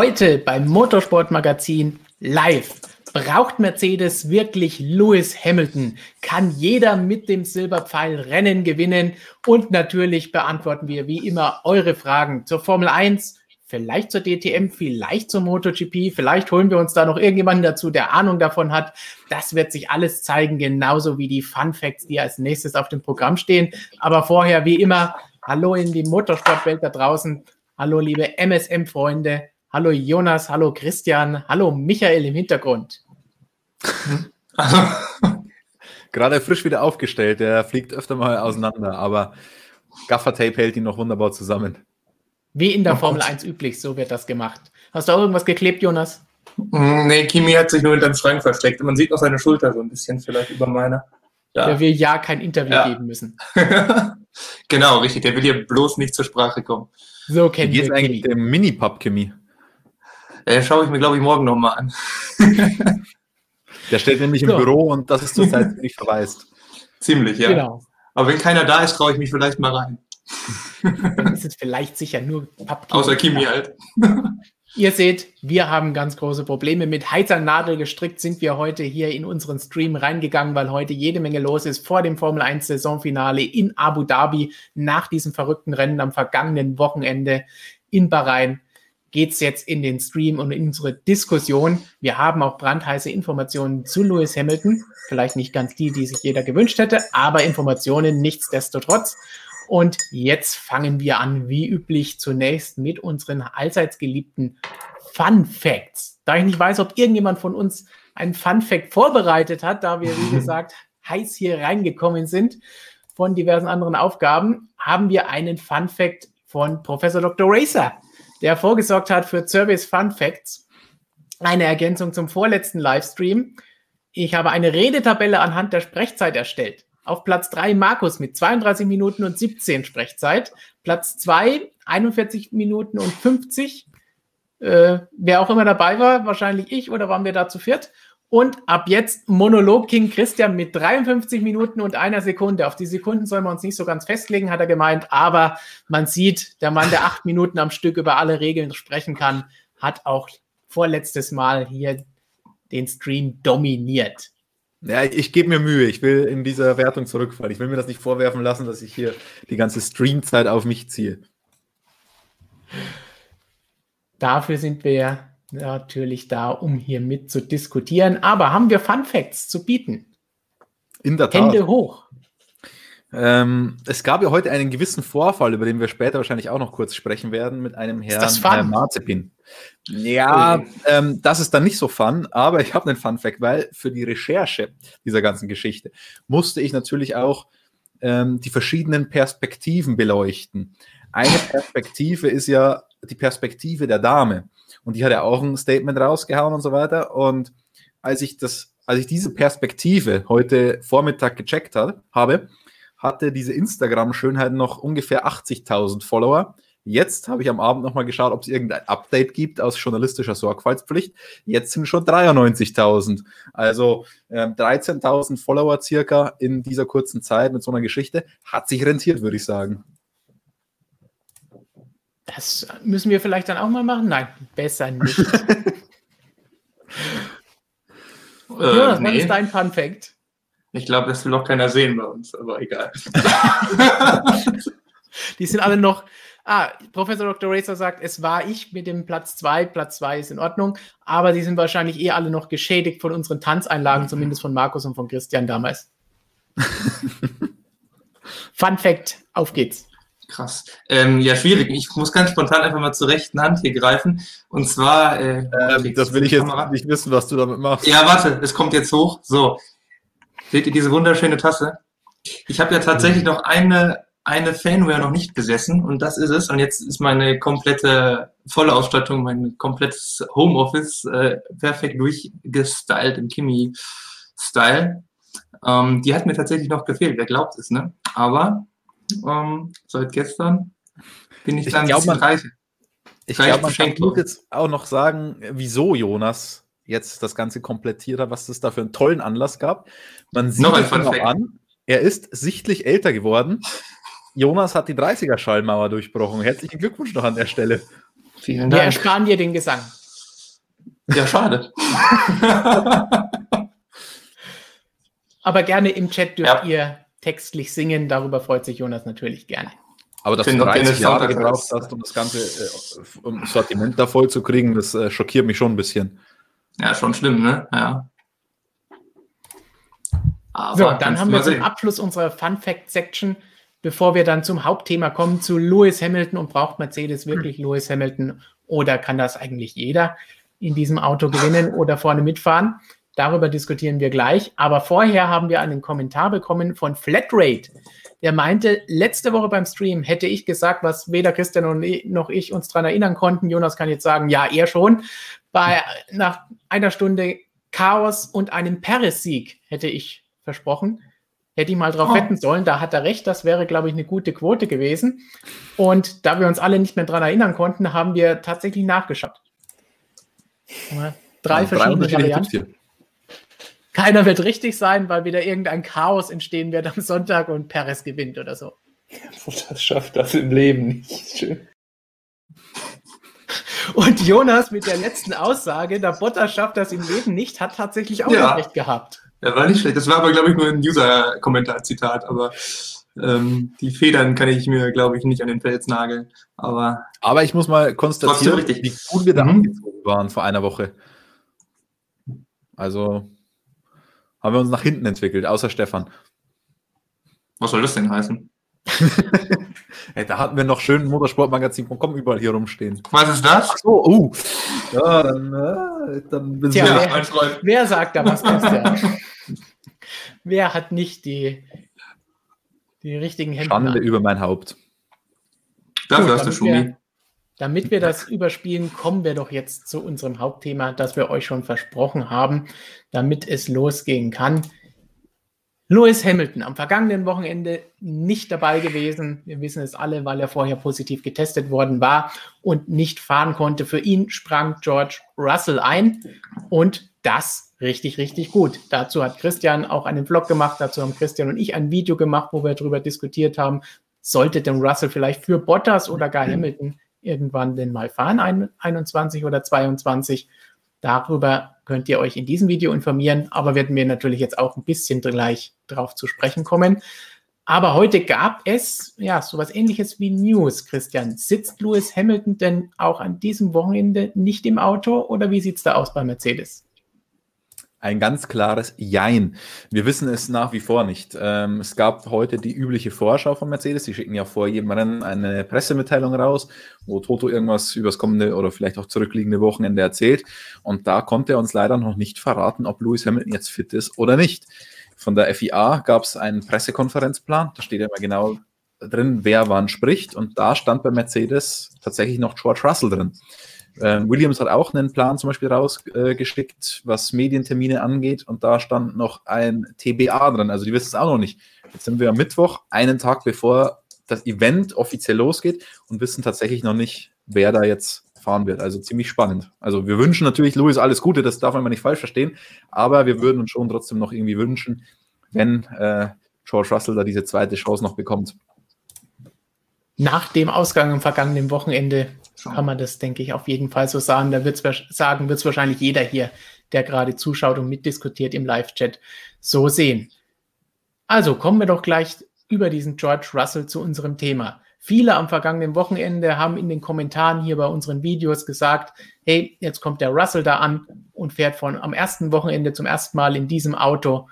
Heute beim Motorsportmagazin live. Braucht Mercedes wirklich Lewis Hamilton? Kann jeder mit dem Silberpfeil Rennen gewinnen? Und natürlich beantworten wir wie immer eure Fragen zur Formel 1, vielleicht zur DTM, vielleicht zur MotoGP. Vielleicht holen wir uns da noch irgendjemanden dazu, der Ahnung davon hat. Das wird sich alles zeigen, genauso wie die Fun Facts, die als nächstes auf dem Programm stehen. Aber vorher, wie immer, hallo in die Motorsportwelt da draußen. Hallo, liebe MSM-Freunde. Hallo Jonas, hallo Christian, hallo Michael im Hintergrund. Gerade frisch wieder aufgestellt, der fliegt öfter mal auseinander, aber Gaffertape hält ihn noch wunderbar zusammen. Wie in der Formel 1 üblich, so wird das gemacht. Hast du auch irgendwas geklebt, Jonas? Mm, nee, Kimi hat sich nur hinter dem Schrank versteckt. Man sieht noch seine Schulter so ein bisschen vielleicht über meiner. Ja. Der will ja kein Interview ja. geben müssen. genau, richtig. Der will hier bloß nicht zur Sprache kommen. So kennen wir eigentlich dem Mini-Pub, Kimi? Äh, schaue ich mir, glaube ich, morgen nochmal an. Der steht nämlich im so. Büro und das ist zurzeit nicht verwaist. Ziemlich, ja. Genau. Aber wenn keiner da ist, traue ich mich vielleicht mal rein. Dann ist es vielleicht sicher nur Papier. Außer Kimi halt. Ihr seht, wir haben ganz große Probleme. Mit heißer Nadel gestrickt sind wir heute hier in unseren Stream reingegangen, weil heute jede Menge los ist vor dem Formel 1 Saisonfinale in Abu Dhabi nach diesem verrückten Rennen am vergangenen Wochenende in Bahrain geht es jetzt in den Stream und in unsere Diskussion. Wir haben auch brandheiße Informationen zu Lewis Hamilton. Vielleicht nicht ganz die, die sich jeder gewünscht hätte, aber Informationen nichtsdestotrotz. Und jetzt fangen wir an, wie üblich, zunächst mit unseren allseits geliebten Fun Facts. Da ich nicht weiß, ob irgendjemand von uns einen Fun Fact vorbereitet hat, da wir, wie gesagt, heiß hier reingekommen sind von diversen anderen Aufgaben, haben wir einen Fun Fact von Professor Dr. Racer der vorgesorgt hat für Service Fun Facts. Eine Ergänzung zum vorletzten Livestream. Ich habe eine Redetabelle anhand der Sprechzeit erstellt. Auf Platz 3 Markus mit 32 Minuten und 17 Sprechzeit. Platz 2 41 Minuten und 50. Äh, wer auch immer dabei war, wahrscheinlich ich oder waren wir da zu viert? Und ab jetzt Monolog King Christian mit 53 Minuten und einer Sekunde. Auf die Sekunden sollen wir uns nicht so ganz festlegen, hat er gemeint. Aber man sieht, der Mann, der acht Minuten am Stück über alle Regeln sprechen kann, hat auch vorletztes Mal hier den Stream dominiert. Ja, ich gebe mir Mühe. Ich will in dieser Wertung zurückfallen. Ich will mir das nicht vorwerfen lassen, dass ich hier die ganze Streamzeit auf mich ziehe. Dafür sind wir natürlich da, um hier mit zu diskutieren. Aber haben wir Fun Facts zu bieten? In der Tat. Hände hoch. Ähm, es gab ja heute einen gewissen Vorfall, über den wir später wahrscheinlich auch noch kurz sprechen werden, mit einem Herrn Herr Marzipin. Ja, okay. ähm, das ist dann nicht so fun, aber ich habe einen Fun Fact, weil für die Recherche dieser ganzen Geschichte musste ich natürlich auch ähm, die verschiedenen Perspektiven beleuchten. Eine Perspektive ist ja die Perspektive der Dame. Und die hat ja auch ein Statement rausgehauen und so weiter. Und als ich das, als ich diese Perspektive heute Vormittag gecheckt hat, habe, hatte diese Instagram-Schönheit noch ungefähr 80.000 Follower. Jetzt habe ich am Abend nochmal geschaut, ob es irgendein Update gibt aus journalistischer Sorgfaltspflicht. Jetzt sind schon 93.000. Also äh, 13.000 Follower circa in dieser kurzen Zeit mit so einer Geschichte. Hat sich rentiert, würde ich sagen. Das müssen wir vielleicht dann auch mal machen? Nein, besser nicht. äh, Jonas, nee. was ist dein Fun Fact? Ich glaube, das will noch keiner sehen bei uns, aber egal. Die sind alle noch. Ah, Professor Dr. Racer sagt, es war ich mit dem Platz 2. Platz 2 ist in Ordnung, aber die sind wahrscheinlich eh alle noch geschädigt von unseren Tanzeinlagen, zumindest von Markus und von Christian damals. Fun Fact, auf geht's. Krass. Ähm, ja, schwierig. Ich muss ganz spontan einfach mal zur rechten Hand hier greifen. Und zwar. Äh, ähm, das will ich jetzt Kamera. nicht wissen, was du damit machst. Ja, warte, es kommt jetzt hoch. So. Seht ihr diese wunderschöne Tasse? Ich habe ja tatsächlich noch eine, eine Fanware noch nicht besessen und das ist es. Und jetzt ist meine komplette volle Ausstattung, mein komplettes Homeoffice äh, perfekt durchgestylt im Kimi-Style. Ähm, die hat mir tatsächlich noch gefehlt, wer glaubt es, ne? Aber ähm, seit gestern bin ich, ich dann glaub, ein bisschen reicher. Ich glaube, man kann jetzt auch noch sagen, wieso Jonas jetzt das Ganze komplettiert hat, was es da für einen tollen Anlass gab. Man sieht es noch an, er ist sichtlich älter geworden. Jonas hat die 30er-Schallmauer durchbrochen. Herzlichen Glückwunsch noch an der Stelle. Vielen Dank. Wir ersparen dir den Gesang. Ja, schade. Aber gerne im Chat dürft ja. ihr textlich singen. Darüber freut sich Jonas natürlich gerne. Aber dass du 30 Jahre gebraucht hast, um das ganze äh, um Sortiment da voll zu kriegen, das äh, schockiert mich schon ein bisschen. Ja, schon schlimm, ne? Ja. Aber so, dann haben wir zum Abschluss unserer Fun Fact Section, bevor wir dann zum Hauptthema kommen, zu Lewis Hamilton und braucht Mercedes wirklich hm. Lewis Hamilton oder kann das eigentlich jeder in diesem Auto gewinnen oder vorne mitfahren? Darüber diskutieren wir gleich. Aber vorher haben wir einen Kommentar bekommen von Flatrate. Der meinte, letzte Woche beim Stream hätte ich gesagt, was weder Christian noch ich uns daran erinnern konnten. Jonas kann jetzt sagen, ja, er schon. Bei, nach einer Stunde Chaos und einem Paris-Sieg hätte ich versprochen. Hätte ich mal drauf oh. wetten sollen. Da hat er recht. Das wäre, glaube ich, eine gute Quote gewesen. Und da wir uns alle nicht mehr daran erinnern konnten, haben wir tatsächlich nachgeschaut. Drei ja, verschiedene Varianten. Keiner wird richtig sein, weil wieder irgendein Chaos entstehen wird am Sonntag und Perez gewinnt oder so. Das schafft das im Leben nicht. Schön. Und Jonas mit der letzten Aussage, der Bottas schafft das im Leben nicht, hat tatsächlich auch ja. recht gehabt. Ja, war nicht schlecht. Das war aber, glaube ich, nur ein User-Kommentar-Zitat, aber ähm, die Federn kann ich mir, glaube ich, nicht an den Fels nageln. Aber, aber ich muss mal konstatieren, wie gut wir da mhm. angezogen waren vor einer Woche. Also haben wir uns nach hinten entwickelt, außer Stefan. Was soll das denn heißen? hey, da hatten wir noch schön motorsportmagazin.com überall hier rumstehen. Was ist das? Ach so, uh. Ja, dann, äh, dann bin Tja, wer, wer sagt da was, Christian? wer hat nicht die, die richtigen Hände? Schande über mein Haupt. Dafür hast du Schumi. Damit wir das überspielen, kommen wir doch jetzt zu unserem Hauptthema, das wir euch schon versprochen haben, damit es losgehen kann. Lewis Hamilton am vergangenen Wochenende nicht dabei gewesen. Wir wissen es alle, weil er vorher positiv getestet worden war und nicht fahren konnte. Für ihn sprang George Russell ein und das richtig, richtig gut. Dazu hat Christian auch einen Vlog gemacht. Dazu haben Christian und ich ein Video gemacht, wo wir darüber diskutiert haben, sollte denn Russell vielleicht für Bottas oder gar Hamilton irgendwann denn mal fahren, 21 oder 22. Darüber könnt ihr euch in diesem Video informieren, aber werden wir natürlich jetzt auch ein bisschen gleich drauf zu sprechen kommen. Aber heute gab es ja sowas ähnliches wie News, Christian. Sitzt Lewis Hamilton denn auch an diesem Wochenende nicht im Auto oder wie sieht es da aus bei Mercedes? Ein ganz klares Jein. Wir wissen es nach wie vor nicht. Ähm, es gab heute die übliche Vorschau von Mercedes. Sie schicken ja vor jedem Rennen eine Pressemitteilung raus, wo Toto irgendwas über das kommende oder vielleicht auch zurückliegende Wochenende erzählt. Und da konnte er uns leider noch nicht verraten, ob Lewis Hamilton jetzt fit ist oder nicht. Von der FIA gab es einen Pressekonferenzplan. Da steht ja immer genau drin, wer wann spricht. Und da stand bei Mercedes tatsächlich noch George Russell drin. Ähm, Williams hat auch einen Plan zum Beispiel rausgeschickt, äh, was Medientermine angeht, und da stand noch ein TBA drin. Also die wissen es auch noch nicht. Jetzt sind wir am Mittwoch, einen Tag bevor das Event offiziell losgeht und wissen tatsächlich noch nicht, wer da jetzt fahren wird. Also ziemlich spannend. Also wir wünschen natürlich Louis alles Gute, das darf man mal nicht falsch verstehen, aber wir würden uns schon trotzdem noch irgendwie wünschen, wenn äh, George Russell da diese zweite Chance noch bekommt. Nach dem Ausgang am vergangenen Wochenende kann man das, denke ich, auf jeden Fall so sagen. Da wird es sagen, wird es wahrscheinlich jeder hier, der gerade zuschaut und mitdiskutiert im Live-Chat, so sehen. Also kommen wir doch gleich über diesen George Russell zu unserem Thema. Viele am vergangenen Wochenende haben in den Kommentaren hier bei unseren Videos gesagt, hey, jetzt kommt der Russell da an und fährt von am ersten Wochenende zum ersten Mal in diesem Auto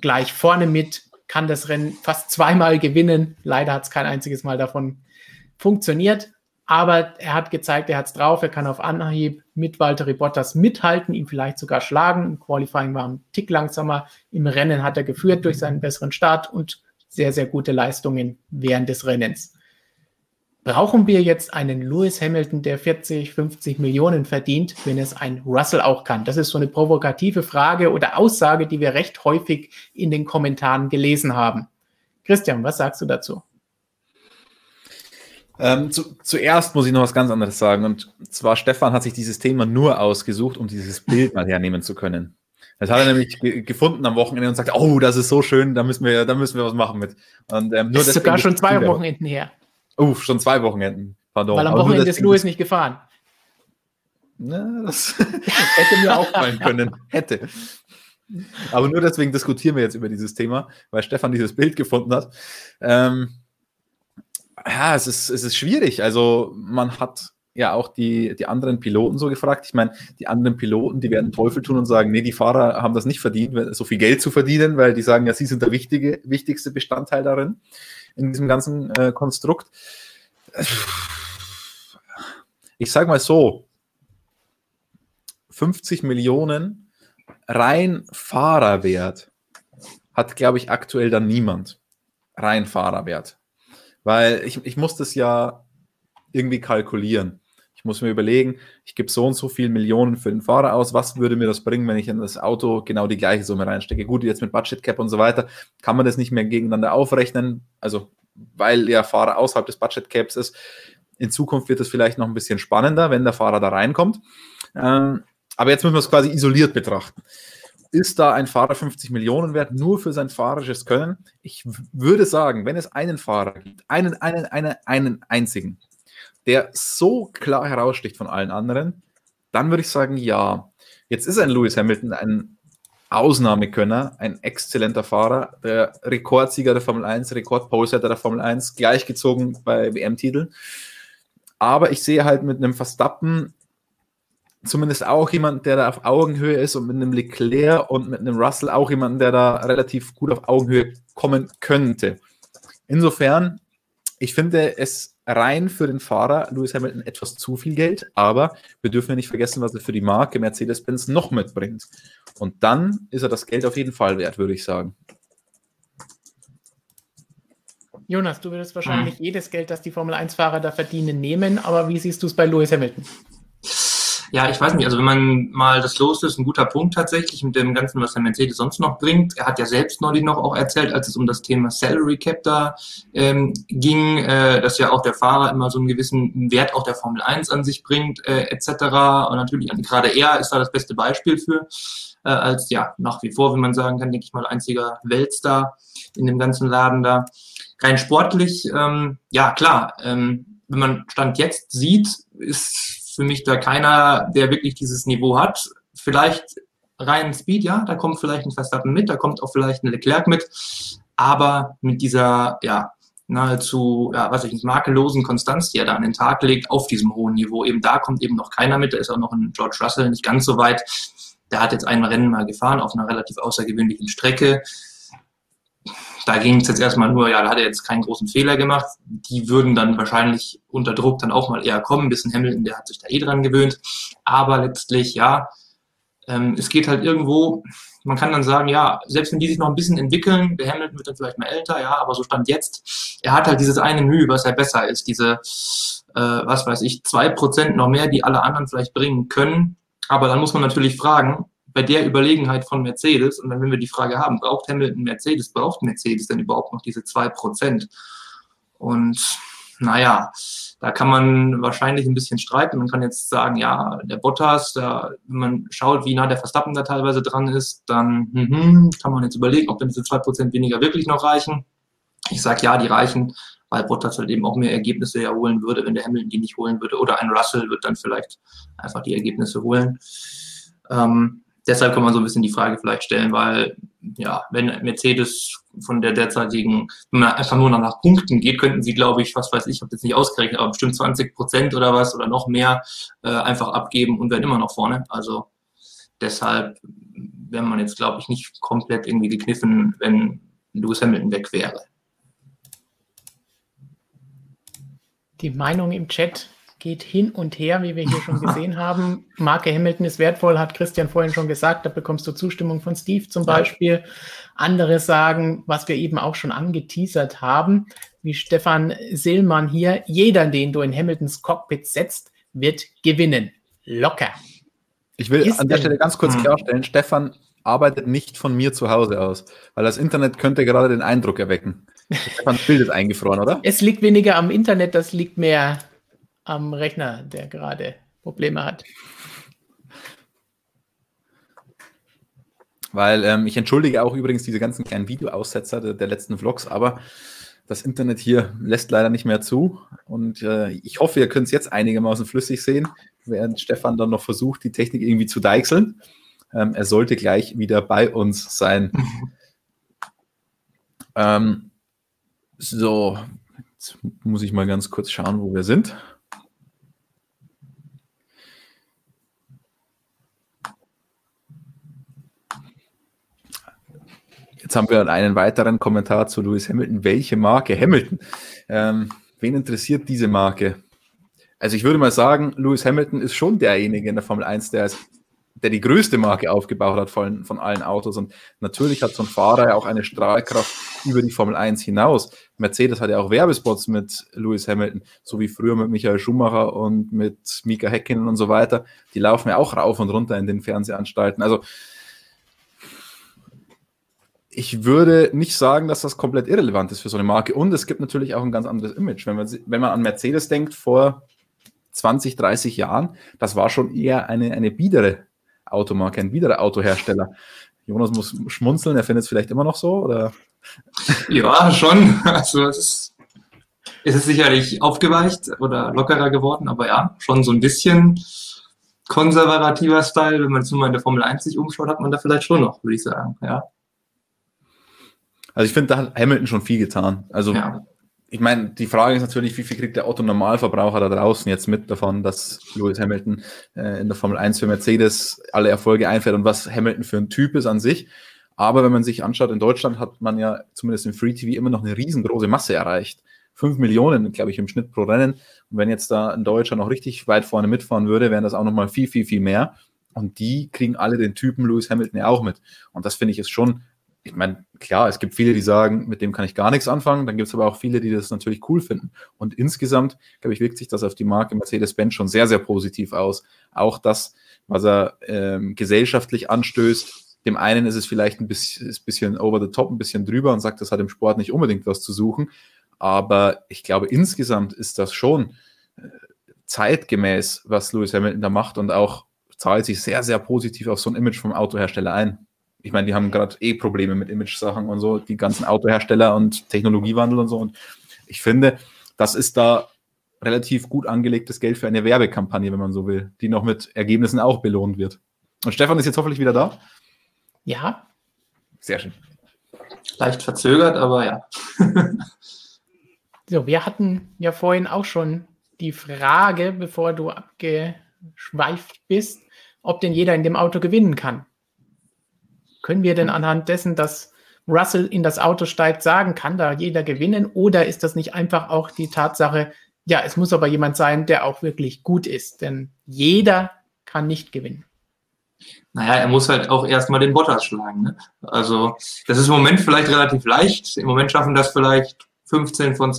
gleich vorne mit, kann das Rennen fast zweimal gewinnen. Leider hat es kein einziges Mal davon funktioniert. Aber er hat gezeigt, er hat es drauf, er kann auf Anhieb mit Valtteri Bottas mithalten, ihn vielleicht sogar schlagen. Im Qualifying war ein Tick langsamer. Im Rennen hat er geführt durch seinen besseren Start und sehr, sehr gute Leistungen während des Rennens. Brauchen wir jetzt einen Lewis Hamilton, der 40, 50 Millionen verdient, wenn es ein Russell auch kann? Das ist so eine provokative Frage oder Aussage, die wir recht häufig in den Kommentaren gelesen haben. Christian, was sagst du dazu? Ähm, zu, zuerst muss ich noch was ganz anderes sagen. Und zwar, Stefan hat sich dieses Thema nur ausgesucht, um dieses Bild mal hernehmen zu können. Das hat er nämlich ge gefunden am Wochenende und sagt, oh, das ist so schön, da müssen wir, da müssen wir was machen mit. Und, ähm, nur das ist sogar schon zwei Wochenenden her. Uff, schon zwei Wochenenden. Pardon. Weil am Wochenende ist Louis nicht gefahren. Na, das hätte mir auch fallen können. Hätte. Aber nur deswegen diskutieren wir jetzt über dieses Thema, weil Stefan dieses Bild gefunden hat. Ähm, ja, es ist, es ist schwierig. Also man hat ja auch die, die anderen Piloten so gefragt. Ich meine, die anderen Piloten, die werden Teufel tun und sagen, nee, die Fahrer haben das nicht verdient, so viel Geld zu verdienen, weil die sagen, ja, sie sind der wichtige, wichtigste Bestandteil darin, in diesem ganzen äh, Konstrukt. Ich sage mal so, 50 Millionen rein Fahrerwert hat, glaube ich, aktuell dann niemand. Rein Fahrerwert. Weil ich, ich muss das ja irgendwie kalkulieren. Ich muss mir überlegen, ich gebe so und so viele Millionen für den Fahrer aus. Was würde mir das bringen, wenn ich in das Auto genau die gleiche Summe reinstecke? Gut, jetzt mit Budget Cap und so weiter kann man das nicht mehr gegeneinander aufrechnen. Also, weil der Fahrer außerhalb des Budget Caps ist. In Zukunft wird es vielleicht noch ein bisschen spannender, wenn der Fahrer da reinkommt. Ähm, aber jetzt müssen wir es quasi isoliert betrachten. Ist da ein Fahrer 50 Millionen wert, nur für sein fahrisches Können? Ich würde sagen, wenn es einen Fahrer gibt, einen, einen, einen, einen einzigen, der so klar heraussticht von allen anderen, dann würde ich sagen, ja. Jetzt ist ein Lewis Hamilton ein Ausnahmekönner, ein exzellenter Fahrer, der Rekordsieger der Formel 1, Rekordpolesetter der Formel 1, gleichgezogen bei WM-Titeln. Aber ich sehe halt mit einem Verstappen zumindest auch jemand, der da auf Augenhöhe ist und mit einem Leclerc und mit einem Russell auch jemanden, der da relativ gut auf Augenhöhe kommen könnte. Insofern, ich finde es rein für den Fahrer Lewis Hamilton etwas zu viel Geld, aber wir dürfen ja nicht vergessen, was er für die Marke Mercedes-Benz noch mitbringt. Und dann ist er das Geld auf jeden Fall wert, würde ich sagen. Jonas, du würdest wahrscheinlich hm. jedes Geld, das die Formel 1-Fahrer da verdienen, nehmen, aber wie siehst du es bei Lewis Hamilton? Ja, ich weiß nicht, also wenn man mal das los ist, ein guter Punkt tatsächlich mit dem Ganzen, was der Mercedes sonst noch bringt. Er hat ja selbst neulich noch auch erzählt, als es um das Thema Salary Cap da ähm, ging, äh, dass ja auch der Fahrer immer so einen gewissen Wert auch der Formel 1 an sich bringt, äh, etc. Und natürlich, gerade er ist da das beste Beispiel für, äh, als ja, nach wie vor, wie man sagen kann, denke ich mal, einziger Weltstar in dem ganzen Laden da. Rein sportlich, ähm, ja klar, ähm, wenn man Stand jetzt sieht, ist für mich da keiner, der wirklich dieses Niveau hat. Vielleicht rein Speed, ja, da kommt vielleicht ein Verstappen mit, da kommt auch vielleicht ein Leclerc mit, aber mit dieser, ja, nahezu, ja, was ich nicht, makellosen Konstanz, die er da an den Tag legt, auf diesem hohen Niveau. Eben da kommt eben noch keiner mit, da ist auch noch ein George Russell nicht ganz so weit. Der hat jetzt ein Rennen mal gefahren auf einer relativ außergewöhnlichen Strecke da ging es jetzt erstmal nur, ja, da hat er jetzt keinen großen Fehler gemacht. Die würden dann wahrscheinlich unter Druck dann auch mal eher kommen. Ein bisschen Hamilton, der hat sich da eh dran gewöhnt. Aber letztlich, ja, ähm, es geht halt irgendwo, man kann dann sagen, ja, selbst wenn die sich noch ein bisschen entwickeln, der Hamilton wird dann vielleicht mal älter, ja, aber so stand jetzt, er hat halt dieses eine Mühe, was er besser ist, diese, äh, was weiß ich, zwei Prozent noch mehr, die alle anderen vielleicht bringen können. Aber dann muss man natürlich fragen, bei der Überlegenheit von Mercedes, und wenn wir die Frage haben, braucht Hamilton Mercedes, braucht Mercedes denn überhaupt noch diese zwei Prozent? Und naja, da kann man wahrscheinlich ein bisschen streiten. Man kann jetzt sagen, ja, der Bottas, da, wenn man schaut, wie nah der Verstappen da teilweise dran ist, dann mhm, kann man jetzt überlegen, ob denn diese zwei Prozent weniger wirklich noch reichen. Ich sage ja, die reichen, weil Bottas halt eben auch mehr Ergebnisse erholen würde, wenn der Hamilton die nicht holen würde. Oder ein Russell wird dann vielleicht einfach die Ergebnisse holen. Ähm, deshalb kann man so ein bisschen die Frage vielleicht stellen, weil ja, wenn Mercedes von der derzeitigen, wenn man einfach nur nach Punkten geht, könnten sie, glaube ich, was weiß ich, habe jetzt nicht ausgerechnet, aber bestimmt 20 Prozent oder was oder noch mehr äh, einfach abgeben und werden immer noch vorne. Also deshalb wäre man jetzt, glaube ich, nicht komplett irgendwie gekniffen, wenn Lewis Hamilton weg wäre. Die Meinung im Chat geht hin und her, wie wir hier schon gesehen haben. Marke Hamilton ist wertvoll, hat Christian vorhin schon gesagt. Da bekommst du Zustimmung von Steve zum Beispiel. Andere sagen, was wir eben auch schon angeteasert haben, wie Stefan Sillmann hier, jeder, den du in Hamiltons Cockpit setzt, wird gewinnen. Locker. Ich will ist an der Stelle ganz kurz hm. klarstellen, Stefan arbeitet nicht von mir zu Hause aus, weil das Internet könnte gerade den Eindruck erwecken. Stefans Bild ist eingefroren, oder? Es liegt weniger am Internet, das liegt mehr am Rechner, der gerade Probleme hat. Weil ähm, ich entschuldige auch übrigens diese ganzen kleinen Videoaussetzer der, der letzten Vlogs, aber das Internet hier lässt leider nicht mehr zu. Und äh, ich hoffe, ihr könnt es jetzt einigermaßen flüssig sehen, während Stefan dann noch versucht, die Technik irgendwie zu deichseln. Ähm, er sollte gleich wieder bei uns sein. ähm, so, jetzt muss ich mal ganz kurz schauen, wo wir sind. Jetzt haben wir einen weiteren Kommentar zu Lewis Hamilton. Welche Marke? Hamilton. Ähm, wen interessiert diese Marke? Also ich würde mal sagen, Lewis Hamilton ist schon derjenige in der Formel 1, der, ist, der die größte Marke aufgebaut hat von, von allen Autos. Und natürlich hat so ein Fahrer ja auch eine Strahlkraft über die Formel 1 hinaus. Mercedes hat ja auch Werbespots mit Lewis Hamilton, so wie früher mit Michael Schumacher und mit Mika Häkkinen und so weiter. Die laufen ja auch rauf und runter in den Fernsehanstalten. Also ich würde nicht sagen, dass das komplett irrelevant ist für so eine Marke. Und es gibt natürlich auch ein ganz anderes Image. Wenn man, wenn man an Mercedes denkt, vor 20, 30 Jahren, das war schon eher eine, eine biedere Automarke, ein biederer Autohersteller. Jonas muss schmunzeln, er findet es vielleicht immer noch so, oder? Ja, schon. Also es ist, es ist sicherlich aufgeweicht oder lockerer geworden, aber ja, schon so ein bisschen konservativer Style. Wenn man jetzt mal in der Formel 1 sich umschaut, hat man da vielleicht schon noch, würde ich sagen, ja. Also ich finde, da hat Hamilton schon viel getan. Also ja. ich meine, die Frage ist natürlich, wie viel kriegt der Otto-Normalverbraucher da draußen jetzt mit davon, dass Lewis Hamilton äh, in der Formel 1 für Mercedes alle Erfolge einfährt und was Hamilton für ein Typ ist an sich. Aber wenn man sich anschaut, in Deutschland hat man ja zumindest im Free TV immer noch eine riesengroße Masse erreicht. Fünf Millionen, glaube ich, im Schnitt pro Rennen. Und wenn jetzt da ein Deutscher noch richtig weit vorne mitfahren würde, wären das auch nochmal viel, viel, viel mehr. Und die kriegen alle den Typen Lewis Hamilton ja auch mit. Und das finde ich ist schon ich meine, klar, es gibt viele, die sagen, mit dem kann ich gar nichts anfangen. Dann gibt es aber auch viele, die das natürlich cool finden. Und insgesamt, glaube ich, wirkt sich das auf die Marke Mercedes-Benz schon sehr, sehr positiv aus. Auch das, was er ähm, gesellschaftlich anstößt. Dem einen ist es vielleicht ein bisschen, ist ein bisschen over the top, ein bisschen drüber und sagt, das hat im Sport nicht unbedingt was zu suchen. Aber ich glaube, insgesamt ist das schon äh, zeitgemäß, was Lewis Hamilton da macht und auch zahlt sich sehr, sehr positiv auf so ein Image vom Autohersteller ein ich meine, die haben gerade eh Probleme mit Image-Sachen und so, die ganzen Autohersteller und Technologiewandel und so. Und ich finde, das ist da relativ gut angelegtes Geld für eine Werbekampagne, wenn man so will, die noch mit Ergebnissen auch belohnt wird. Und Stefan ist jetzt hoffentlich wieder da. Ja. Sehr schön. Leicht verzögert, aber ja. so, wir hatten ja vorhin auch schon die Frage, bevor du abgeschweift bist, ob denn jeder in dem Auto gewinnen kann. Können wir denn hm. anhand dessen, dass Russell in das Auto steigt, sagen, kann da jeder gewinnen? Oder ist das nicht einfach auch die Tatsache, ja, es muss aber jemand sein, der auch wirklich gut ist? Denn jeder kann nicht gewinnen. Naja, er muss halt auch erstmal den Bottas schlagen. Ne? Also, das ist im Moment vielleicht relativ leicht. Im Moment schaffen das vielleicht 15 von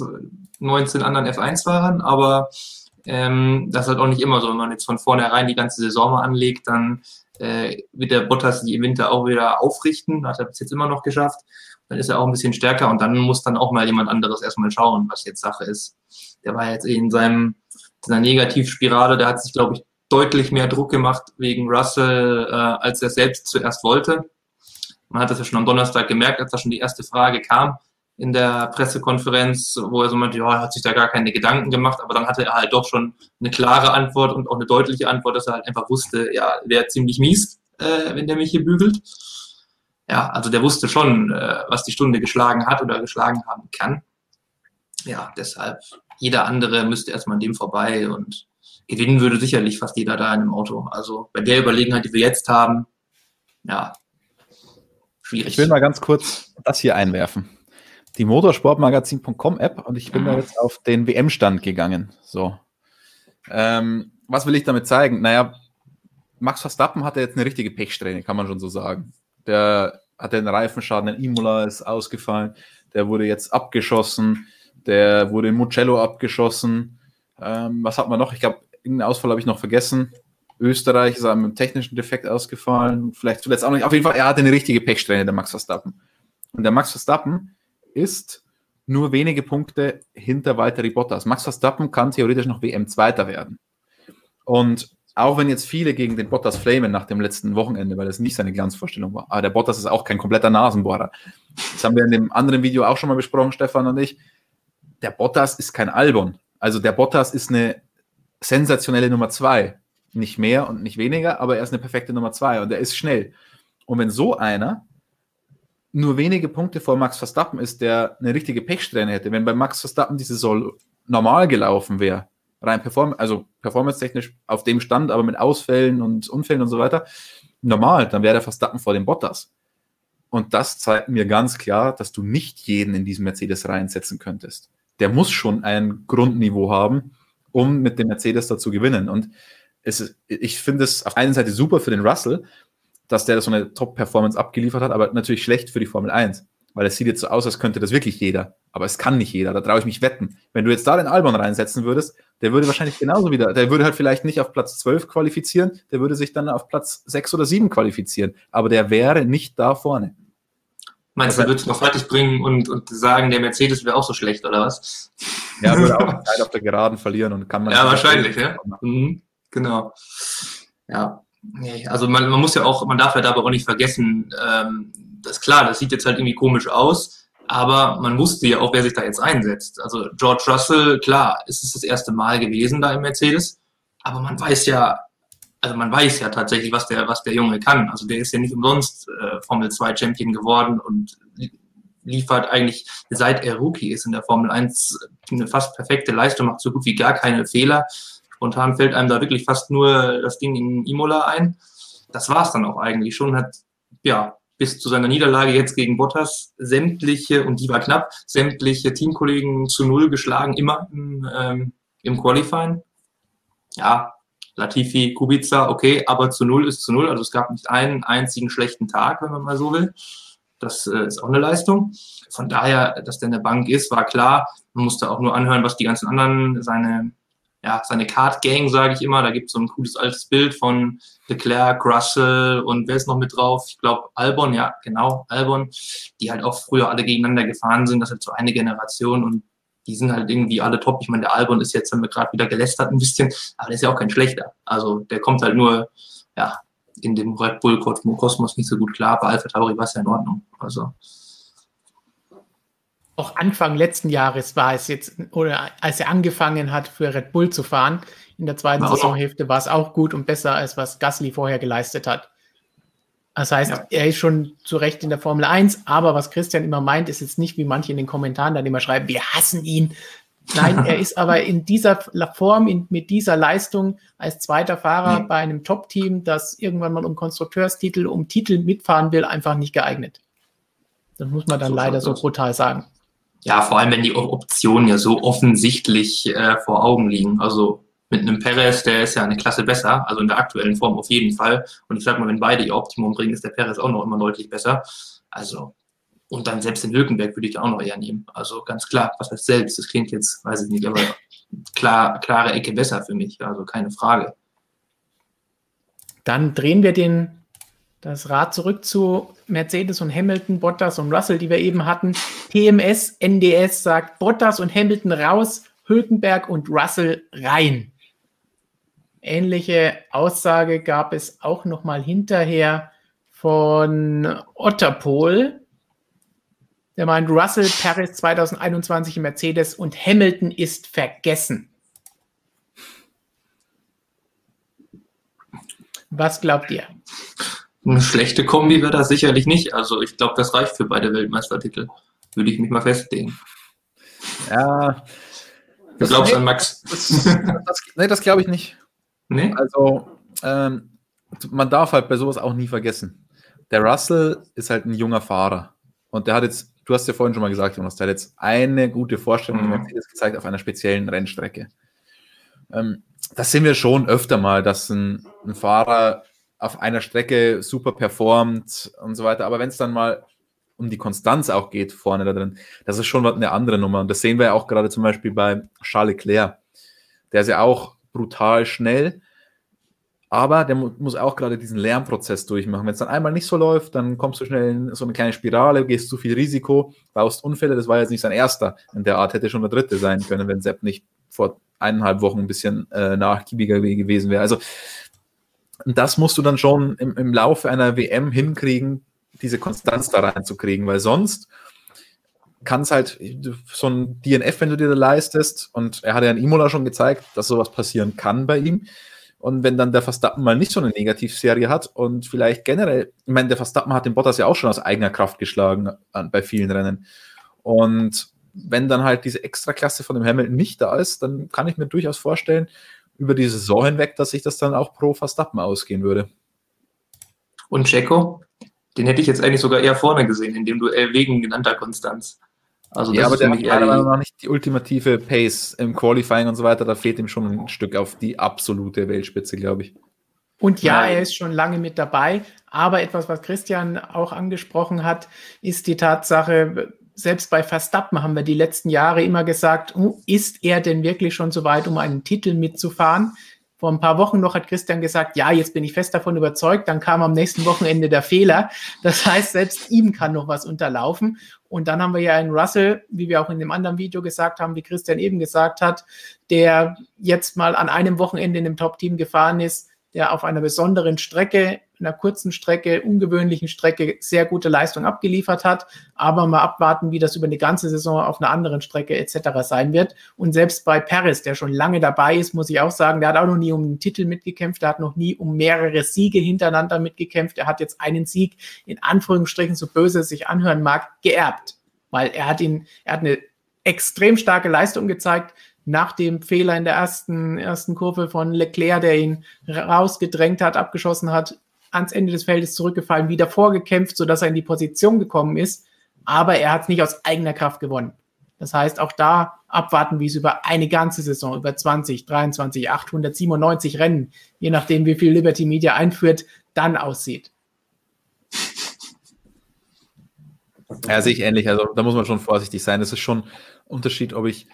19 anderen F1-Fahrern, aber ähm, das ist halt auch nicht immer so. Wenn man jetzt von vornherein die ganze Saison mal anlegt, dann äh, wird der Bottas die im Winter auch wieder aufrichten. Hat er bis jetzt immer noch geschafft. Dann ist er auch ein bisschen stärker und dann muss dann auch mal jemand anderes erstmal schauen, was jetzt Sache ist. Der war jetzt in seinem, seiner Negativspirale, der hat sich, glaube ich, deutlich mehr Druck gemacht wegen Russell, äh, als er selbst zuerst wollte. Man hat das ja schon am Donnerstag gemerkt, als da schon die erste Frage kam in der Pressekonferenz, wo er so meinte, ja, er hat sich da gar keine Gedanken gemacht, aber dann hatte er halt doch schon eine klare Antwort und auch eine deutliche Antwort, dass er halt einfach wusste, ja, wäre ziemlich mies, äh, wenn der mich hier bügelt. Ja, also der wusste schon, äh, was die Stunde geschlagen hat oder geschlagen haben kann. Ja, deshalb, jeder andere müsste erstmal an dem vorbei und gewinnen würde sicherlich fast jeder da in einem Auto. Also bei der Überlegenheit, die wir jetzt haben, ja, schwierig. Ich will mal ganz kurz das hier einwerfen die motorsportmagazin.com App und ich bin da jetzt auf den WM-Stand gegangen. So. Ähm, was will ich damit zeigen? Naja, Max Verstappen hatte jetzt eine richtige Pechsträhne, kann man schon so sagen. Der hatte einen Reifenschaden, ein Imola ist ausgefallen, der wurde jetzt abgeschossen, der wurde in Mugello abgeschossen. Ähm, was hat man noch? Ich glaube, irgendeinen Ausfall habe ich noch vergessen. Österreich ist mit einem technischen Defekt ausgefallen. Vielleicht zuletzt auch nicht. Auf jeden Fall, er hatte eine richtige Pechsträhne, der Max Verstappen. Und der Max Verstappen ist nur wenige Punkte hinter Valtteri Bottas. Max Verstappen kann theoretisch noch WM-Zweiter werden. Und auch wenn jetzt viele gegen den Bottas flamen nach dem letzten Wochenende, weil das nicht seine Glanzvorstellung war, aber der Bottas ist auch kein kompletter Nasenbohrer. Das haben wir in dem anderen Video auch schon mal besprochen, Stefan und ich. der Bottas ist kein Albon. Also der Bottas ist eine sensationelle Nummer zwei. Nicht mehr und nicht weniger, aber er ist eine perfekte Nummer zwei und er ist schnell. Und wenn so einer nur wenige Punkte vor Max Verstappen ist, der eine richtige Pechsträhne hätte, wenn bei Max Verstappen die Saison normal gelaufen wäre, rein perform also performance-technisch auf dem Stand, aber mit Ausfällen und Unfällen und so weiter, normal, dann wäre der Verstappen vor dem Bottas. Und das zeigt mir ganz klar, dass du nicht jeden in diesen Mercedes reinsetzen könntest. Der muss schon ein Grundniveau haben, um mit dem Mercedes da zu gewinnen. Und es, ich finde es auf einer Seite super für den Russell, dass der so eine Top-Performance abgeliefert hat, aber natürlich schlecht für die Formel 1. Weil es sieht jetzt so aus, als könnte das wirklich jeder. Aber es kann nicht jeder. Da traue ich mich wetten. Wenn du jetzt da den Albon reinsetzen würdest, der würde wahrscheinlich genauso wieder, der würde halt vielleicht nicht auf Platz 12 qualifizieren, der würde sich dann auf Platz 6 oder 7 qualifizieren. Aber der wäre nicht da vorne. Meinst du, er wird es noch fertig bringen und, und sagen, der Mercedes wäre auch so schlecht, oder was? Ja, würde auch Zeit auf der Geraden verlieren und kann man. Ja, wahrscheinlich, ja. Mhm, genau. Ja. Nee, also man, man muss ja auch, man darf ja dabei auch nicht vergessen, ähm, das ist klar, das sieht jetzt halt irgendwie komisch aus, aber man wusste ja auch, wer sich da jetzt einsetzt. Also George Russell, klar, ist es das erste Mal gewesen da im Mercedes, aber man weiß ja, also man weiß ja tatsächlich, was der, was der Junge kann. Also der ist ja nicht umsonst äh, Formel 2 Champion geworden und liefert eigentlich, seit er Rookie ist in der Formel 1, eine fast perfekte Leistung, macht so gut wie gar keine Fehler. Spontan fällt einem da wirklich fast nur das Ding in Imola ein. Das war es dann auch eigentlich schon, hat ja bis zu seiner Niederlage jetzt gegen Bottas sämtliche, und die war knapp, sämtliche Teamkollegen zu Null geschlagen, immer im, ähm, im Qualifying. Ja, Latifi, Kubica, okay, aber zu Null ist zu Null. Also es gab nicht einen einzigen schlechten Tag, wenn man mal so will. Das äh, ist auch eine Leistung. Von daher, dass der in der Bank ist, war klar. Man musste auch nur anhören, was die ganzen anderen, seine ja, seine Card Gang, sage ich immer. Da gibt es so ein cooles altes Bild von Leclerc, Russell und wer ist noch mit drauf? Ich glaube Albon, ja, genau, Albon, die halt auch früher alle gegeneinander gefahren sind. Das ist halt so eine Generation und die sind halt irgendwie alle top. Ich meine, der Albon ist jetzt, haben wir gerade wieder gelästert ein bisschen, aber der ist ja auch kein schlechter. Also der kommt halt nur, ja, in dem Red Bull Kosmos nicht so gut klar. Bei Alpha Tauri war es ja in Ordnung. Also auch Anfang letzten Jahres war es jetzt, oder als er angefangen hat, für Red Bull zu fahren, in der zweiten war Saisonhälfte war es auch gut und besser, als was Gasly vorher geleistet hat. Das heißt, ja. er ist schon zu Recht in der Formel 1, aber was Christian immer meint, ist jetzt nicht, wie manche in den Kommentaren dann immer schreiben, wir hassen ihn. Nein, er ist aber in dieser Form, in, mit dieser Leistung als zweiter Fahrer nee. bei einem Top-Team, das irgendwann mal um Konstrukteurstitel, um Titel mitfahren will, einfach nicht geeignet. Das muss man dann so leider so brutal sagen. Ja, vor allem, wenn die Optionen ja so offensichtlich äh, vor Augen liegen. Also mit einem Perez, der ist ja eine Klasse besser, also in der aktuellen Form auf jeden Fall. Und ich sag mal, wenn beide ihr Optimum bringen, ist der Perez auch noch immer deutlich besser. Also, und dann selbst den Hülkenberg würde ich da auch noch eher nehmen. Also ganz klar, was heißt selbst? Das klingt jetzt, weiß ich nicht, aber klar, klare Ecke besser für mich, also keine Frage. Dann drehen wir den das Rad zurück zu Mercedes und Hamilton, Bottas und Russell, die wir eben hatten. TMS, NDS sagt Bottas und Hamilton raus, Hülkenberg und Russell rein. Ähnliche Aussage gab es auch noch mal hinterher von Otterpol. Der meint, Russell, Paris 2021 im Mercedes und Hamilton ist vergessen. Was glaubt ihr? Eine schlechte Kombi wäre das sicherlich nicht. Also ich glaube, das reicht für beide Weltmeistertitel. Würde ich mich mal festlegen. Ja. Du glaubst nee, an Max? Das, das, nee, das glaube ich nicht. Nee? Also, ähm, man darf halt bei sowas auch nie vergessen. Der Russell ist halt ein junger Fahrer. Und der hat jetzt, du hast ja vorhin schon mal gesagt, Jonas, der hat jetzt eine gute Vorstellung mhm. Mercedes gezeigt auf einer speziellen Rennstrecke. Ähm, das sehen wir schon öfter mal, dass ein, ein Fahrer auf einer Strecke super performt und so weiter. Aber wenn es dann mal um die Konstanz auch geht vorne da drin, das ist schon eine andere Nummer. Und das sehen wir ja auch gerade zum Beispiel bei Charles Leclerc. Der ist ja auch brutal schnell, aber der mu muss auch gerade diesen Lernprozess durchmachen. Wenn es dann einmal nicht so läuft, dann kommst du schnell in so eine kleine Spirale, gehst zu viel Risiko, baust Unfälle. Das war jetzt nicht sein erster. In der Art hätte schon der dritte sein können, wenn Sepp nicht vor eineinhalb Wochen ein bisschen äh, nachgiebiger gewesen wäre. Also und das musst du dann schon im, im Laufe einer WM hinkriegen, diese Konstanz da reinzukriegen, weil sonst kann es halt so ein DNF, wenn du dir da leistest, und er hat ja in Imola schon gezeigt, dass sowas passieren kann bei ihm. Und wenn dann der Verstappen mal nicht so eine Negativserie hat und vielleicht generell, ich meine, der Verstappen hat den Bottas ja auch schon aus eigener Kraft geschlagen bei vielen Rennen. Und wenn dann halt diese Extraklasse von dem Hamilton nicht da ist, dann kann ich mir durchaus vorstellen, über die Saison hinweg, dass sich das dann auch pro Verstappen ausgehen würde. Und Checo, den hätte ich jetzt eigentlich sogar eher vorne gesehen, in dem Duell wegen genannter Konstanz. Also ja, aber der hat meiner Meinung nach nicht die ultimative Pace im Qualifying und so weiter. Da fehlt ihm schon ein Stück auf die absolute Weltspitze, glaube ich. Und ja, er ist schon lange mit dabei. Aber etwas, was Christian auch angesprochen hat, ist die Tatsache, selbst bei Verstappen haben wir die letzten Jahre immer gesagt, oh, ist er denn wirklich schon so weit, um einen Titel mitzufahren? Vor ein paar Wochen noch hat Christian gesagt, ja, jetzt bin ich fest davon überzeugt. Dann kam am nächsten Wochenende der Fehler. Das heißt, selbst ihm kann noch was unterlaufen. Und dann haben wir ja einen Russell, wie wir auch in dem anderen Video gesagt haben, wie Christian eben gesagt hat, der jetzt mal an einem Wochenende in dem Top-Team gefahren ist, der auf einer besonderen Strecke einer kurzen Strecke, ungewöhnlichen Strecke sehr gute Leistung abgeliefert hat. Aber mal abwarten, wie das über eine ganze Saison auf einer anderen Strecke etc. sein wird. Und selbst bei Paris, der schon lange dabei ist, muss ich auch sagen, der hat auch noch nie um einen Titel mitgekämpft, der hat noch nie um mehrere Siege hintereinander mitgekämpft. Er hat jetzt einen Sieg in Anführungsstrichen, so böse es sich anhören mag, geerbt. Weil er hat ihn, er hat eine extrem starke Leistung gezeigt, nach dem Fehler in der ersten, ersten Kurve von Leclerc, der ihn rausgedrängt hat, abgeschossen hat, ans Ende des Feldes zurückgefallen, wieder vorgekämpft, sodass er in die Position gekommen ist. Aber er hat es nicht aus eigener Kraft gewonnen. Das heißt, auch da abwarten, wie es über eine ganze Saison, über 20, 23, 897 Rennen, je nachdem, wie viel Liberty Media einführt, dann aussieht. Ja, sehe ich ähnlich. Also da muss man schon vorsichtig sein. Es ist schon ein Unterschied, ob ich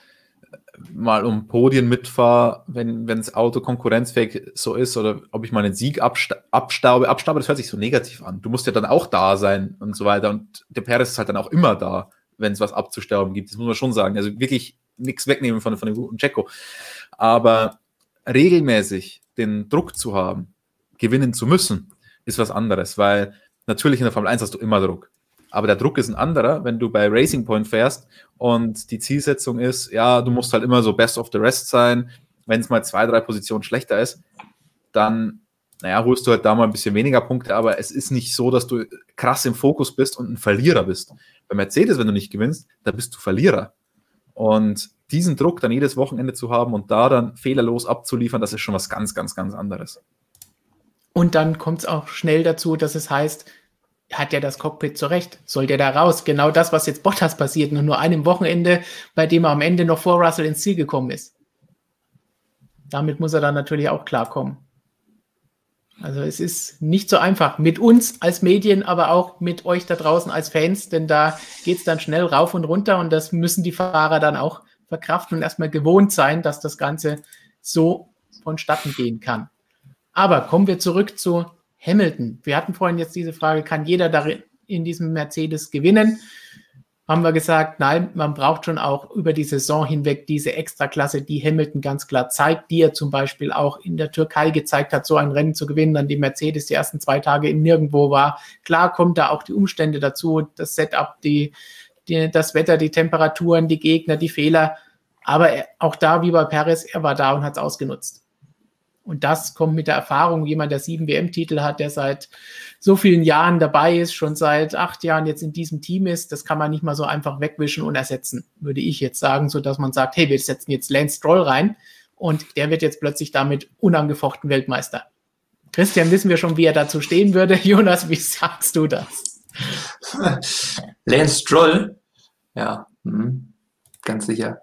mal um Podien mitfahre, wenn das Auto konkurrenzfähig so ist oder ob ich mal einen Sieg absta abstaube. Abstaube, das hört sich so negativ an. Du musst ja dann auch da sein und so weiter. Und der Perez ist halt dann auch immer da, wenn es was abzustauben gibt. Das muss man schon sagen. Also wirklich nichts wegnehmen von, von dem guten Checo. Aber regelmäßig den Druck zu haben, gewinnen zu müssen, ist was anderes, weil natürlich in der Formel 1 hast du immer Druck. Aber der Druck ist ein anderer, wenn du bei Racing Point fährst und die Zielsetzung ist, ja, du musst halt immer so best of the rest sein. Wenn es mal zwei, drei Positionen schlechter ist, dann, naja, holst du halt da mal ein bisschen weniger Punkte, aber es ist nicht so, dass du krass im Fokus bist und ein Verlierer bist. Bei Mercedes, wenn du nicht gewinnst, da bist du Verlierer. Und diesen Druck dann jedes Wochenende zu haben und da dann fehlerlos abzuliefern, das ist schon was ganz, ganz, ganz anderes. Und dann kommt es auch schnell dazu, dass es heißt, hat ja das Cockpit zurecht. Soll der da raus? Genau das, was jetzt Bottas passiert, nur nur einem Wochenende, bei dem er am Ende noch vor Russell ins Ziel gekommen ist. Damit muss er dann natürlich auch klarkommen. Also es ist nicht so einfach mit uns als Medien, aber auch mit euch da draußen als Fans, denn da geht es dann schnell rauf und runter und das müssen die Fahrer dann auch verkraften und erstmal gewohnt sein, dass das Ganze so vonstatten gehen kann. Aber kommen wir zurück zu Hamilton. Wir hatten vorhin jetzt diese Frage, kann jeder darin in diesem Mercedes gewinnen? Haben wir gesagt, nein, man braucht schon auch über die Saison hinweg diese Extraklasse, die Hamilton ganz klar zeigt, die er zum Beispiel auch in der Türkei gezeigt hat, so ein Rennen zu gewinnen, an dem Mercedes die ersten zwei Tage im Nirgendwo war. Klar kommt da auch die Umstände dazu, das Setup, die, die, das Wetter, die Temperaturen, die Gegner, die Fehler. Aber auch da, wie bei Perez, er war da und hat es ausgenutzt. Und das kommt mit der Erfahrung, jemand, der sieben WM-Titel hat, der seit so vielen Jahren dabei ist, schon seit acht Jahren jetzt in diesem Team ist, das kann man nicht mal so einfach wegwischen und ersetzen, würde ich jetzt sagen, so dass man sagt, hey, wir setzen jetzt Lance Stroll rein und der wird jetzt plötzlich damit unangefochten Weltmeister. Christian, wissen wir schon, wie er dazu stehen würde. Jonas, wie sagst du das? Lance Stroll? Ja, hm, ganz sicher.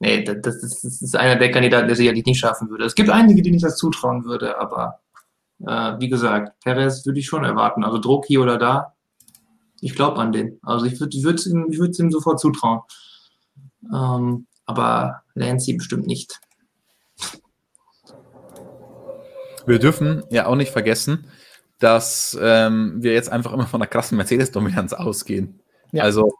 Nee, das ist, das ist einer der Kandidaten, der sicherlich nicht schaffen würde. Es gibt einige, denen ich das zutrauen würde, aber äh, wie gesagt, Perez würde ich schon erwarten. Also Druck hier oder da, ich glaube an den. Also ich würde es ihm, ihm sofort zutrauen. Ähm, aber Lancy bestimmt nicht. Wir dürfen ja auch nicht vergessen, dass ähm, wir jetzt einfach immer von einer krassen Mercedes-Dominanz ausgehen. Ja. Also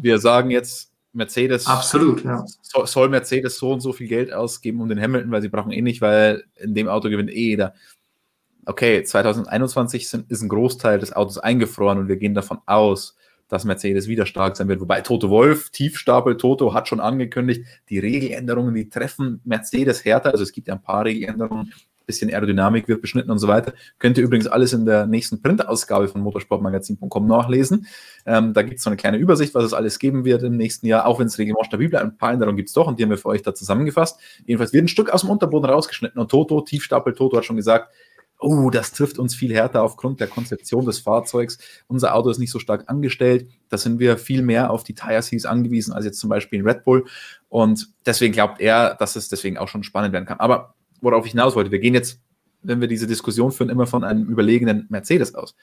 wir sagen jetzt, Mercedes. Absolut, ja. Soll Mercedes so und so viel Geld ausgeben um den Hamilton, weil sie brauchen eh nicht, weil in dem Auto gewinnt eh jeder. Okay, 2021 sind, ist ein Großteil des Autos eingefroren und wir gehen davon aus, dass Mercedes wieder stark sein wird. Wobei Toto Wolf, Tiefstapel Toto, hat schon angekündigt, die Regeländerungen, die treffen Mercedes härter. Also es gibt ja ein paar Regeländerungen, bisschen Aerodynamik wird beschnitten und so weiter. Könnt ihr übrigens alles in der nächsten Printausgabe von motorsportmagazin.com nachlesen. Ähm, da gibt es so eine kleine Übersicht, was es alles geben wird im nächsten Jahr, auch wenn das Reglement stabil bleibt. Ein paar Änderungen gibt es doch und die haben wir für euch da zusammengefasst. Jedenfalls wird ein Stück aus dem Unterboden rausgeschnitten und Toto, Tiefstapel Toto hat schon gesagt, oh, das trifft uns viel härter aufgrund der Konzeption des Fahrzeugs. Unser Auto ist nicht so stark angestellt. Da sind wir viel mehr auf die Tire Seals angewiesen als jetzt zum Beispiel in Red Bull. Und deswegen glaubt er, dass es deswegen auch schon spannend werden kann. Aber worauf ich hinaus wollte, wir gehen jetzt, wenn wir diese Diskussion führen, immer von einem überlegenen Mercedes aus.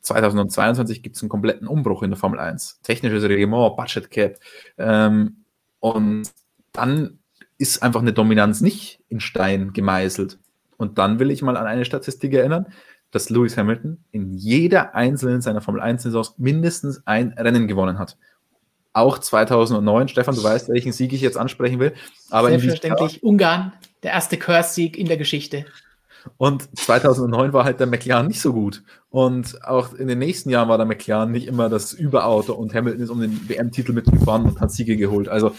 2022 gibt es einen kompletten Umbruch in der Formel 1. Technisches Reglement, Budget Cap. Ähm, und dann ist einfach eine Dominanz nicht in Stein gemeißelt. Und dann will ich mal an eine Statistik erinnern, dass Lewis Hamilton in jeder einzelnen seiner Formel 1-Saisons mindestens ein Rennen gewonnen hat. Auch 2009, Stefan, du weißt, welchen Sieg ich jetzt ansprechen will. Aber Selbstverständlich Ungarn, der erste Curse-Sieg in der Geschichte. Und 2009 war halt der McLaren nicht so gut. Und auch in den nächsten Jahren war der McLaren nicht immer das Überauto und Hamilton ist um den WM-Titel mitgefahren und hat Siege geholt. Also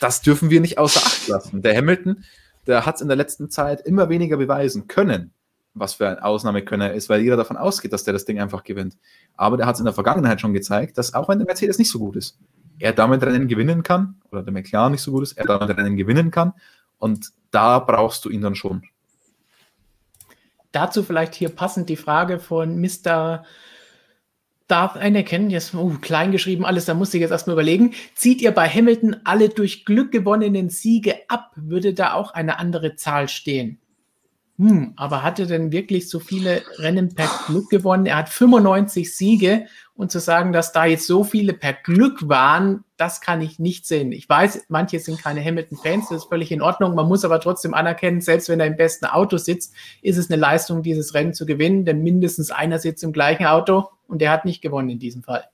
das dürfen wir nicht außer Acht lassen. Der Hamilton der hat es in der letzten Zeit immer weniger beweisen können, was für ein Ausnahmekönner ist, weil jeder davon ausgeht, dass der das Ding einfach gewinnt. Aber der hat es in der Vergangenheit schon gezeigt, dass auch wenn der Mercedes nicht so gut ist, er damit Rennen gewinnen kann, oder der McLaren nicht so gut ist, er damit Rennen gewinnen kann. Und da brauchst du ihn dann schon. Dazu vielleicht hier passend die Frage von Mr darf anerkennen, jetzt uh, klein geschrieben alles, da musste ich jetzt erstmal überlegen. Zieht ihr bei Hamilton alle durch Glück gewonnenen Siege ab, würde da auch eine andere Zahl stehen? Hm, aber hat er denn wirklich so viele Rennen per Glück gewonnen? Er hat 95 Siege und zu sagen, dass da jetzt so viele per Glück waren, das kann ich nicht sehen. Ich weiß, manche sind keine Hamilton-Fans, das ist völlig in Ordnung. Man muss aber trotzdem anerkennen, selbst wenn er im besten Auto sitzt, ist es eine Leistung, dieses Rennen zu gewinnen, denn mindestens einer sitzt im gleichen Auto und der hat nicht gewonnen in diesem Fall.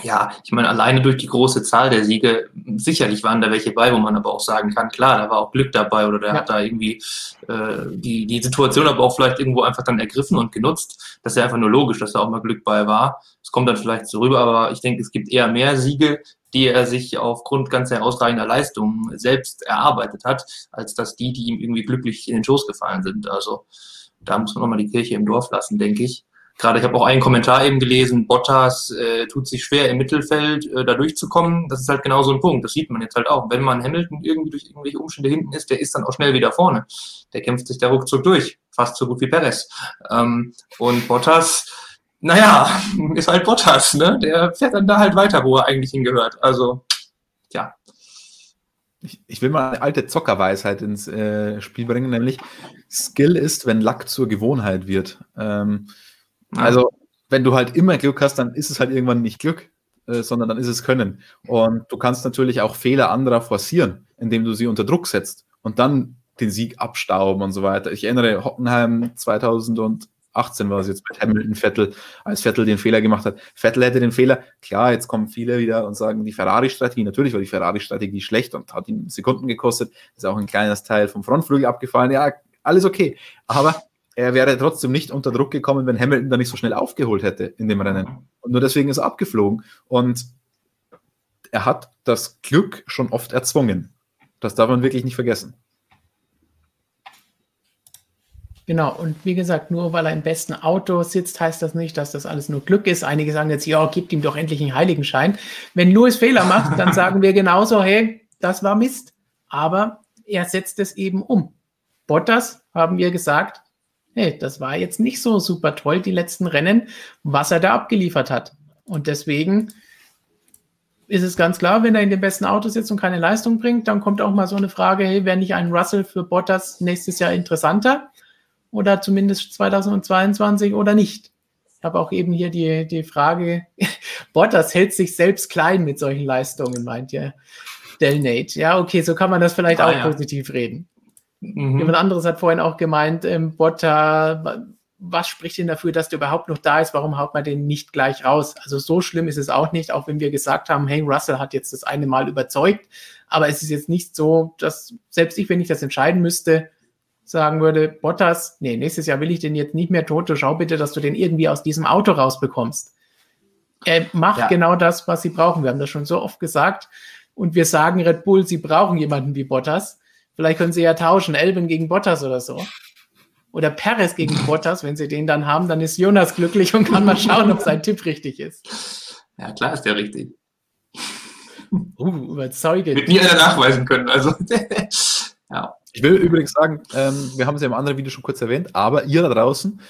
Ja, ich meine, alleine durch die große Zahl der Siege, sicherlich waren da welche bei, wo man aber auch sagen kann, klar, da war auch Glück dabei oder der ja. hat da irgendwie äh, die, die Situation aber auch vielleicht irgendwo einfach dann ergriffen und genutzt. Das ist ja einfach nur logisch, dass da auch mal Glück bei war. Es kommt dann vielleicht so rüber, aber ich denke, es gibt eher mehr Siege, die er sich aufgrund ganz herausragender Leistungen selbst erarbeitet hat, als dass die, die ihm irgendwie glücklich in den Schoß gefallen sind. Also da muss man nochmal die Kirche im Dorf lassen, denke ich. Gerade ich habe auch einen Kommentar eben gelesen, Bottas äh, tut sich schwer im Mittelfeld äh, da durchzukommen. Das ist halt genau so ein Punkt. Das sieht man jetzt halt auch. Wenn man Hamilton irgendwie durch irgendwelche Umstände hinten ist, der ist dann auch schnell wieder vorne. Der kämpft sich da ruckzuck durch. Fast so gut wie Perez. Ähm, und Bottas, naja, ist halt Bottas, ne? Der fährt dann da halt weiter, wo er eigentlich hingehört. Also, ja. Ich, ich will mal eine alte Zockerweisheit ins äh, Spiel bringen, nämlich Skill ist, wenn Lack zur Gewohnheit wird. Ähm, also, wenn du halt immer Glück hast, dann ist es halt irgendwann nicht Glück, äh, sondern dann ist es Können. Und du kannst natürlich auch Fehler anderer forcieren, indem du sie unter Druck setzt und dann den Sieg abstauben und so weiter. Ich erinnere Hockenheim 2018 war es jetzt mit Hamilton Vettel, als Vettel den Fehler gemacht hat. Vettel hätte den Fehler, klar, jetzt kommen viele wieder und sagen, die Ferrari-Strategie, natürlich war die Ferrari-Strategie schlecht und hat ihn Sekunden gekostet, ist auch ein kleines Teil vom Frontflügel abgefallen, ja, alles okay. Aber er wäre trotzdem nicht unter Druck gekommen, wenn Hamilton da nicht so schnell aufgeholt hätte in dem Rennen. Und nur deswegen ist er abgeflogen. Und er hat das Glück schon oft erzwungen. Das darf man wirklich nicht vergessen. Genau, und wie gesagt, nur weil er im besten Auto sitzt, heißt das nicht, dass das alles nur Glück ist. Einige sagen jetzt, ja, gibt ihm doch endlich einen Heiligenschein. Wenn Louis Fehler macht, dann sagen wir genauso, hey, das war Mist. Aber er setzt es eben um. Bottas, haben wir gesagt, hey, das war jetzt nicht so super toll, die letzten Rennen, was er da abgeliefert hat. Und deswegen ist es ganz klar, wenn er in dem besten Auto sitzt und keine Leistung bringt, dann kommt auch mal so eine Frage, hey, wäre nicht ein Russell für Bottas nächstes Jahr interessanter? Oder zumindest 2022 oder nicht? Ich habe auch eben hier die, die Frage, Bottas hält sich selbst klein mit solchen Leistungen, meint ja Delnate. Ja, okay, so kann man das vielleicht ah, auch ja. positiv reden. Mhm. Jemand anderes hat vorhin auch gemeint, ähm, Botta, was spricht denn dafür, dass der überhaupt noch da ist? Warum haut man den nicht gleich raus? Also so schlimm ist es auch nicht, auch wenn wir gesagt haben, hey, Russell hat jetzt das eine Mal überzeugt. Aber es ist jetzt nicht so, dass selbst ich, wenn ich das entscheiden müsste, sagen würde, Bottas, nee, nächstes Jahr will ich den jetzt nicht mehr tot, schau bitte, dass du den irgendwie aus diesem Auto rausbekommst. Er macht ja. genau das, was sie brauchen. Wir haben das schon so oft gesagt. Und wir sagen Red Bull, sie brauchen jemanden wie Bottas. Vielleicht können sie ja tauschen, Elben gegen Bottas oder so. Oder Perez gegen Bottas. Wenn sie den dann haben, dann ist Jonas glücklich und kann mal schauen, ob sein Tipp richtig ist. Ja, klar ist der richtig. Uh, überzeugend. Wird nie einer nachweisen können. Also, ja. Ich will übrigens sagen, ähm, wir haben es ja im anderen Video schon kurz erwähnt, aber ihr da draußen,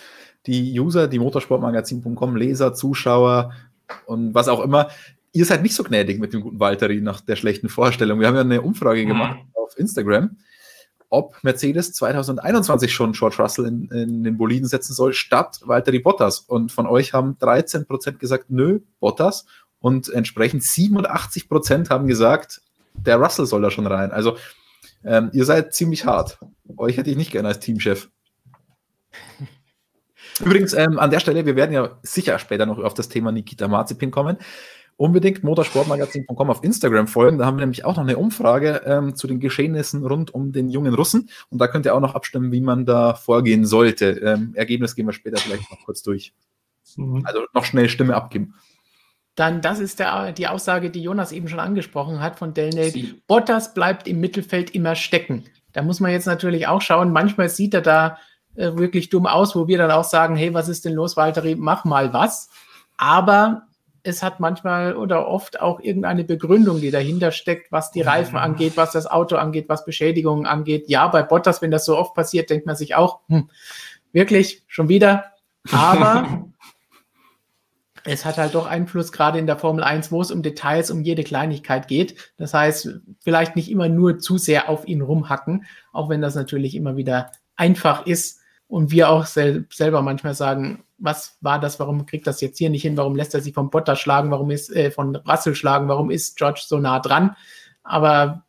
die User, die motorsportmagazin.com, Leser, Zuschauer und was auch immer, ihr seid nicht so gnädig mit dem guten Valtteri nach der schlechten Vorstellung. Wir haben ja eine Umfrage gemacht mhm. auf Instagram, ob Mercedes 2021 schon George Russell in, in den Boliden setzen soll, statt Valtteri Bottas. Und von euch haben 13 Prozent gesagt, nö, Bottas. Und entsprechend 87 Prozent haben gesagt, der Russell soll da schon rein. Also ähm, ihr seid ziemlich hart. Euch hätte ich nicht gerne als Teamchef. Übrigens, ähm, an der Stelle, wir werden ja sicher später noch auf das Thema Nikita Mazepin kommen. Unbedingt motorsportmagazin.com auf Instagram folgen. Da haben wir nämlich auch noch eine Umfrage ähm, zu den Geschehnissen rund um den jungen Russen. Und da könnt ihr auch noch abstimmen, wie man da vorgehen sollte. Ähm, Ergebnis gehen wir später vielleicht noch kurz durch. Mhm. Also noch schnell Stimme abgeben. Dann, das ist der, die Aussage, die Jonas eben schon angesprochen hat von Delnay. Bottas bleibt im Mittelfeld immer stecken. Da muss man jetzt natürlich auch schauen. Manchmal sieht er da äh, wirklich dumm aus, wo wir dann auch sagen, hey, was ist denn los, Walter, mach mal was. Aber es hat manchmal oder oft auch irgendeine Begründung, die dahinter steckt, was die Reifen angeht, was das Auto angeht, was Beschädigungen angeht. Ja, bei Bottas, wenn das so oft passiert, denkt man sich auch, hm, wirklich, schon wieder. Aber es hat halt doch Einfluss, gerade in der Formel 1, wo es um Details, um jede Kleinigkeit geht. Das heißt, vielleicht nicht immer nur zu sehr auf ihn rumhacken, auch wenn das natürlich immer wieder einfach ist und wir auch sel selber manchmal sagen, was war das, warum kriegt das jetzt hier nicht hin, warum lässt er sich vom Potter schlagen, warum ist äh, von Russell schlagen, warum ist George so nah dran. Aber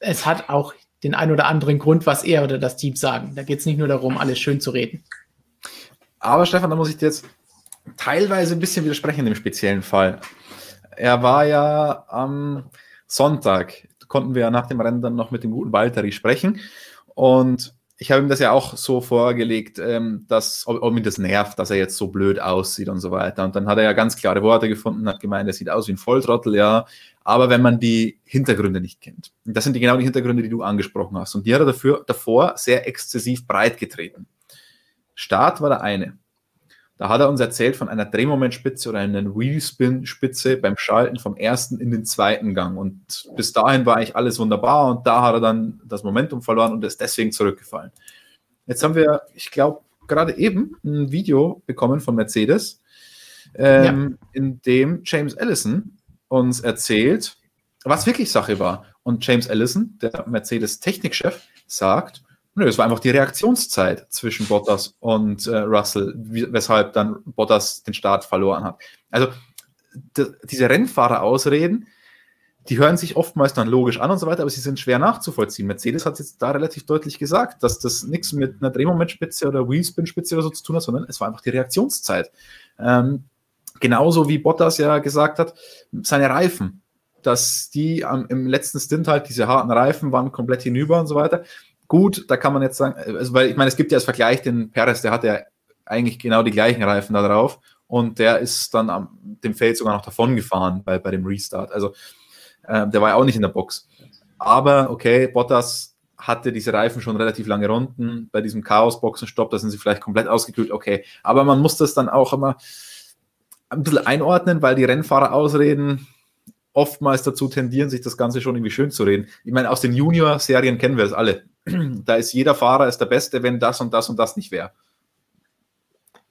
es hat auch den ein oder anderen Grund, was er oder das Team sagen. Da geht es nicht nur darum, alles schön zu reden. Aber Stefan, da muss ich dir jetzt teilweise ein bisschen widersprechen dem speziellen Fall. Er war ja am Sonntag, konnten wir ja nach dem Rennen dann noch mit dem guten Walteri sprechen. Und ich habe ihm das ja auch so vorgelegt, ähm, dass, ob, ob ihn das nervt, dass er jetzt so blöd aussieht und so weiter. Und dann hat er ja ganz klare Worte gefunden, hat gemeint, er sieht aus wie ein Volltrottel, ja. Aber wenn man die Hintergründe nicht kennt. Und das sind die, genau die Hintergründe, die du angesprochen hast. Und die hat er dafür, davor sehr exzessiv breit getreten. Start war der eine. Da hat er uns erzählt von einer Drehmomentspitze oder einer Wheelspin-Spitze beim Schalten vom ersten in den zweiten Gang. Und bis dahin war eigentlich alles wunderbar und da hat er dann das Momentum verloren und ist deswegen zurückgefallen. Jetzt haben wir, ich glaube, gerade eben ein Video bekommen von Mercedes, ähm, ja. in dem James Allison uns erzählt, was wirklich Sache war. Und James Allison, der Mercedes-Technikchef, sagt, Nö, es war einfach die Reaktionszeit zwischen Bottas und äh, Russell, weshalb dann Bottas den Start verloren hat. Also diese Rennfahrer-Ausreden, die hören sich oftmals dann logisch an und so weiter, aber sie sind schwer nachzuvollziehen. Mercedes hat jetzt da relativ deutlich gesagt, dass das nichts mit einer Drehmomentspitze oder Wheelspin-Spitze oder so zu tun hat, sondern es war einfach die Reaktionszeit. Ähm, genauso wie Bottas ja gesagt hat, seine Reifen, dass die am, im letzten Stint halt diese harten Reifen waren komplett hinüber und so weiter gut, da kann man jetzt sagen, also weil ich meine, es gibt ja als Vergleich den Perez, der hat ja eigentlich genau die gleichen Reifen da drauf und der ist dann am dem Feld sogar noch davon gefahren bei, bei dem Restart. Also äh, der war ja auch nicht in der Box. Aber okay, Bottas hatte diese Reifen schon relativ lange Runden. Bei diesem Chaos-Boxenstopp, da sind sie vielleicht komplett ausgekühlt, okay. Aber man muss das dann auch immer ein bisschen einordnen, weil die Rennfahrer ausreden, oftmals dazu tendieren, sich das Ganze schon irgendwie schön zu reden. Ich meine, aus den Junior-Serien kennen wir das alle da ist jeder Fahrer ist der Beste, wenn das und das und das nicht wäre.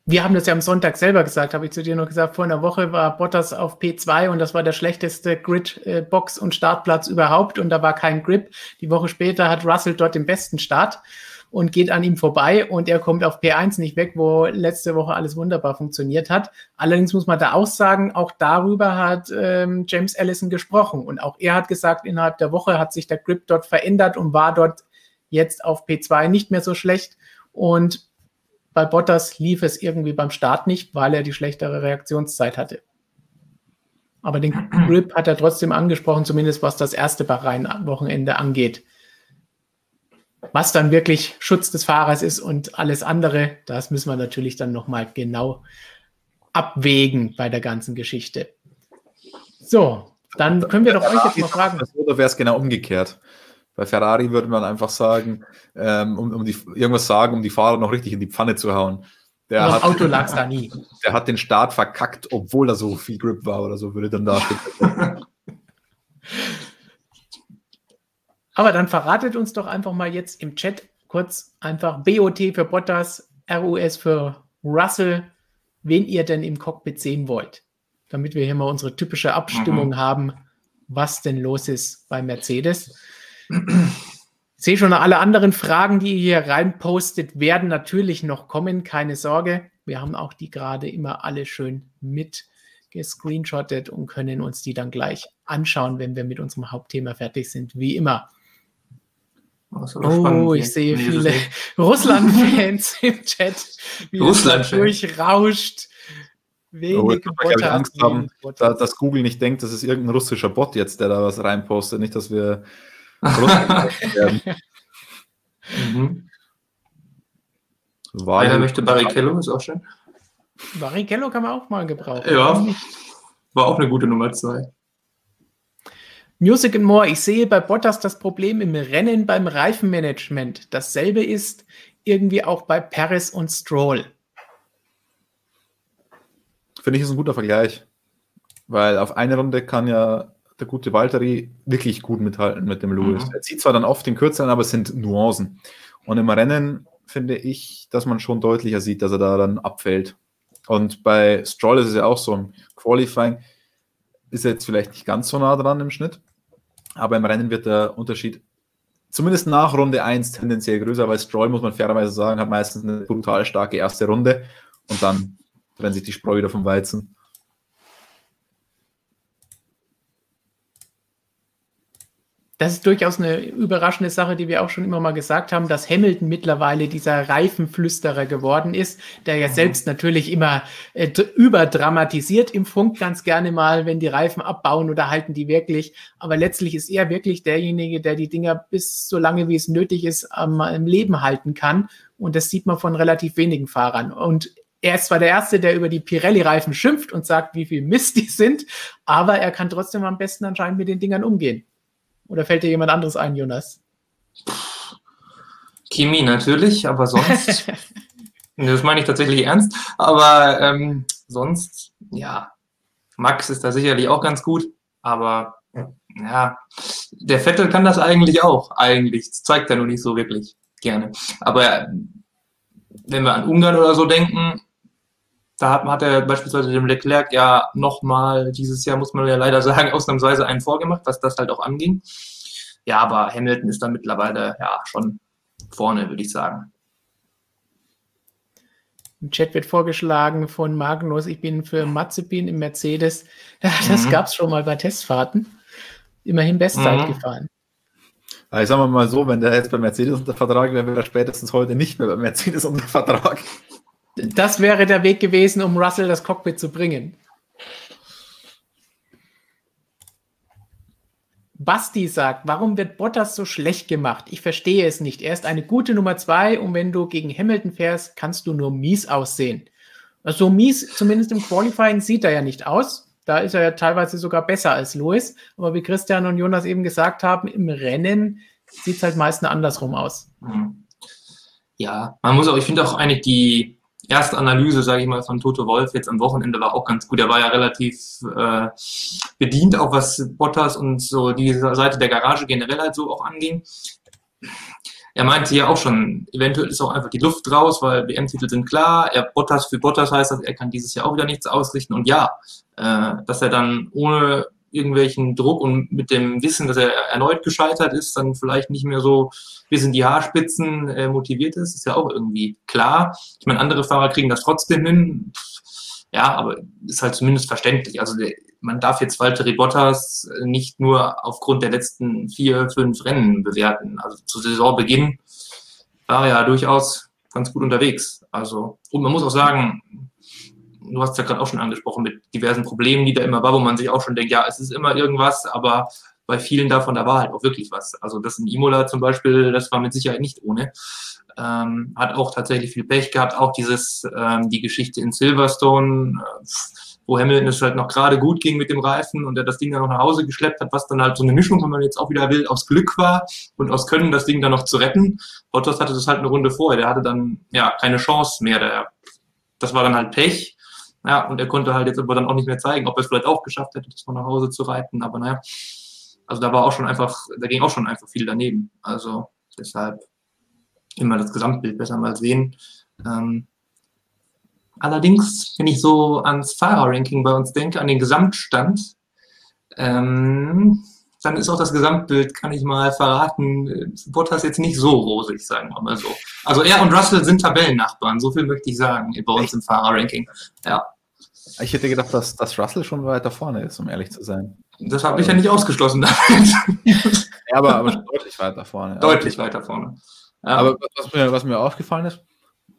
Wir haben das ja am Sonntag selber gesagt, habe ich zu dir noch gesagt. Vor einer Woche war Bottas auf P2 und das war der schlechteste Grid-Box und Startplatz überhaupt und da war kein Grip. Die Woche später hat Russell dort den besten Start und geht an ihm vorbei und er kommt auf P1 nicht weg, wo letzte Woche alles wunderbar funktioniert hat. Allerdings muss man da auch sagen, auch darüber hat ähm, James Allison gesprochen und auch er hat gesagt, innerhalb der Woche hat sich der Grip dort verändert und war dort jetzt auf P2 nicht mehr so schlecht. Und bei Bottas lief es irgendwie beim Start nicht, weil er die schlechtere Reaktionszeit hatte. Aber den Grip hat er trotzdem angesprochen, zumindest was das erste Bahrain-Wochenende angeht. Was dann wirklich Schutz des Fahrers ist und alles andere, das müssen wir natürlich dann nochmal genau abwägen bei der ganzen Geschichte. So, dann können wir doch euch jetzt mal fragen. Oder wäre es genau umgekehrt? Bei Ferrari würde man einfach sagen, ähm, um, um die, irgendwas sagen, um die Fahrer noch richtig in die Pfanne zu hauen. Der hat, Auto lag da nie. Der hat den Start verkackt, obwohl da so viel Grip war oder so, würde dann da stehen. Aber dann verratet uns doch einfach mal jetzt im Chat kurz einfach BOT für Bottas, RUS für Russell, wen ihr denn im Cockpit sehen wollt. Damit wir hier mal unsere typische Abstimmung mhm. haben, was denn los ist bei Mercedes. Ich sehe schon, alle anderen Fragen, die ihr hier reinpostet, werden natürlich noch kommen, keine Sorge. Wir haben auch die gerade immer alle schön mit gescreenshottet und können uns die dann gleich anschauen, wenn wir mit unserem Hauptthema fertig sind, wie immer. Oh, ich sehe viele Russland-Fans im Chat, wie Russland durchrauscht. Wenig oh, ich Botter, Angst haben, da, dass Google nicht denkt, das ist irgendein russischer Bot jetzt, der da was reinpostet, nicht, dass wir werden. mhm. Einer möchte Barrichello, ist auch schön. Barrichello kann man auch mal gebrauchen. Ja, war auch eine gute Nummer zwei. Music and More. Ich sehe bei Bottas das Problem im Rennen beim Reifenmanagement. Dasselbe ist irgendwie auch bei Paris und Stroll. Finde ich, ist ein guter Vergleich. Weil auf eine Runde kann ja der gute Valtteri wirklich gut mithalten mit dem Lewis. Mhm. Er zieht zwar dann oft den Kürzeren, aber es sind Nuancen. Und im Rennen finde ich, dass man schon deutlicher sieht, dass er da dann abfällt. Und bei Stroll ist es ja auch so, im Qualifying ist jetzt vielleicht nicht ganz so nah dran im Schnitt, aber im Rennen wird der Unterschied zumindest nach Runde 1 tendenziell größer, weil Stroll, muss man fairerweise sagen, hat meistens eine brutal starke erste Runde und dann trennt sich die Spreu wieder vom Weizen. Das ist durchaus eine überraschende Sache, die wir auch schon immer mal gesagt haben, dass Hamilton mittlerweile dieser Reifenflüsterer geworden ist, der ja mhm. selbst natürlich immer äh, überdramatisiert im Funk ganz gerne mal, wenn die Reifen abbauen oder halten die wirklich. Aber letztlich ist er wirklich derjenige, der die Dinger bis so lange wie es nötig ist am, im Leben halten kann. Und das sieht man von relativ wenigen Fahrern. Und er ist zwar der Erste, der über die Pirelli-Reifen schimpft und sagt, wie viel Mist die sind, aber er kann trotzdem am besten anscheinend mit den Dingern umgehen. Oder fällt dir jemand anderes ein, Jonas? Kimi natürlich, aber sonst. das meine ich tatsächlich ernst. Aber ähm, sonst, ja, Max ist da sicherlich auch ganz gut. Aber ja, der Vettel kann das eigentlich auch. Eigentlich. Das zeigt er nur nicht so wirklich gerne. Aber wenn wir an Ungarn oder so denken, da hat, hat er beispielsweise dem Leclerc ja nochmal dieses Jahr, muss man ja leider sagen, ausnahmsweise einen vorgemacht, was das halt auch anging. Ja, aber Hamilton ist da mittlerweile ja schon vorne, würde ich sagen. Im Chat wird vorgeschlagen von Magnus, ich bin für Mazepin im Mercedes. Ja, das mhm. gab es schon mal bei Testfahrten. Immerhin Bestzeit mhm. gefahren. ich sage mal so, wenn der jetzt bei Mercedes unter Vertrag wäre, wäre er spätestens heute nicht mehr bei Mercedes unter Vertrag. Das wäre der Weg gewesen, um Russell das Cockpit zu bringen. Basti sagt, warum wird Bottas so schlecht gemacht? Ich verstehe es nicht. Er ist eine gute Nummer zwei und wenn du gegen Hamilton fährst, kannst du nur mies aussehen. Also mies, zumindest im Qualifying, sieht er ja nicht aus. Da ist er ja teilweise sogar besser als Lewis. Aber wie Christian und Jonas eben gesagt haben, im Rennen sieht es halt meistens andersrum aus. Ja, man muss auch, ich finde auch eigentlich die, erste Analyse, sage ich mal, von Toto Wolf jetzt am Wochenende war auch ganz gut. Er war ja relativ äh, bedient, auch was Bottas und so die Seite der Garage generell halt so auch anging. Er meinte ja auch schon, eventuell ist auch einfach die Luft raus, weil WM-Titel sind klar. Er Bottas für Bottas heißt das, er kann dieses Jahr auch wieder nichts ausrichten. Und ja, äh, dass er dann ohne irgendwelchen Druck und mit dem Wissen, dass er erneut gescheitert ist, dann vielleicht nicht mehr so bis in die Haarspitzen äh, motiviert ist, ist ja auch irgendwie klar. Ich meine, andere Fahrer kriegen das trotzdem hin. Ja, aber ist halt zumindest verständlich. Also der, man darf jetzt Walter Bottas nicht nur aufgrund der letzten vier, fünf Rennen bewerten. Also zu Saisonbeginn war er ja durchaus ganz gut unterwegs. Also, und man muss auch sagen, du hast ja gerade auch schon angesprochen mit diversen Problemen, die da immer war, wo man sich auch schon denkt, ja, es ist immer irgendwas, aber bei vielen davon, da war halt auch wirklich was. Also das in Imola zum Beispiel, das war mit Sicherheit nicht ohne. Ähm, hat auch tatsächlich viel Pech gehabt. Auch dieses, ähm, die Geschichte in Silverstone, äh, wo Hamilton es halt noch gerade gut ging mit dem Reifen und er das Ding dann noch nach Hause geschleppt hat, was dann halt so eine Mischung, wenn man jetzt auch wieder will, aus Glück war und aus Können, das Ding dann noch zu retten. Bottas hatte das halt eine Runde vorher, der hatte dann ja keine Chance mehr. Der, das war dann halt Pech. Ja, und er konnte halt jetzt aber dann auch nicht mehr zeigen, ob er es vielleicht auch geschafft hätte, das mal nach Hause zu reiten. Aber naja, also da war auch schon einfach, da ging auch schon einfach viel daneben. Also deshalb immer das Gesamtbild besser mal sehen. Ähm, allerdings, wenn ich so ans Fahrerranking bei uns denke, an den Gesamtstand, ähm, dann ist auch das Gesamtbild, kann ich mal verraten, Bottas jetzt nicht so rosig, sagen wir mal so. Also er und Russell sind Tabellennachbarn, so viel möchte ich sagen, bei uns im Fahrerranking. Ja. Ich hätte gedacht, dass, dass Russell schon weiter vorne ist, um ehrlich zu sein. Das habe ich ja nicht ausgeschlossen damit. ja, aber, aber deutlich weiter vorne. Deutlich weiter vorne. Ja. Aber was mir, was mir aufgefallen ist,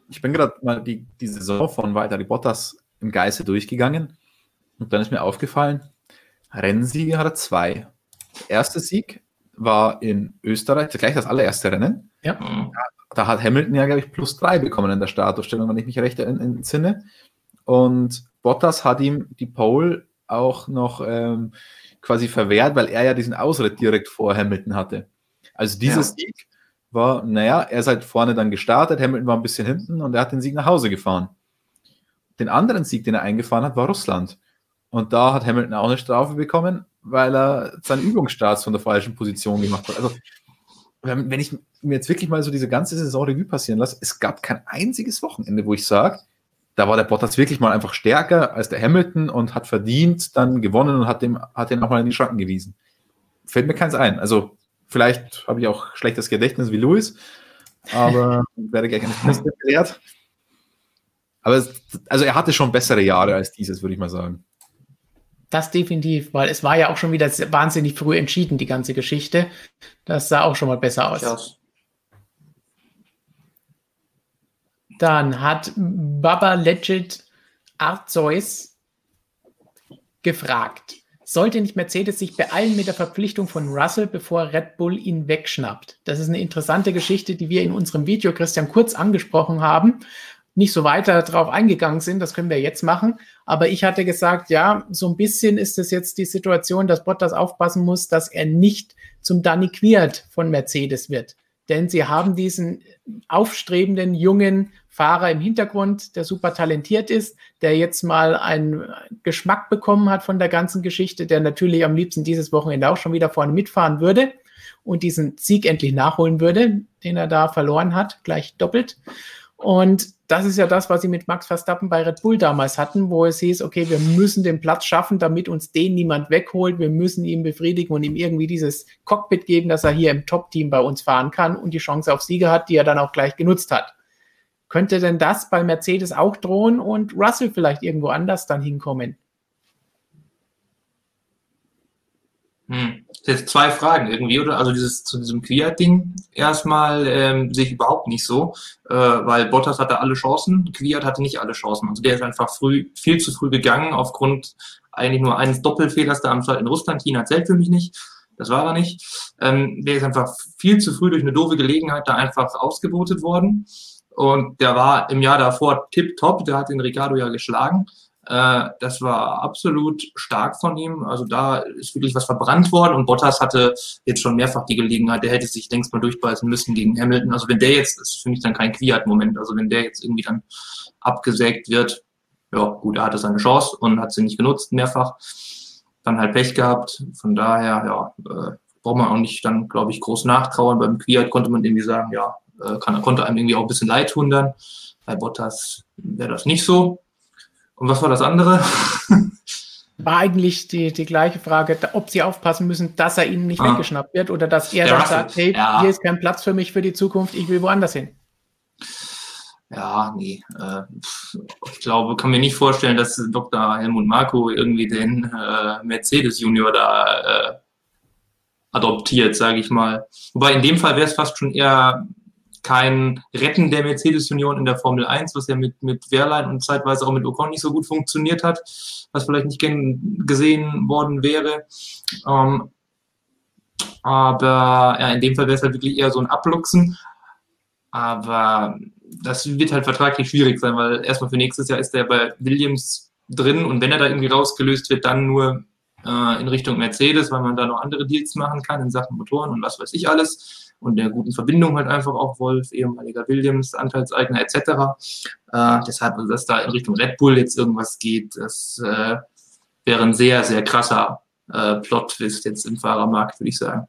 ich bin gerade mal die, die Saison von Walter Bottas im Geiste durchgegangen und dann ist mir aufgefallen, Rennsiege hat er zwei. Der erste Sieg war in Österreich, gleich das allererste Rennen. Ja. Da hat Hamilton ja, glaube ich, plus drei bekommen in der Startausstellung, wenn ich mich recht entsinne. Und Bottas hat ihm die Pole auch noch ähm, quasi verwehrt, weil er ja diesen Ausritt direkt vor Hamilton hatte. Also dieser ja. Sieg war, naja, er ist halt vorne dann gestartet, Hamilton war ein bisschen hinten und er hat den Sieg nach Hause gefahren. Den anderen Sieg, den er eingefahren hat, war Russland. Und da hat Hamilton auch eine Strafe bekommen, weil er seinen Übungsstarts von der falschen Position gemacht hat. Also, wenn ich mir jetzt wirklich mal so diese ganze Saison Revue passieren lasse, es gab kein einziges Wochenende, wo ich sage, da war der Bottas wirklich mal einfach stärker als der Hamilton und hat verdient dann gewonnen und hat dem, hat den auch mal in die Schranken gewiesen. Fällt mir keins ein. Also vielleicht habe ich auch schlechtes Gedächtnis wie Louis, aber werde gleich ein Test erklärt. Aber es, also er hatte schon bessere Jahre als dieses, würde ich mal sagen. Das definitiv, weil es war ja auch schon wieder wahnsinnig früh entschieden, die ganze Geschichte. Das sah auch schon mal besser aus. Ja. Dann hat Baba Legit Arzeus gefragt, sollte nicht Mercedes sich beeilen mit der Verpflichtung von Russell, bevor Red Bull ihn wegschnappt? Das ist eine interessante Geschichte, die wir in unserem Video, Christian, kurz angesprochen haben. Nicht so weiter darauf eingegangen sind, das können wir jetzt machen. Aber ich hatte gesagt, ja, so ein bisschen ist es jetzt die Situation, dass Bottas aufpassen muss, dass er nicht zum Danny Quiert von Mercedes wird. Denn sie haben diesen aufstrebenden jungen Fahrer im Hintergrund, der super talentiert ist, der jetzt mal einen Geschmack bekommen hat von der ganzen Geschichte, der natürlich am liebsten dieses Wochenende auch schon wieder vorne mitfahren würde und diesen Sieg endlich nachholen würde, den er da verloren hat, gleich doppelt. Und das ist ja das, was sie mit Max Verstappen bei Red Bull damals hatten, wo es hieß, okay, wir müssen den Platz schaffen, damit uns den niemand wegholt. Wir müssen ihn befriedigen und ihm irgendwie dieses Cockpit geben, dass er hier im Top-Team bei uns fahren kann und die Chance auf Siege hat, die er dann auch gleich genutzt hat. Könnte denn das bei Mercedes auch drohen und Russell vielleicht irgendwo anders dann hinkommen? Hm. Jetzt zwei Fragen irgendwie, oder? Also dieses zu diesem Quiert-Ding erstmal ähm, sehe ich überhaupt nicht so, äh, weil Bottas hatte alle Chancen, Quiert hatte nicht alle Chancen. Also der ist einfach früh, viel zu früh gegangen aufgrund eigentlich nur eines Doppelfehlers da am Start in Russland. China zählt für mich nicht. Das war er nicht. Ähm, der ist einfach viel zu früh durch eine doofe Gelegenheit da einfach ausgebotet worden. Und der war im Jahr davor tip-top, der hat den Ricardo ja geschlagen. Äh, das war absolut stark von ihm. Also da ist wirklich was verbrannt worden und Bottas hatte jetzt schon mehrfach die Gelegenheit, der hätte sich längst mal durchbeißen müssen gegen Hamilton. Also wenn der jetzt, das ist für mich dann kein Quiat-Moment, also wenn der jetzt irgendwie dann abgesägt wird, ja gut, er hatte seine Chance und hat sie nicht genutzt, mehrfach. Dann halt Pech gehabt. Von daher, ja, äh, braucht man auch nicht dann, glaube ich, groß nachtrauern. Beim Quiat konnte man irgendwie sagen, ja, äh, kann, konnte einem irgendwie auch ein bisschen leid tun dann. Bei Bottas wäre das nicht so. Und was war das andere? War eigentlich die, die gleiche Frage, ob sie aufpassen müssen, dass er ihnen nicht ah. weggeschnappt wird oder dass er dann sagt, hey, ja. hier ist kein Platz für mich für die Zukunft, ich will woanders hin. Ja, nee. Äh, ich glaube, kann mir nicht vorstellen, dass Dr. Helmut Marko irgendwie den äh, Mercedes Junior da äh, adoptiert, sage ich mal. Wobei in dem Fall wäre es fast schon eher kein Retten der Mercedes-Union in der Formel 1, was ja mit, mit Wehrlein und zeitweise auch mit Ocon nicht so gut funktioniert hat, was vielleicht nicht gesehen worden wäre. Ähm, aber ja, in dem Fall wäre es halt wirklich eher so ein Abluchsen. Aber das wird halt vertraglich schwierig sein, weil erstmal für nächstes Jahr ist er bei Williams drin und wenn er da irgendwie rausgelöst wird, dann nur äh, in Richtung Mercedes, weil man da noch andere Deals machen kann in Sachen Motoren und was weiß ich alles und der guten Verbindung halt einfach auch Wolf, ehemaliger Williams, Anteilseigner etc. Äh, deshalb, also, dass da in Richtung Red Bull jetzt irgendwas geht, das äh, wäre ein sehr, sehr krasser äh, Plot-Twist jetzt im Fahrermarkt, würde ich sagen.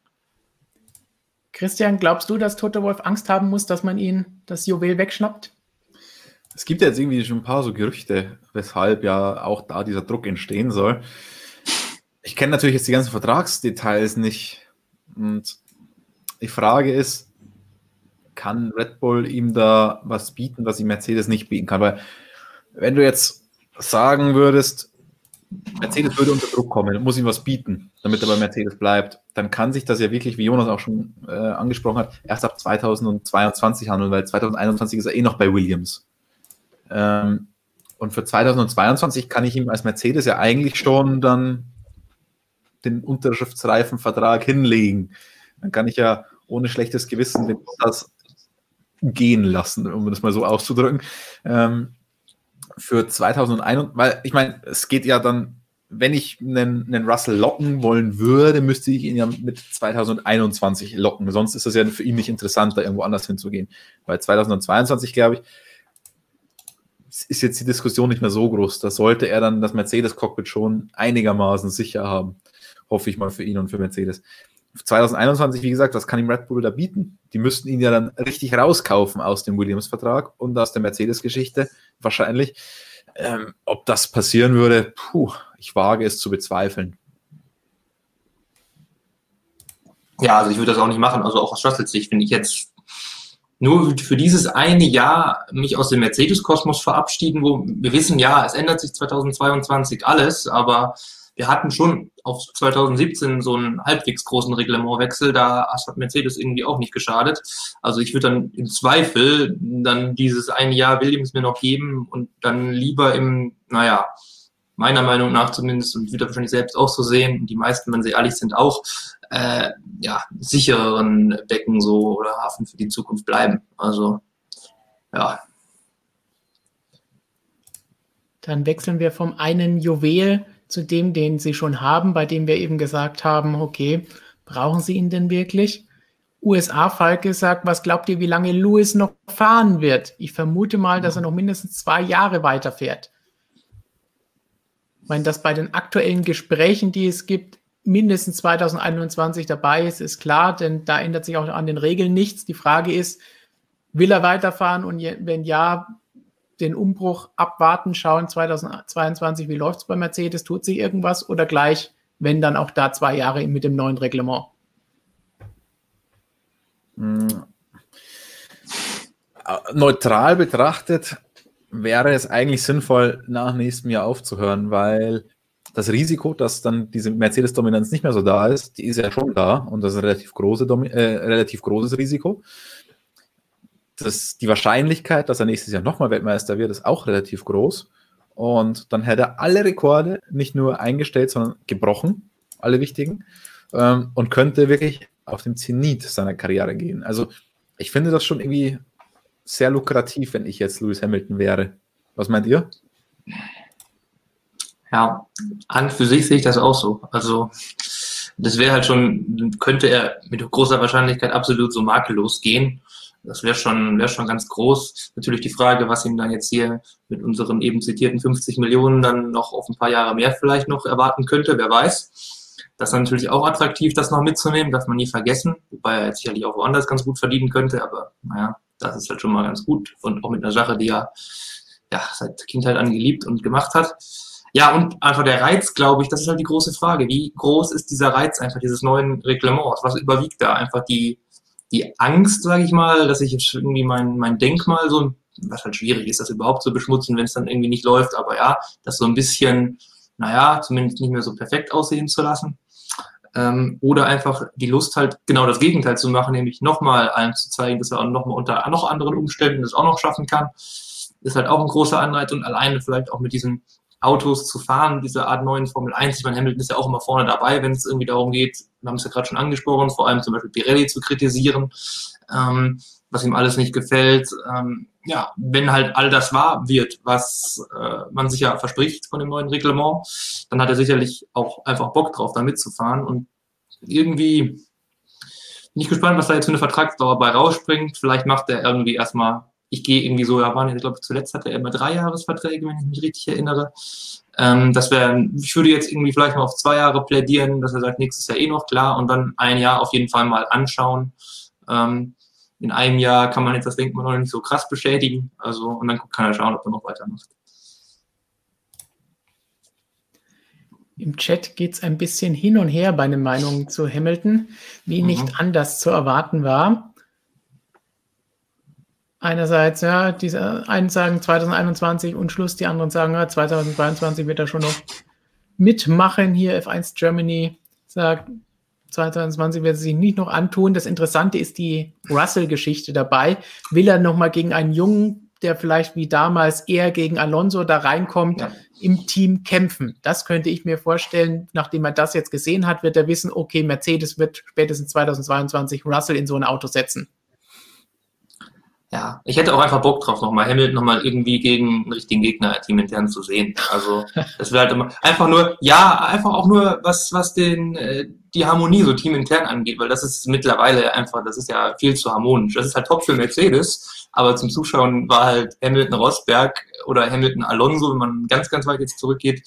Christian, glaubst du, dass Toto Wolf Angst haben muss, dass man ihn das Juwel wegschnappt? Es gibt ja jetzt irgendwie schon ein paar so Gerüchte, weshalb ja auch da dieser Druck entstehen soll. Ich kenne natürlich jetzt die ganzen Vertragsdetails nicht. Und die Frage ist, kann Red Bull ihm da was bieten, was ihm Mercedes nicht bieten kann? Weil wenn du jetzt sagen würdest, Mercedes würde unter Druck kommen, muss ihm was bieten, damit er bei Mercedes bleibt, dann kann sich das ja wirklich, wie Jonas auch schon äh, angesprochen hat, erst ab 2022 handeln, weil 2021 ist er eh noch bei Williams. Ähm, und für 2022 kann ich ihm als Mercedes ja eigentlich schon dann den unterschriftsreifen Vertrag hinlegen. Dann kann ich ja ohne schlechtes Gewissen den das gehen lassen, um das mal so auszudrücken. Ähm, für 2001, weil ich meine, es geht ja dann, wenn ich einen, einen Russell locken wollen würde, müsste ich ihn ja mit 2021 locken. Sonst ist das ja für ihn nicht interessant, da irgendwo anders hinzugehen. Weil 2022, glaube ich, ist jetzt die Diskussion nicht mehr so groß. Da sollte er dann das Mercedes-Cockpit schon einigermaßen sicher haben. Hoffe ich mal für ihn und für Mercedes. 2021, wie gesagt, was kann ihm Red Bull da bieten? Die müssten ihn ja dann richtig rauskaufen aus dem Williams-Vertrag und aus der Mercedes-Geschichte wahrscheinlich. Ähm, ob das passieren würde, puh, ich wage es zu bezweifeln. Ja, also ich würde das auch nicht machen. Also auch aus Russells Sicht finde ich jetzt nur für dieses eine Jahr mich aus dem Mercedes-Kosmos verabschieden, wo wir wissen, ja, es ändert sich 2022 alles, aber wir hatten schon auf 2017 so einen halbwegs großen Reglementwechsel, da hat Mercedes irgendwie auch nicht geschadet. Also ich würde dann im Zweifel dann dieses eine Jahr Williams mir noch geben und dann lieber im, naja, meiner Meinung nach zumindest, und wird er wahrscheinlich selbst auch so sehen, die meisten, wenn sie ehrlich sind, auch, äh, ja, sichereren Becken so oder Hafen für die Zukunft bleiben. Also, ja. Dann wechseln wir vom einen Juwel zu dem, den sie schon haben, bei dem wir eben gesagt haben, okay, brauchen sie ihn denn wirklich? USA Falke sagt, was glaubt ihr, wie lange Lewis noch fahren wird? Ich vermute mal, dass er noch mindestens zwei Jahre weiterfährt. Ich meine, dass bei den aktuellen Gesprächen, die es gibt, mindestens 2021 dabei ist, ist klar, denn da ändert sich auch an den Regeln nichts. Die Frage ist, will er weiterfahren und wenn ja, den Umbruch abwarten, schauen 2022, wie läuft es bei Mercedes, tut sich irgendwas oder gleich, wenn dann auch da zwei Jahre mit dem neuen Reglement? Hm. Neutral betrachtet wäre es eigentlich sinnvoll, nach nächstem Jahr aufzuhören, weil das Risiko, dass dann diese Mercedes-Dominanz nicht mehr so da ist, die ist ja schon da und das ist ein relativ, große, äh, relativ großes Risiko das, die Wahrscheinlichkeit, dass er nächstes Jahr nochmal Weltmeister wird, ist auch relativ groß. Und dann hätte er alle Rekorde nicht nur eingestellt, sondern gebrochen, alle wichtigen, ähm, und könnte wirklich auf dem Zenit seiner Karriere gehen. Also ich finde das schon irgendwie sehr lukrativ, wenn ich jetzt Lewis Hamilton wäre. Was meint ihr? Ja, an für sich sehe ich das auch so. Also das wäre halt schon, könnte er mit großer Wahrscheinlichkeit absolut so makellos gehen. Das wäre schon, wäre schon ganz groß. Natürlich die Frage, was ihm dann jetzt hier mit unseren eben zitierten 50 Millionen dann noch auf ein paar Jahre mehr vielleicht noch erwarten könnte, wer weiß. Das ist natürlich auch attraktiv, das noch mitzunehmen, darf man nie vergessen, wobei er sicherlich auch woanders ganz gut verdienen könnte, aber naja, das ist halt schon mal ganz gut und auch mit einer Sache, die er ja, seit Kindheit an geliebt und gemacht hat. Ja, und einfach der Reiz, glaube ich, das ist halt die große Frage. Wie groß ist dieser Reiz einfach dieses neuen Reglements? Was überwiegt da? Einfach die, die Angst, sage ich mal, dass ich jetzt irgendwie mein, mein Denkmal so, was halt schwierig ist, das überhaupt zu beschmutzen, wenn es dann irgendwie nicht läuft, aber ja, das so ein bisschen, naja, zumindest nicht mehr so perfekt aussehen zu lassen. Ähm, oder einfach die Lust halt genau das Gegenteil zu machen, nämlich nochmal allen zu zeigen, dass er auch nochmal unter noch anderen Umständen das auch noch schaffen kann. Ist halt auch ein großer Anreiz und alleine vielleicht auch mit diesem Autos zu fahren, diese Art neuen Formel 1. Ich meine, Hamilton ist ja auch immer vorne dabei, wenn es irgendwie darum geht, wir haben es ja gerade schon angesprochen, vor allem zum Beispiel Pirelli zu kritisieren. ähm, was ihm alles nicht gefällt. Ähm, ja, wenn halt all das wahr wird, was äh, man sich ja verspricht von dem neuen Reglement, dann hat er sicherlich auch einfach Bock drauf, da mitzufahren. Und irgendwie bin ich gespannt, was da jetzt für eine Vertragsdauer bei rausspringt. Vielleicht macht er irgendwie erstmal, ich gehe irgendwie so, ja, waren, ich glaube, zuletzt hatte er immer drei Jahresverträge, wenn ich mich richtig erinnere. Ähm, das wäre, ich würde jetzt irgendwie vielleicht mal auf zwei Jahre plädieren, dass er sagt, nächstes Jahr eh noch klar und dann ein Jahr auf jeden Fall mal anschauen. Ähm, in einem Jahr kann man jetzt das Denkmal noch nicht so krass beschädigen. Also, und dann kann er schauen, ob er noch weitermacht. Im Chat geht es ein bisschen hin und her bei den Meinungen zu Hamilton, wie mhm. nicht anders zu erwarten war. Einerseits, ja, diese einen sagen 2021 und Schluss, die anderen sagen, ja, 2022 wird er schon noch mitmachen. Hier F1 Germany sagt, 2020 wird er sich nicht noch antun. Das Interessante ist die Russell-Geschichte dabei. Will er nochmal gegen einen Jungen, der vielleicht wie damals eher gegen Alonso da reinkommt, ja. im Team kämpfen? Das könnte ich mir vorstellen. Nachdem er das jetzt gesehen hat, wird er wissen, okay, Mercedes wird spätestens 2022 Russell in so ein Auto setzen ja, ich hätte auch einfach Bock drauf, nochmal Hamilton nochmal irgendwie gegen einen richtigen Gegner teamintern zu sehen. Also das wäre halt immer einfach nur, ja, einfach auch nur was, was den äh, die Harmonie so teamintern angeht, weil das ist mittlerweile einfach, das ist ja viel zu harmonisch. Das ist halt top für Mercedes, aber zum Zuschauen war halt Hamilton Rosberg oder Hamilton Alonso, wenn man ganz, ganz weit jetzt zurückgeht,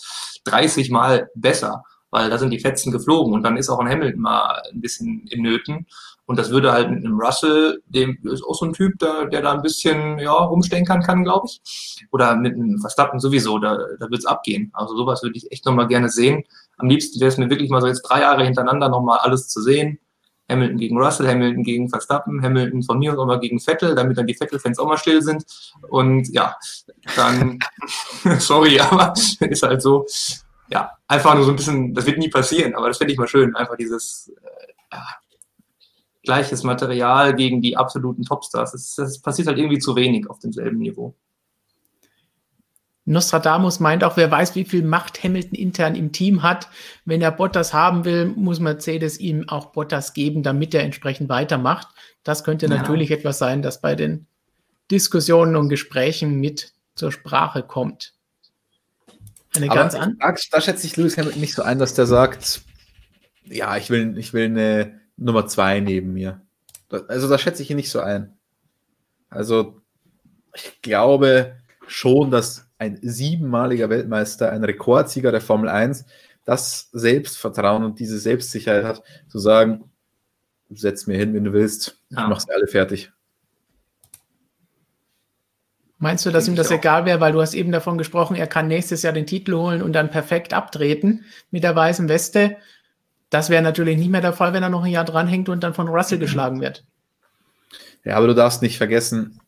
30 Mal besser, weil da sind die Fetzen geflogen und dann ist auch ein Hamilton mal ein bisschen in Nöten. Und das würde halt mit einem Russell, dem ist auch so ein Typ, der, der da ein bisschen ja, rumstenkern kann, glaube ich. Oder mit einem Verstappen sowieso, da, da wird es abgehen. Also sowas würde ich echt nochmal gerne sehen. Am liebsten wäre es mir wirklich mal so jetzt drei Jahre hintereinander nochmal alles zu sehen. Hamilton gegen Russell, Hamilton gegen Verstappen, Hamilton von mir aus auch mal gegen Vettel, damit dann die Vettel-Fans auch mal still sind. Und ja, dann, sorry, aber ist halt so, ja, einfach nur so ein bisschen, das wird nie passieren, aber das fände ich mal schön, einfach dieses, äh, gleiches Material gegen die absoluten Topstars. Es, es passiert halt irgendwie zu wenig auf demselben Niveau. Nostradamus meint auch, wer weiß, wie viel Macht Hamilton intern im Team hat. Wenn er Bottas haben will, muss Mercedes ihm auch Bottas geben, damit er entsprechend weitermacht. Das könnte ja. natürlich etwas sein, das bei den Diskussionen und Gesprächen mit zur Sprache kommt. Eine Aber ganz an. Da, da schätze ich Lewis Hamilton nicht so ein, dass der sagt, ja, ich will, ich will eine Nummer zwei neben mir. Also da schätze ich ihn nicht so ein. Also ich glaube schon, dass ein siebenmaliger Weltmeister, ein Rekordsieger der Formel 1, das Selbstvertrauen und diese Selbstsicherheit hat, zu sagen, setz mir hin, wenn du willst, ich ja. mach's alle fertig. Meinst du, dass ihm das egal wäre, weil du hast eben davon gesprochen, er kann nächstes Jahr den Titel holen und dann perfekt abtreten mit der weißen Weste? Das wäre natürlich nicht mehr der Fall, wenn er noch ein Jahr dranhängt und dann von Russell geschlagen wird. Ja, aber du darfst nicht vergessen,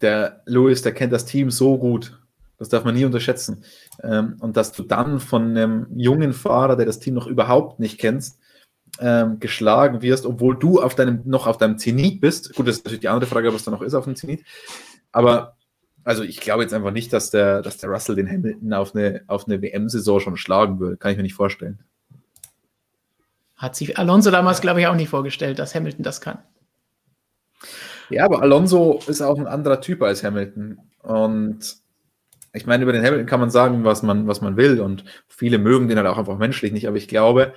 der Lewis, der kennt das Team so gut. Das darf man nie unterschätzen. Ähm, und dass du dann von einem jungen Fahrer, der das Team noch überhaupt nicht kennst, ähm, geschlagen wirst, obwohl du auf deinem, noch auf deinem Zenit bist. Gut, das ist natürlich die andere Frage, was da noch ist auf dem Zenit. Aber also ich glaube jetzt einfach nicht, dass der, dass der Russell den Hamilton auf eine, auf eine WM-Saison schon schlagen würde. Kann ich mir nicht vorstellen. Hat sich Alonso damals, glaube ich, auch nicht vorgestellt, dass Hamilton das kann. Ja, aber Alonso ist auch ein anderer Typ als Hamilton. Und ich meine, über den Hamilton kann man sagen, was man, was man will. Und viele mögen den halt auch einfach menschlich nicht. Aber ich glaube,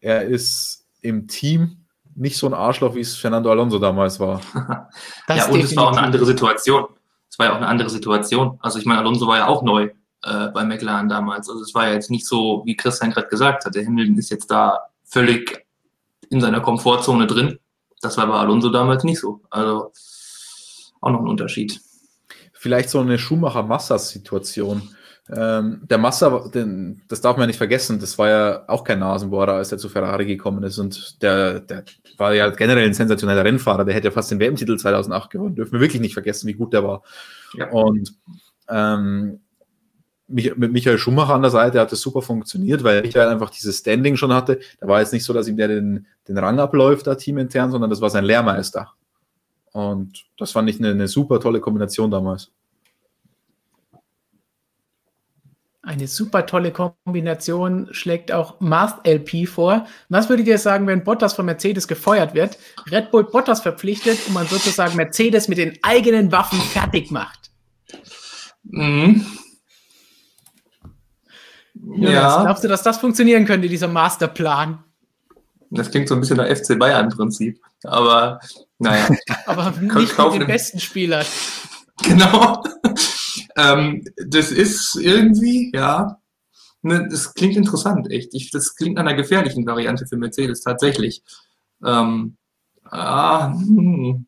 er ist im Team nicht so ein Arschloch, wie es Fernando Alonso damals war. ja, und es war auch eine andere Situation. Es war ja auch eine andere Situation. Also ich meine, Alonso war ja auch neu äh, bei McLaren damals. Also es war ja jetzt nicht so, wie Christian gerade gesagt hat, der Hamilton ist jetzt da völlig in seiner Komfortzone drin. Das war bei Alonso damals nicht so. Also auch noch ein Unterschied. Vielleicht so eine Schumacher-Massas-Situation. Ähm, der Massa, den, das darf man nicht vergessen, das war ja auch kein Nasenbohrer, als er zu Ferrari gekommen ist. Und der, der war ja generell ein sensationeller Rennfahrer. Der hätte ja fast den WM-Titel 2008 gewonnen. Dürfen wir wirklich nicht vergessen, wie gut der war. Ja. Und ähm, mit Michael Schumacher an der Seite hat es super funktioniert, weil Michael einfach dieses Standing schon hatte. Da war jetzt nicht so, dass ihm der den, den Rang abläuft, da teamintern, sondern das war sein Lehrmeister. Und das fand ich eine, eine super tolle Kombination damals. Eine super tolle Kombination schlägt auch Mast LP vor. Was würdet ihr sagen, wenn Bottas von Mercedes gefeuert wird, Red Bull Bottas verpflichtet und man sozusagen Mercedes mit den eigenen Waffen fertig macht? Mhm. Ja. ja. Glaubst du, dass das funktionieren könnte, dieser Masterplan? Das klingt so ein bisschen nach FC Bayern-Prinzip. Aber naja. Aber nicht mit den besten Spielern. Genau. ähm, das ist irgendwie, ja, ne, das klingt interessant, echt. Ich, das klingt nach einer gefährlichen Variante für Mercedes tatsächlich. Ähm, ah, hm.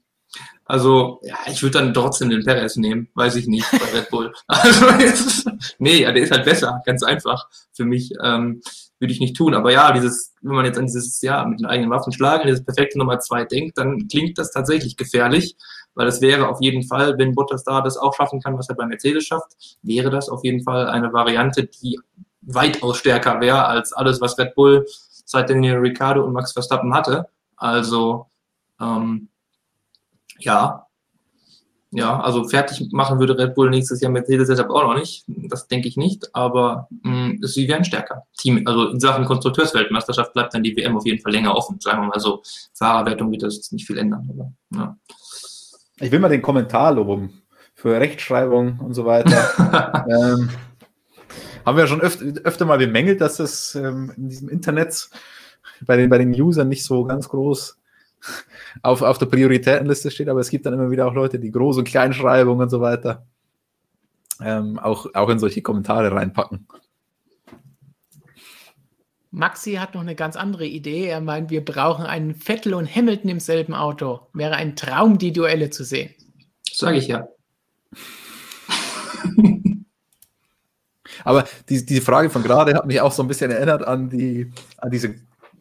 Also, ja, ich würde dann trotzdem den Perez nehmen, weiß ich nicht, bei Red Bull. Also, jetzt, nee, ja, der ist halt besser, ganz einfach für mich. Ähm, würde ich nicht tun. Aber ja, dieses, wenn man jetzt an dieses, ja, mit den eigenen Waffen schlagen, dieses perfekte Nummer zwei denkt, dann klingt das tatsächlich gefährlich, weil es wäre auf jeden Fall, wenn Bottas da das auch schaffen kann, was er bei Mercedes schafft, wäre das auf jeden Fall eine Variante, die weitaus stärker wäre als alles, was Red Bull seit Daniel Ricciardo und Max Verstappen hatte. Also, ähm, ja, ja, also fertig machen würde Red Bull nächstes Jahr Mercedes deshalb auch noch nicht. Das denke ich nicht, aber mh, mm, sie werden stärker. Team, also in Sachen Konstrukteursweltmeisterschaft bleibt dann die WM auf jeden Fall länger offen. Sagen wir mal so, Fahrerwertung wird das nicht viel ändern. Aber, ja. Ich will mal den Kommentar loben für Rechtschreibung und so weiter. ähm, haben wir schon öfter, öfter mal bemängelt, dass das ähm, in diesem Internet bei den, bei den Usern nicht so ganz groß auf, auf der Prioritätenliste steht, aber es gibt dann immer wieder auch Leute, die Groß- und Kleinschreibung und so weiter ähm, auch, auch in solche Kommentare reinpacken. Maxi hat noch eine ganz andere Idee. Er meint, wir brauchen einen Vettel und Hamilton im selben Auto. Wäre ein Traum, die Duelle zu sehen. Sage ich ja. Aber die, die Frage von gerade hat mich auch so ein bisschen erinnert an, die, an diese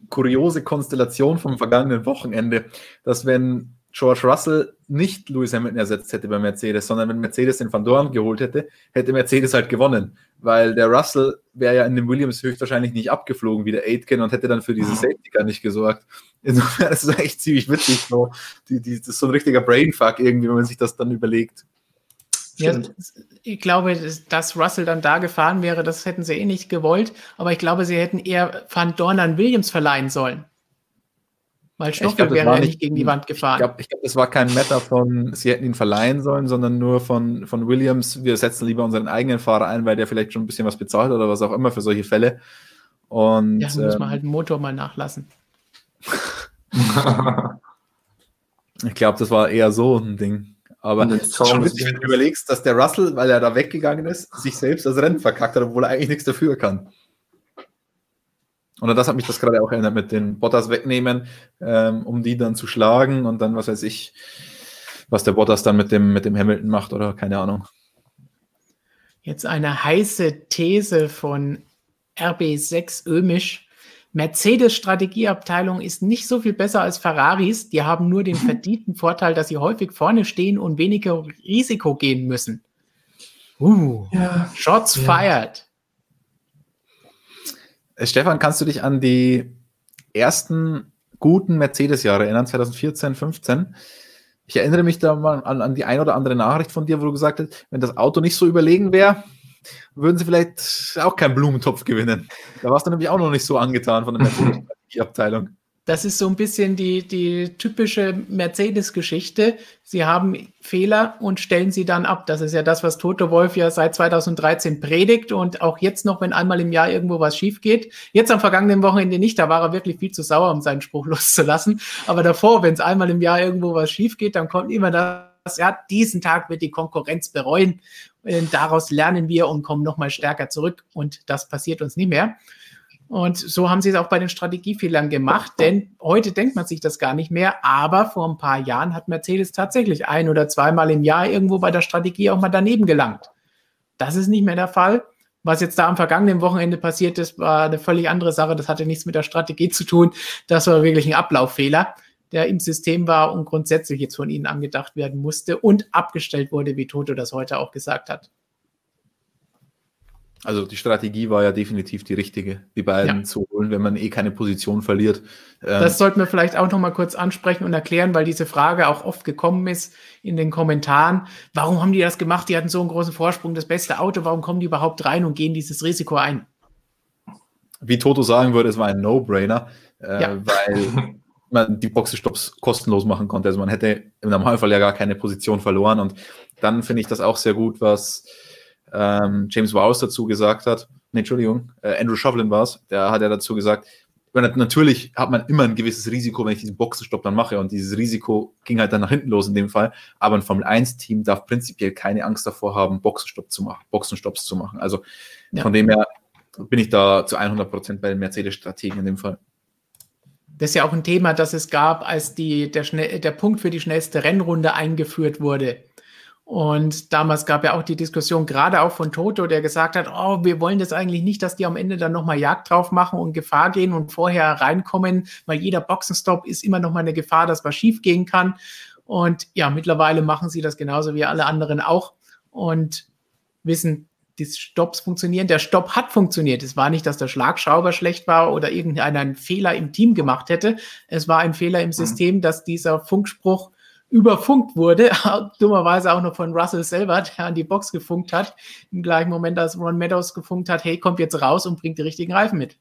kuriose Konstellation vom vergangenen Wochenende, dass wenn George Russell nicht Lewis Hamilton ersetzt hätte bei Mercedes, sondern wenn Mercedes den Van Dorn geholt hätte, hätte Mercedes halt gewonnen, weil der Russell wäre ja in dem Williams höchstwahrscheinlich nicht abgeflogen wie der Aitken und hätte dann für diese Safety Car nicht gesorgt. Insofern ist es echt ziemlich witzig, so. Die, die, das ist so ein richtiger Brainfuck irgendwie, wenn man sich das dann überlegt. Ja, ich glaube, dass Russell dann da gefahren wäre, das hätten sie eh nicht gewollt. Aber ich glaube, sie hätten eher Van Dorn an Williams verleihen sollen. Weil Stoffel wäre ja nicht gegen die Wand gefahren. Ich glaube, glaub, das war kein Matter von, sie hätten ihn verleihen sollen, sondern nur von, von Williams, wir setzen lieber unseren eigenen Fahrer ein, weil der vielleicht schon ein bisschen was bezahlt oder was auch immer für solche Fälle. Und, ja, muss man ähm, halt den Motor mal nachlassen. ich glaube, das war eher so ein Ding. Aber schon witzig, wenn du überlegst, dass der Russell, weil er da weggegangen ist, sich selbst das Rennen verkackt hat, obwohl er eigentlich nichts dafür kann. Und das hat mich das gerade auch erinnert mit den Bottas wegnehmen, ähm, um die dann zu schlagen und dann, was weiß ich, was der Bottas dann mit dem, mit dem Hamilton macht oder keine Ahnung. Jetzt eine heiße These von RB6 Ömisch. Mercedes Strategieabteilung ist nicht so viel besser als Ferraris. Die haben nur den verdienten Vorteil, dass sie häufig vorne stehen und weniger Risiko gehen müssen. Uh, ja. Shots ja. fired. Äh, Stefan, kannst du dich an die ersten guten Mercedes-Jahre erinnern, 2014, 15? Ich erinnere mich da mal an, an die ein oder andere Nachricht von dir, wo du gesagt hast, wenn das Auto nicht so überlegen wäre, würden sie vielleicht auch keinen Blumentopf gewinnen. Da warst du nämlich auch noch nicht so angetan von der Mercedes-Abteilung. Das ist so ein bisschen die, die typische Mercedes-Geschichte. Sie haben Fehler und stellen sie dann ab. Das ist ja das, was Toto Wolf ja seit 2013 predigt und auch jetzt noch, wenn einmal im Jahr irgendwo was schief geht. Jetzt am vergangenen Wochenende nicht, da war er wirklich viel zu sauer, um seinen Spruch loszulassen. Aber davor, wenn es einmal im Jahr irgendwo was schief geht, dann kommt immer das, ja, diesen Tag wird die Konkurrenz bereuen. Und daraus lernen wir und kommen nochmal stärker zurück und das passiert uns nicht mehr. Und so haben sie es auch bei den Strategiefehlern gemacht, denn heute denkt man sich das gar nicht mehr, aber vor ein paar Jahren hat Mercedes tatsächlich ein oder zweimal im Jahr irgendwo bei der Strategie auch mal daneben gelangt. Das ist nicht mehr der Fall. Was jetzt da am vergangenen Wochenende passiert ist, war eine völlig andere Sache. Das hatte nichts mit der Strategie zu tun. Das war wirklich ein Ablaufffehler, der im System war und grundsätzlich jetzt von ihnen angedacht werden musste und abgestellt wurde, wie Toto das heute auch gesagt hat. Also die Strategie war ja definitiv die richtige, die beiden ja. zu holen, wenn man eh keine Position verliert. Ähm, das sollten wir vielleicht auch noch mal kurz ansprechen und erklären, weil diese Frage auch oft gekommen ist in den Kommentaren. Warum haben die das gemacht? Die hatten so einen großen Vorsprung, das beste Auto. Warum kommen die überhaupt rein und gehen dieses Risiko ein? Wie Toto sagen würde, es war ein No-Brainer, äh, ja. weil man die Boxenstopps kostenlos machen konnte. Also man hätte im Normalfall ja gar keine Position verloren. Und dann finde ich das auch sehr gut, was ähm, James Wows dazu gesagt hat, nee, Entschuldigung, äh, Andrew Shovlin war es, der hat ja dazu gesagt, natürlich hat man immer ein gewisses Risiko, wenn ich diesen Boxenstopp dann mache und dieses Risiko ging halt dann nach hinten los in dem Fall, aber ein Formel-1-Team darf prinzipiell keine Angst davor haben, Boxenstopp zu machen, Boxenstopps zu machen. Also ja. von dem her bin ich da zu 100% bei den Mercedes-Strategen in dem Fall. Das ist ja auch ein Thema, das es gab, als die, der, schnell, der Punkt für die schnellste Rennrunde eingeführt wurde. Und damals gab ja auch die Diskussion, gerade auch von Toto, der gesagt hat, oh, wir wollen das eigentlich nicht, dass die am Ende dann nochmal Jagd drauf machen und Gefahr gehen und vorher reinkommen, weil jeder Boxenstopp ist immer nochmal eine Gefahr, dass was schief gehen kann. Und ja, mittlerweile machen sie das genauso wie alle anderen auch und wissen, die Stopps funktionieren. Der Stopp hat funktioniert. Es war nicht, dass der Schlagschrauber schlecht war oder irgendeiner Fehler im Team gemacht hätte. Es war ein Fehler im mhm. System, dass dieser Funkspruch überfunkt wurde, dummerweise auch noch von Russell selber, der an die Box gefunkt hat, im gleichen Moment, als Ron Meadows gefunkt hat, hey, kommt jetzt raus und bringt die richtigen Reifen mit.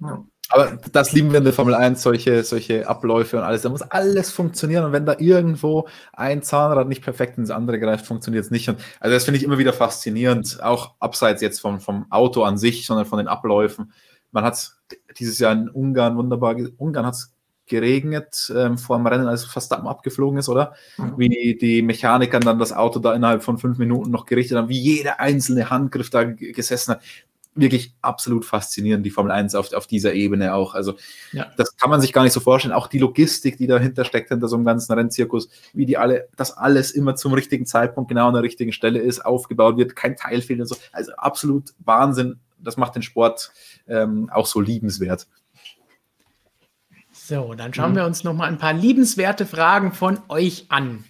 Ja. Aber das lieben wir in der Formel 1, solche, solche Abläufe und alles. Da muss alles funktionieren. Und wenn da irgendwo ein Zahnrad nicht perfekt ins andere greift, funktioniert es nicht. Und also das finde ich immer wieder faszinierend, auch abseits jetzt vom, vom Auto an sich, sondern von den Abläufen. Man hat dieses Jahr in Ungarn wunderbar, Ungarn hat es geregnet ähm, vor dem Rennen, als Verstappen abgeflogen ist, oder? Mhm. Wie die Mechaniker dann das Auto da innerhalb von fünf Minuten noch gerichtet haben, wie jeder einzelne Handgriff da gesessen hat. Wirklich absolut faszinierend, die Formel 1 auf, auf dieser Ebene auch. Also, ja. das kann man sich gar nicht so vorstellen. Auch die Logistik, die dahinter steckt, hinter so einem ganzen Rennzirkus, wie die alle, dass alles immer zum richtigen Zeitpunkt genau an der richtigen Stelle ist, aufgebaut wird, kein Teil fehlt und so. Also, absolut Wahnsinn. Das macht den Sport ähm, auch so liebenswert. So, dann schauen mhm. wir uns noch mal ein paar liebenswerte Fragen von euch an.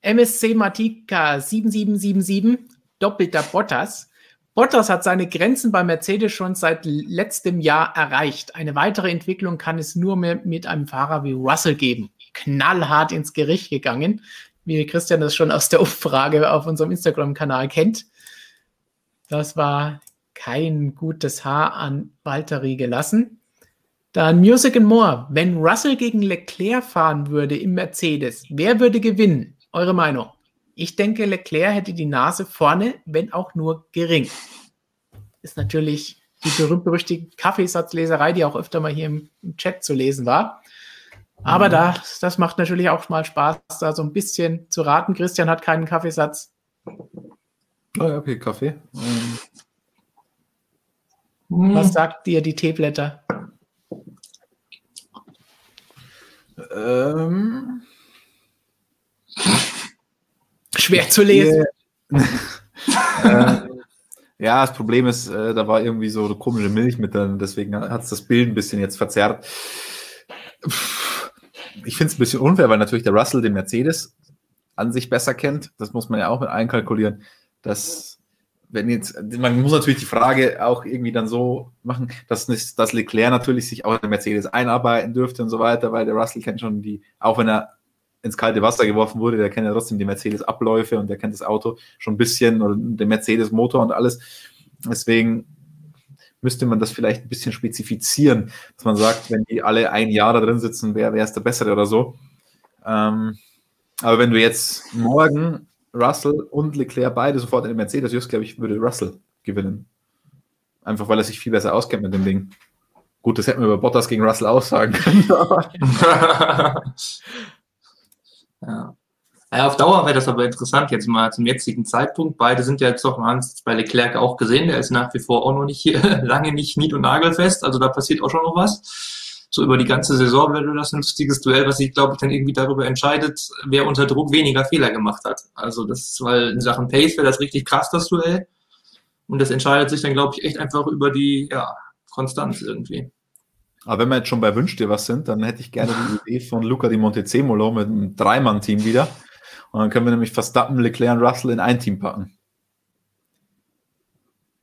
MSC Matika 7777, doppelter Bottas. Bottas hat seine Grenzen bei Mercedes schon seit letztem Jahr erreicht. Eine weitere Entwicklung kann es nur mehr mit einem Fahrer wie Russell geben. Knallhart ins Gericht gegangen, wie Christian das schon aus der Umfrage auf unserem Instagram-Kanal kennt. Das war kein gutes Haar an Valtteri gelassen. Dann Music and More. Wenn Russell gegen Leclerc fahren würde im Mercedes, wer würde gewinnen? Eure Meinung? Ich denke, Leclerc hätte die Nase vorne, wenn auch nur gering. Ist natürlich die berühmt-berüchtigte Kaffeesatzleserei, die auch öfter mal hier im, im Chat zu lesen war. Aber mhm. das, das macht natürlich auch mal Spaß, da so ein bisschen zu raten. Christian hat keinen Kaffeesatz. Oh ja, okay, Kaffee. Was sagt dir die Teeblätter? Ähm, Schwer zu lesen. äh, ja, das Problem ist, äh, da war irgendwie so eine komische Milch mit drin, deswegen hat es das Bild ein bisschen jetzt verzerrt. Ich finde es ein bisschen unfair, weil natürlich der Russell den Mercedes an sich besser kennt. Das muss man ja auch mit einkalkulieren. dass wenn jetzt, man muss natürlich die Frage auch irgendwie dann so machen, dass, nicht, dass Leclerc natürlich sich auch in Mercedes einarbeiten dürfte und so weiter, weil der Russell kennt schon die, auch wenn er ins kalte Wasser geworfen wurde, der kennt ja trotzdem die Mercedes-Abläufe und der kennt das Auto schon ein bisschen oder den Mercedes-Motor und alles. Deswegen müsste man das vielleicht ein bisschen spezifizieren, dass man sagt, wenn die alle ein Jahr da drin sitzen, wer, wer ist der Bessere oder so. Ähm, aber wenn du jetzt morgen Russell und Leclerc beide sofort in den Mercedes just, glaube ich, würde Russell gewinnen. Einfach weil er sich viel besser auskennt mit dem Ding. Gut, das hätten wir über Bottas gegen Russell auch sagen können. ja. Ja, auf Dauer wäre das aber interessant, jetzt mal zum jetzigen Zeitpunkt. Beide sind ja jetzt doch, es bei Leclerc auch gesehen, der ist nach wie vor auch noch nicht hier, lange nicht nied- und nagelfest, also da passiert auch schon noch was so über die ganze Saison wäre das ein lustiges Duell, was sich, glaube ich, dann irgendwie darüber entscheidet, wer unter Druck weniger Fehler gemacht hat. Also das ist, weil in Sachen Pace wäre das richtig krass, das Duell. Und das entscheidet sich dann, glaube ich, echt einfach über die ja, Konstanz irgendwie. Aber wenn wir jetzt schon bei Wünsch dir was sind, dann hätte ich gerne die Idee von Luca di Montezemolo mit einem Dreimann-Team wieder. Und dann können wir nämlich Verstappen, Leclerc und Russell in ein Team packen.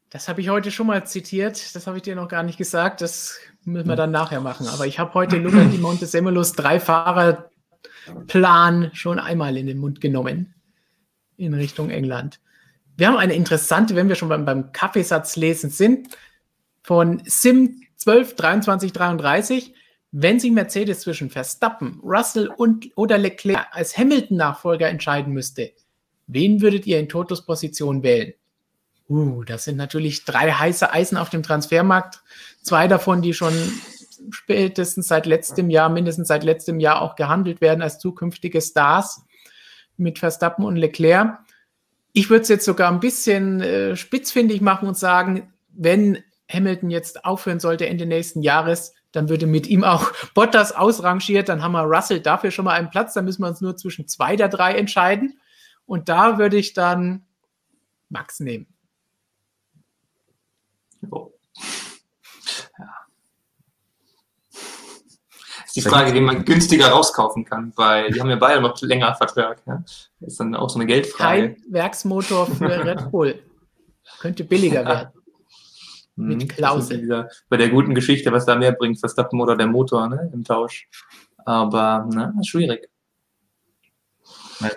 Das habe ich heute schon mal zitiert. Das habe ich dir noch gar nicht gesagt. Das müssen wir dann nachher machen. Aber ich habe heute Luca di Montesemulus drei Fahrerplan schon einmal in den Mund genommen in Richtung England. Wir haben eine interessante, wenn wir schon beim, beim Kaffeesatz lesen sind, von Sim 12, 23, 33. Wenn sich Mercedes zwischen Verstappen, Russell und oder Leclerc als Hamilton-Nachfolger entscheiden müsste, wen würdet ihr in Totos Position wählen? Uh, das sind natürlich drei heiße Eisen auf dem Transfermarkt. Zwei davon, die schon spätestens seit letztem Jahr, mindestens seit letztem Jahr auch gehandelt werden als zukünftige Stars mit Verstappen und Leclerc. Ich würde es jetzt sogar ein bisschen äh, spitzfindig machen und sagen, wenn Hamilton jetzt aufhören sollte Ende nächsten Jahres, dann würde mit ihm auch Bottas ausrangiert, dann haben wir Russell dafür schon mal einen Platz, dann müssen wir uns nur zwischen zwei der drei entscheiden. Und da würde ich dann Max nehmen. Oh. Ja. Ist die Frage, wie man günstiger rauskaufen kann, weil die haben ja beide noch länger Vertrag. Ja? Das ist dann auch so eine Geldfrage. Kein Werksmotor für Red Bull. Könnte billiger werden. Mit mhm. Klausel. Bei der guten Geschichte, was da mehr bringt, Verstappen oder der Motor ne, im Tausch. Aber ne, schwierig.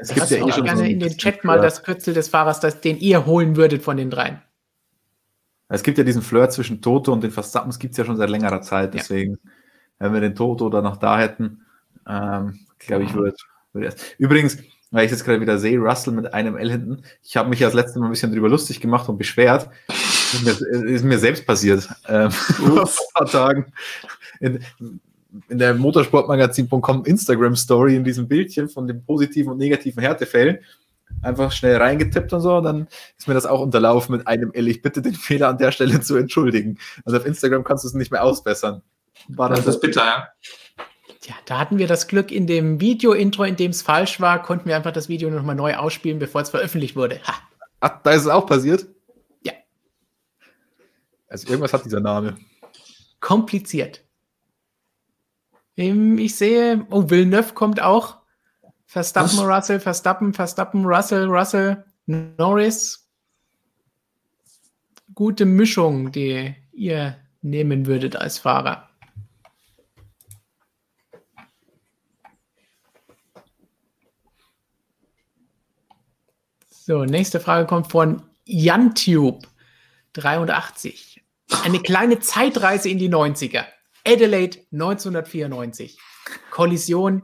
Es gibt ja eh schon gerne so in den Chat mal das Kürzel des Fahrers, das, den ihr holen würdet von den dreien. Es gibt ja diesen Flirt zwischen Toto und den Verstappen, es gibt es ja schon seit längerer Zeit, deswegen, ja. wenn wir den Toto dann noch da hätten, ähm, glaube ich, würde würd Übrigens, weil ich jetzt gerade wieder sehe, Russell mit einem L hinten, ich habe mich ja das letzte Mal ein bisschen drüber lustig gemacht und beschwert. Ist mir, ist mir selbst passiert. Ähm, vor ein paar Tagen. In, in der Motorsportmagazin.com Instagram Story in diesem Bildchen von den positiven und negativen Härtefällen einfach schnell reingetippt und so. Und dann ist mir das auch unterlaufen mit einem L. Ich bitte den Fehler an der Stelle zu entschuldigen. Also auf Instagram kannst du es nicht mehr ausbessern. War das, das ist bitter, ja. Ja, da hatten wir das Glück in dem Video-Intro, in dem es falsch war, konnten wir einfach das Video nochmal neu ausspielen, bevor es veröffentlicht wurde. Ha. Ach, da ist es auch passiert? Also irgendwas hat dieser Name. Kompliziert. Ich sehe, oh, Villeneuve kommt auch. Verstappen, Was? Russell, Verstappen, Verstappen, Russell, Russell, Norris. Gute Mischung, die ihr nehmen würdet als Fahrer. So, nächste Frage kommt von JanTube 83. Eine kleine Zeitreise in die 90er. Adelaide 1994. Kollision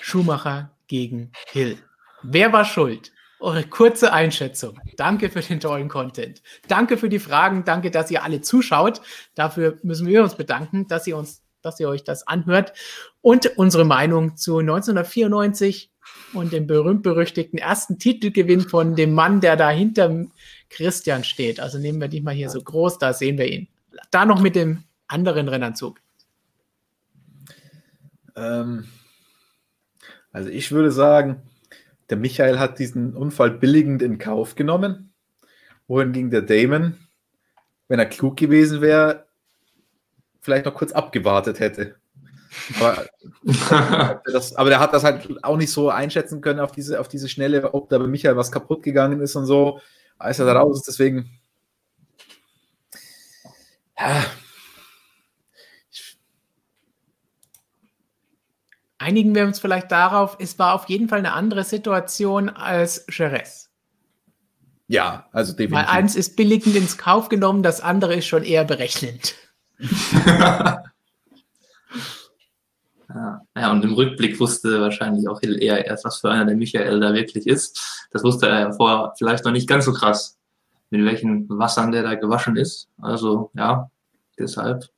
Schumacher gegen Hill. Wer war schuld? Eure kurze Einschätzung. Danke für den tollen Content. Danke für die Fragen. Danke, dass ihr alle zuschaut. Dafür müssen wir uns bedanken, dass ihr uns, dass ihr euch das anhört. Und unsere Meinung zu 1994 und dem berühmt-berüchtigten ersten Titelgewinn von dem Mann, der da hinter Christian steht. Also nehmen wir dich mal hier so groß, da sehen wir ihn. Da noch mit dem anderen Rennanzug. Ähm, also ich würde sagen, der Michael hat diesen Unfall billigend in Kauf genommen, wohingegen der Damon, wenn er klug gewesen wäre, vielleicht noch kurz abgewartet hätte. Aber, das, aber der hat das halt auch nicht so einschätzen können auf diese, auf diese Schnelle, ob da bei Michael was kaputt gegangen ist und so, als er da raus ist. Deswegen, ja, einigen wir uns vielleicht darauf, es war auf jeden Fall eine andere Situation als Jerez. Ja, also definitiv. Weil eins ist billigend ins Kauf genommen, das andere ist schon eher berechnend. ja. ja, und im Rückblick wusste wahrscheinlich auch Hill eher erst, was für einer der Michael da wirklich ist. Das wusste er vorher vielleicht noch nicht ganz so krass, mit welchen Wassern der da gewaschen ist. Also ja, deshalb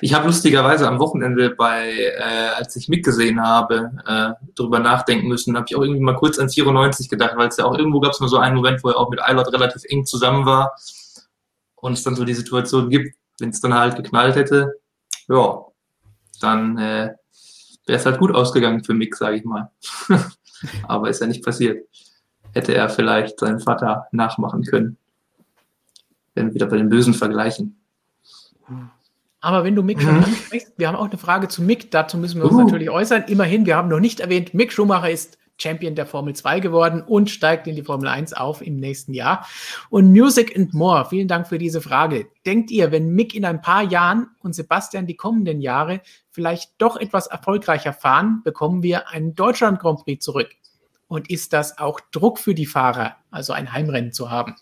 ich habe lustigerweise am Wochenende bei, äh, als ich mitgesehen habe, äh, darüber nachdenken müssen, habe ich auch irgendwie mal kurz an 94 gedacht, weil es ja auch irgendwo gab es mal so einen Moment, wo er auch mit Eilert relativ eng zusammen war und es dann so die Situation gibt, wenn es dann halt geknallt hätte, ja, dann äh, wäre es halt gut ausgegangen für Mick, sage ich mal. Aber ist ja nicht passiert. Hätte er vielleicht seinen Vater nachmachen können. Wenn wir wieder bei den bösen Vergleichen. Aber wenn du Mick schon mhm. ansprichst, wir haben auch eine Frage zu Mick, dazu müssen wir uns uh. natürlich äußern. Immerhin, wir haben noch nicht erwähnt, Mick Schumacher ist Champion der Formel 2 geworden und steigt in die Formel 1 auf im nächsten Jahr. Und Music and More, vielen Dank für diese Frage. Denkt ihr, wenn Mick in ein paar Jahren und Sebastian die kommenden Jahre vielleicht doch etwas erfolgreicher fahren, bekommen wir einen Deutschland Grand Prix zurück? Und ist das auch Druck für die Fahrer, also ein Heimrennen zu haben?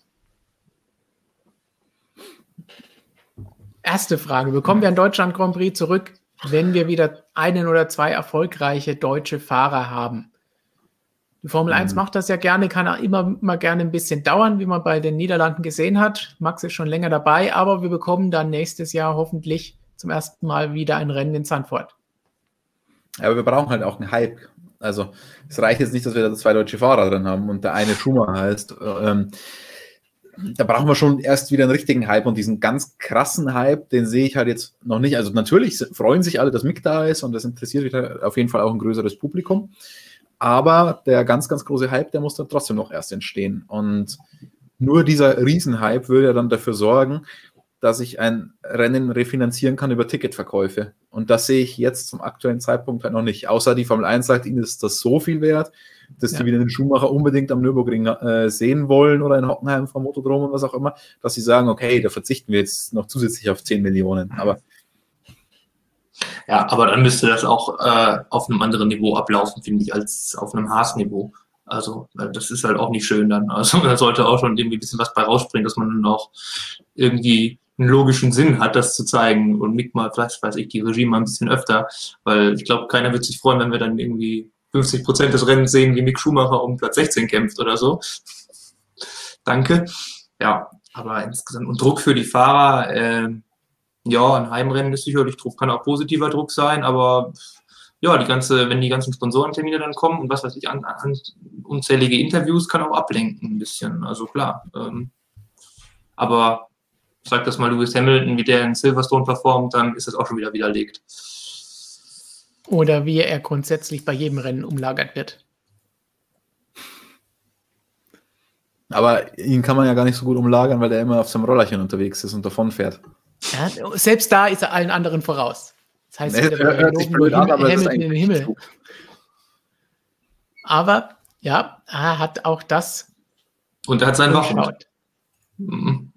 Erste Frage, bekommen wir einen Deutschland Grand Prix zurück, wenn wir wieder einen oder zwei erfolgreiche deutsche Fahrer haben? Die Formel mhm. 1 macht das ja gerne, kann auch immer mal gerne ein bisschen dauern, wie man bei den Niederlanden gesehen hat. Max ist schon länger dabei, aber wir bekommen dann nächstes Jahr hoffentlich zum ersten Mal wieder ein Rennen in Zandvoort. Aber wir brauchen halt auch einen Hype. Also es reicht jetzt nicht, dass wir da zwei deutsche Fahrer drin haben und der eine Schumacher heißt. Ähm, da brauchen wir schon erst wieder einen richtigen Hype und diesen ganz krassen Hype, den sehe ich halt jetzt noch nicht. Also natürlich freuen sich alle, dass Mick da ist und das interessiert auf jeden Fall auch ein größeres Publikum. Aber der ganz, ganz große Hype, der muss dann trotzdem noch erst entstehen. Und nur dieser Riesenhype würde ja dann dafür sorgen, dass ich ein Rennen refinanzieren kann über Ticketverkäufe. Und das sehe ich jetzt zum aktuellen Zeitpunkt halt noch nicht. Außer die Formel 1 sagt, ihnen ist das so viel wert, dass ja. die wieder den Schuhmacher unbedingt am Nürburgring äh, sehen wollen oder in Hockenheim vom Motodrom und was auch immer, dass sie sagen, okay, da verzichten wir jetzt noch zusätzlich auf 10 Millionen. Aber ja, aber dann müsste das auch äh, auf einem anderen Niveau ablaufen, finde ich, als auf einem Haas-Niveau. Also das ist halt auch nicht schön dann. Also da sollte auch schon irgendwie ein bisschen was bei rausspringen, dass man dann auch irgendwie einen logischen Sinn hat, das zu zeigen und Mick mal, vielleicht weiß ich, die Regie mal ein bisschen öfter, weil ich glaube, keiner wird sich freuen, wenn wir dann irgendwie 50 Prozent des Rennens sehen, wie Mick Schumacher um Platz 16 kämpft oder so. Danke. Ja, aber insgesamt und Druck für die Fahrer, äh, ja, ein Heimrennen ist sicherlich Druck, kann auch positiver Druck sein, aber ja, die ganze, wenn die ganzen Sponsorentermine dann kommen und was weiß ich, an, an unzählige Interviews kann auch ablenken ein bisschen. Also klar. Ähm, aber sag das mal Lewis Hamilton, wie der in Silverstone performt, dann ist das auch schon wieder widerlegt. Oder wie er grundsätzlich bei jedem Rennen umlagert wird. Aber ihn kann man ja gar nicht so gut umlagern, weil er immer auf seinem Rollerchen unterwegs ist und davon fährt. Ja, selbst da ist er allen anderen voraus. Das heißt, nee, er hört sich blöd an, aber Hamilton in den Himmel. Aber ja, er hat auch das. Und er hat seinen Waffen. Mhm.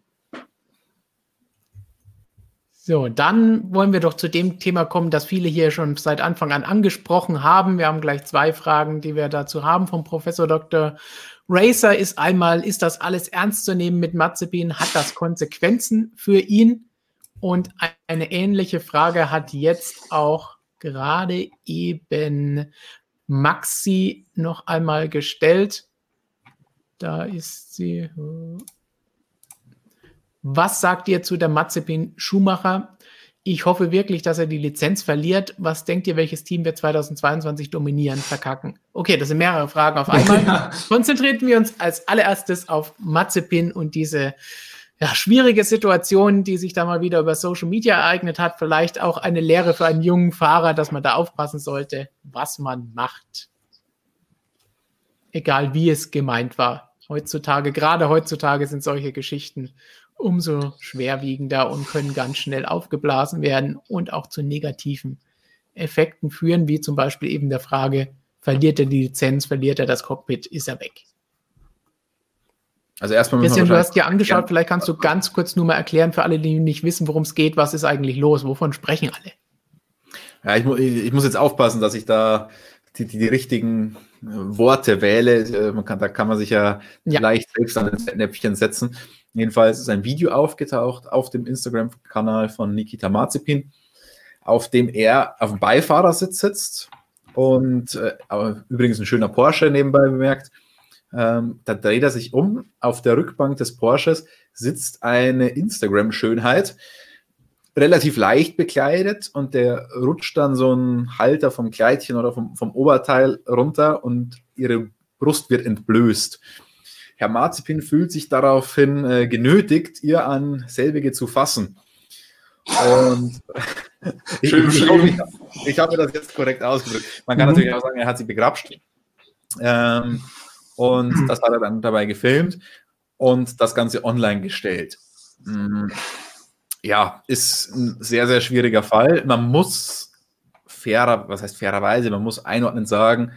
So, dann wollen wir doch zu dem Thema kommen, das viele hier schon seit Anfang an angesprochen haben. Wir haben gleich zwei Fragen, die wir dazu haben vom Professor Dr. Racer. Ist einmal, ist das alles ernst zu nehmen mit Mazepin? Hat das Konsequenzen für ihn? Und eine ähnliche Frage hat jetzt auch gerade eben Maxi noch einmal gestellt. Da ist sie. Was sagt ihr zu der Mazepin Schumacher? Ich hoffe wirklich, dass er die Lizenz verliert. Was denkt ihr, welches Team wird 2022 dominieren, verkacken? Okay, das sind mehrere Fragen auf einmal. Konzentrieren wir uns als allererstes auf Mazepin und diese ja, schwierige Situation, die sich da mal wieder über Social Media ereignet hat. Vielleicht auch eine Lehre für einen jungen Fahrer, dass man da aufpassen sollte, was man macht. Egal wie es gemeint war. Heutzutage, gerade heutzutage sind solche Geschichten umso schwerwiegender und können ganz schnell aufgeblasen werden und auch zu negativen Effekten führen, wie zum Beispiel eben der Frage, verliert er die Lizenz, verliert er das Cockpit, ist er weg. Also erstmal Christian, du hast dir angeschaut, ja. vielleicht kannst du ganz kurz nur mal erklären für alle, die nicht wissen, worum es geht, was ist eigentlich los, wovon sprechen alle? Ja, ich, mu ich muss jetzt aufpassen, dass ich da die, die, die richtigen äh, Worte wähle. Äh, man kann, da kann man sich ja, ja. leicht selbst an ein Näpfchen setzen. Jedenfalls ist ein Video aufgetaucht auf dem Instagram-Kanal von Nikita Mazepin, auf dem er auf dem Beifahrersitz sitzt und äh, übrigens ein schöner Porsche nebenbei bemerkt ähm, da dreht er sich um. Auf der Rückbank des Porsches sitzt eine Instagram-Schönheit, relativ leicht bekleidet und der rutscht dann so ein Halter vom Kleidchen oder vom, vom Oberteil runter und ihre Brust wird entblößt. Herr Marzipin fühlt sich daraufhin äh, genötigt, ihr an selbige zu fassen. Und ich, ich, ich, ich habe mir das jetzt korrekt ausgedrückt. Man kann mhm. natürlich auch sagen, er hat sie begrapscht. Ähm, und hm. das hat er dann dabei gefilmt und das Ganze online gestellt. Hm. Ja, ist ein sehr, sehr schwieriger Fall. Man muss fairer, was heißt fairerweise, man muss einordnen sagen,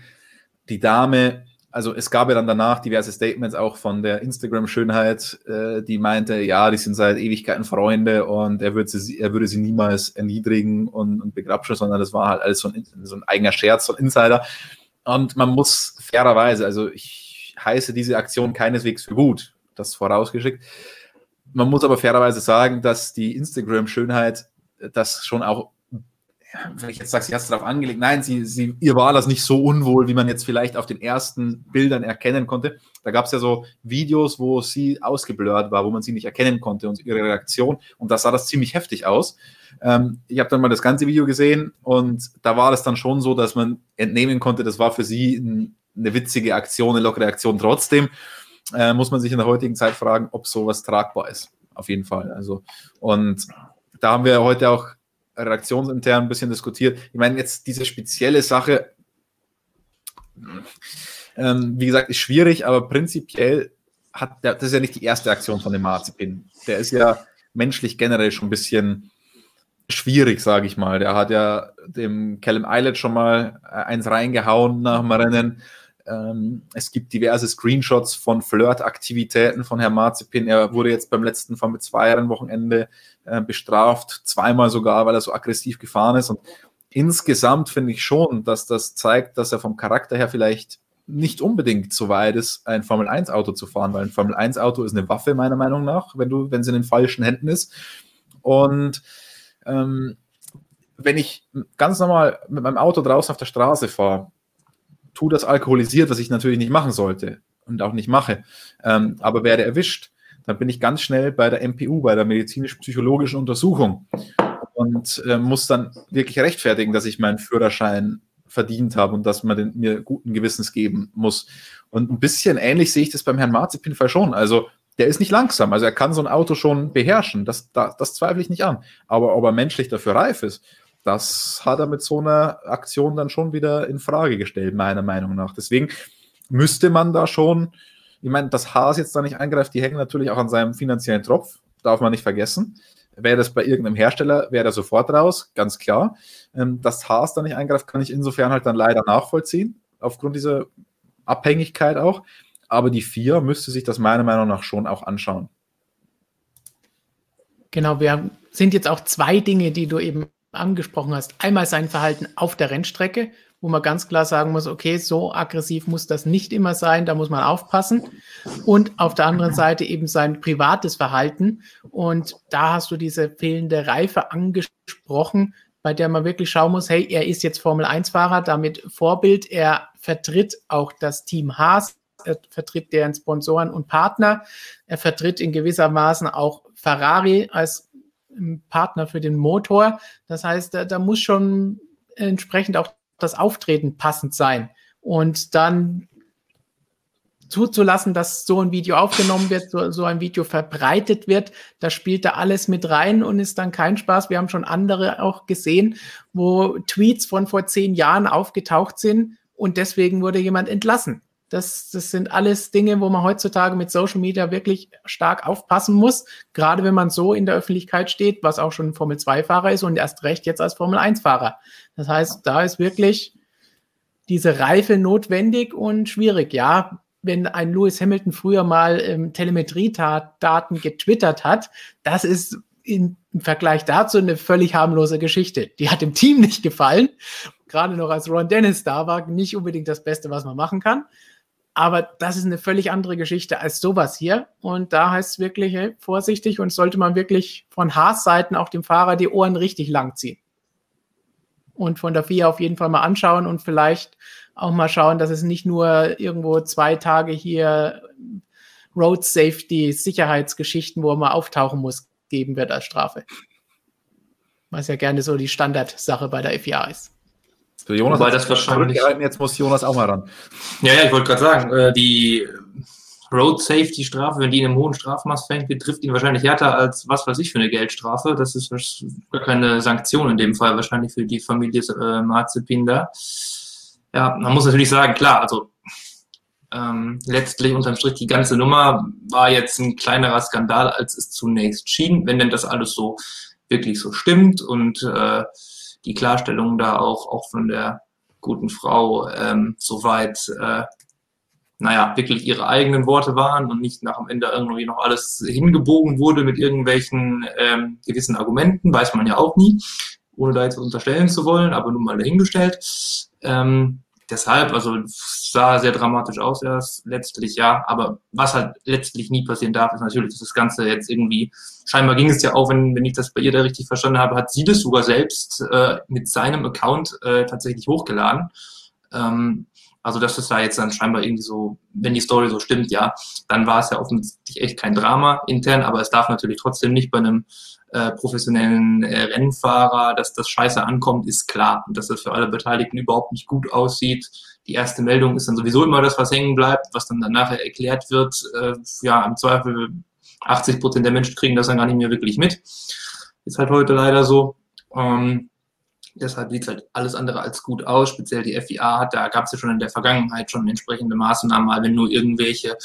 die Dame also es gab ja dann danach diverse Statements auch von der Instagram-Schönheit, äh, die meinte, ja, die sind seit Ewigkeiten Freunde und er würde sie, er würde sie niemals erniedrigen und, und begrapschen, sondern das war halt alles so ein, so ein eigener Scherz, so ein Insider. Und man muss fairerweise, also ich heiße diese Aktion keineswegs für gut, das vorausgeschickt. Man muss aber fairerweise sagen, dass die Instagram-Schönheit das schon auch wenn ich jetzt sage, sie hat es darauf angelegt, nein, sie, sie, ihr war das nicht so unwohl, wie man jetzt vielleicht auf den ersten Bildern erkennen konnte. Da gab es ja so Videos, wo sie ausgeblurrt war, wo man sie nicht erkennen konnte und ihre Reaktion. Und da sah das ziemlich heftig aus. Ähm, ich habe dann mal das ganze Video gesehen und da war es dann schon so, dass man entnehmen konnte, das war für sie ein, eine witzige Aktion, eine lockere Aktion. Trotzdem äh, muss man sich in der heutigen Zeit fragen, ob sowas tragbar ist. Auf jeden Fall. Also, und da haben wir heute auch redaktionsintern ein bisschen diskutiert. Ich meine, jetzt diese spezielle Sache, ähm, wie gesagt, ist schwierig, aber prinzipiell hat der, das ist ja nicht die erste Aktion von dem Marzipin. Der ist ja menschlich generell schon ein bisschen schwierig, sage ich mal. Der hat ja dem Callum Eilert schon mal äh, eins reingehauen nach dem Rennen. Ähm, es gibt diverse Screenshots von Flirtaktivitäten von Herrn Marzipin. Er wurde jetzt beim letzten Formel 2 Wochenende äh, bestraft, zweimal sogar, weil er so aggressiv gefahren ist. Und insgesamt finde ich schon, dass das zeigt, dass er vom Charakter her vielleicht nicht unbedingt so weit ist, ein Formel 1 Auto zu fahren, weil ein Formel 1 Auto ist eine Waffe meiner Meinung nach, wenn du, wenn sie in den falschen Händen ist. Und ähm, wenn ich ganz normal mit meinem Auto draußen auf der Straße fahre, tu das alkoholisiert, was ich natürlich nicht machen sollte und auch nicht mache, ähm, aber werde erwischt, dann bin ich ganz schnell bei der MPU, bei der medizinisch-psychologischen Untersuchung und äh, muss dann wirklich rechtfertigen, dass ich meinen Führerschein verdient habe und dass man den, mir guten Gewissens geben muss. Und ein bisschen ähnlich sehe ich das beim Herrn Marzipin-Fall schon. Also der ist nicht langsam, also er kann so ein Auto schon beherrschen, das, das, das zweifle ich nicht an. Aber ob er menschlich dafür reif ist, das hat er mit so einer Aktion dann schon wieder in Frage gestellt, meiner Meinung nach. Deswegen müsste man da schon, ich meine, dass Haas jetzt da nicht eingreift, die hängen natürlich auch an seinem finanziellen Tropf, darf man nicht vergessen. Wäre das bei irgendeinem Hersteller, wäre er sofort raus, ganz klar. Ähm, dass Haas da nicht eingreift, kann ich insofern halt dann leider nachvollziehen, aufgrund dieser Abhängigkeit auch. Aber die vier müsste sich das meiner Meinung nach schon auch anschauen. Genau, wir sind jetzt auch zwei Dinge, die du eben angesprochen hast. Einmal sein Verhalten auf der Rennstrecke, wo man ganz klar sagen muss, okay, so aggressiv muss das nicht immer sein, da muss man aufpassen. Und auf der anderen Seite eben sein privates Verhalten. Und da hast du diese fehlende Reife angesprochen, bei der man wirklich schauen muss, hey, er ist jetzt Formel-1-Fahrer, damit Vorbild, er vertritt auch das Team Haas, er vertritt deren Sponsoren und Partner, er vertritt in gewisser Maßen auch Ferrari als Partner für den Motor. Das heißt, da, da muss schon entsprechend auch das Auftreten passend sein. Und dann zuzulassen, dass so ein Video aufgenommen wird, so, so ein Video verbreitet wird, da spielt da alles mit rein und ist dann kein Spaß. Wir haben schon andere auch gesehen, wo Tweets von vor zehn Jahren aufgetaucht sind und deswegen wurde jemand entlassen. Das, das sind alles Dinge, wo man heutzutage mit Social Media wirklich stark aufpassen muss, gerade wenn man so in der Öffentlichkeit steht, was auch schon ein Formel-2-Fahrer ist und erst recht jetzt als Formel-1-Fahrer. Das heißt, da ist wirklich diese Reife notwendig und schwierig. Ja, wenn ein Lewis Hamilton früher mal ähm, Telemetriedaten getwittert hat, das ist im Vergleich dazu eine völlig harmlose Geschichte. Die hat dem Team nicht gefallen. Gerade noch als Ron Dennis da war, nicht unbedingt das Beste, was man machen kann. Aber das ist eine völlig andere Geschichte als sowas hier. Und da heißt es wirklich hey, vorsichtig und sollte man wirklich von Haas-Seiten auch dem Fahrer die Ohren richtig lang ziehen. Und von der FIA auf jeden Fall mal anschauen und vielleicht auch mal schauen, dass es nicht nur irgendwo zwei Tage hier Road Safety Sicherheitsgeschichten, wo man auftauchen muss, geben wird als Strafe. Was ja gerne so die Standardsache bei der FIA ist. So, Jonas Wobei das wahrscheinlich. Jetzt muss Jonas auch mal ran. Ja, ja, ich wollte gerade sagen, äh, die Road Safety Strafe, wenn die in einem hohen Strafmaß fängt, betrifft ihn wahrscheinlich härter als was weiß ich für eine Geldstrafe. Das ist gar keine Sanktion in dem Fall wahrscheinlich für die Familie äh, Marzipin da. Ja, man muss natürlich sagen, klar, also ähm, letztlich unterm Strich die ganze Nummer war jetzt ein kleinerer Skandal, als es zunächst schien, wenn denn das alles so wirklich so stimmt und äh, die Klarstellung da auch, auch von der guten Frau ähm, soweit, äh, naja, wirklich ihre eigenen Worte waren und nicht nach am Ende irgendwie noch alles hingebogen wurde mit irgendwelchen ähm, gewissen Argumenten, weiß man ja auch nie, ohne da jetzt unterstellen zu wollen, aber nun mal dahingestellt. Ähm, deshalb, also sah sehr dramatisch aus erst letztlich, ja. Aber was halt letztlich nie passieren darf, ist natürlich, dass das Ganze jetzt irgendwie, scheinbar ging es ja auch, wenn, wenn ich das bei ihr da richtig verstanden habe, hat sie das sogar selbst äh, mit seinem Account äh, tatsächlich hochgeladen. Ähm, also dass es da jetzt dann scheinbar irgendwie so, wenn die Story so stimmt, ja, dann war es ja offensichtlich echt kein Drama intern, aber es darf natürlich trotzdem nicht bei einem äh, professionellen äh, Rennfahrer, dass das scheiße ankommt, ist klar. Und dass das für alle Beteiligten überhaupt nicht gut aussieht. Die erste Meldung ist dann sowieso immer das, was hängen bleibt, was dann, nachher erklärt wird. Äh, ja, im Zweifel 80 Prozent der Menschen kriegen das dann gar nicht mehr wirklich mit. Ist halt heute leider so. Ähm, Deshalb sieht halt alles andere als gut aus. Speziell die FIA hat, da gab es ja schon in der Vergangenheit schon entsprechende Maßnahmen, mal wenn nur irgendwelche,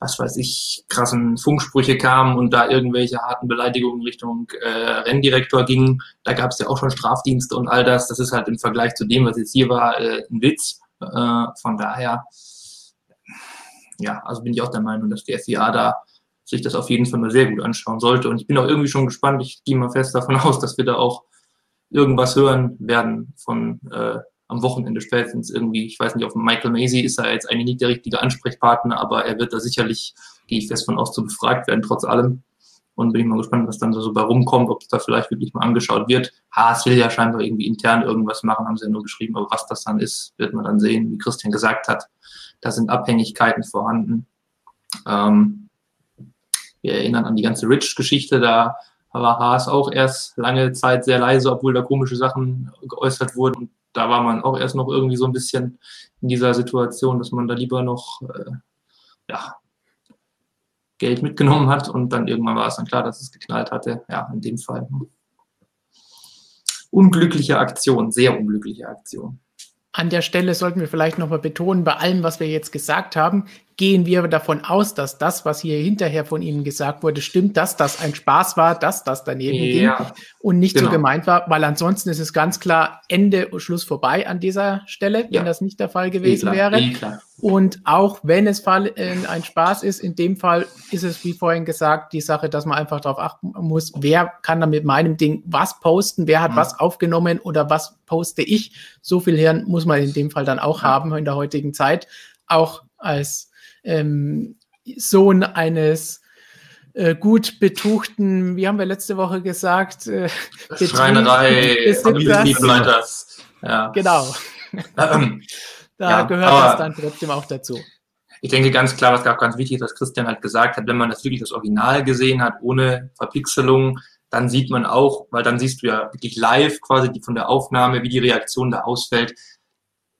was weiß ich, krassen Funksprüche kamen und da irgendwelche harten Beleidigungen Richtung äh, Renndirektor gingen, da gab es ja auch schon Strafdienste und all das. Das ist halt im Vergleich zu dem, was jetzt hier war, äh, ein Witz. Äh, von daher, ja, also bin ich auch der Meinung, dass die FIA da sich das auf jeden Fall mal sehr gut anschauen sollte. Und ich bin auch irgendwie schon gespannt. Ich gehe mal fest davon aus, dass wir da auch irgendwas hören werden von äh, am Wochenende spätestens irgendwie. Ich weiß nicht, auf Michael Macy ist er jetzt eigentlich nicht der richtige Ansprechpartner, aber er wird da sicherlich, gehe ich fest von aus, zu befragt werden, trotz allem. Und bin ich mal gespannt, was dann so bei rumkommt, ob es da vielleicht wirklich mal angeschaut wird. Haas will ja scheinbar irgendwie intern irgendwas machen, haben sie ja nur geschrieben, aber was das dann ist, wird man dann sehen. Wie Christian gesagt hat, da sind Abhängigkeiten vorhanden. Ähm, wir erinnern an die ganze Rich-Geschichte, da war Haas auch erst lange Zeit sehr leise, obwohl da komische Sachen geäußert wurden. Und da war man auch erst noch irgendwie so ein bisschen in dieser Situation, dass man da lieber noch äh, ja, Geld mitgenommen hat und dann irgendwann war es dann klar, dass es geknallt hatte. Ja, in dem Fall. Unglückliche Aktion, sehr unglückliche Aktion. An der Stelle sollten wir vielleicht nochmal betonen, bei allem, was wir jetzt gesagt haben, gehen wir davon aus, dass das, was hier hinterher von Ihnen gesagt wurde, stimmt, dass das ein Spaß war, dass das daneben ja, ging und nicht genau. so gemeint war, weil ansonsten ist es ganz klar Ende und Schluss vorbei an dieser Stelle, wenn ja. das nicht der Fall gewesen klar, wäre. Und auch wenn es Fall, äh, ein Spaß ist, in dem Fall ist es, wie vorhin gesagt, die Sache, dass man einfach darauf achten muss, wer kann da mit meinem Ding was posten, wer hat mhm. was aufgenommen oder was poste ich. So viel Hirn muss man in dem Fall dann auch ja. haben in der heutigen Zeit, auch als ähm, Sohn eines äh, gut betuchten, wie haben wir letzte Woche gesagt, äh, Schreinerei, ja. Genau. Ähm, da ja, gehört das dann trotzdem auch dazu. Ich denke ganz klar, was auch ganz wichtig ist, was Christian halt gesagt hat, wenn man das wirklich das Original gesehen hat, ohne Verpixelung, dann sieht man auch, weil dann siehst du ja wirklich live quasi die von der Aufnahme, wie die Reaktion da ausfällt,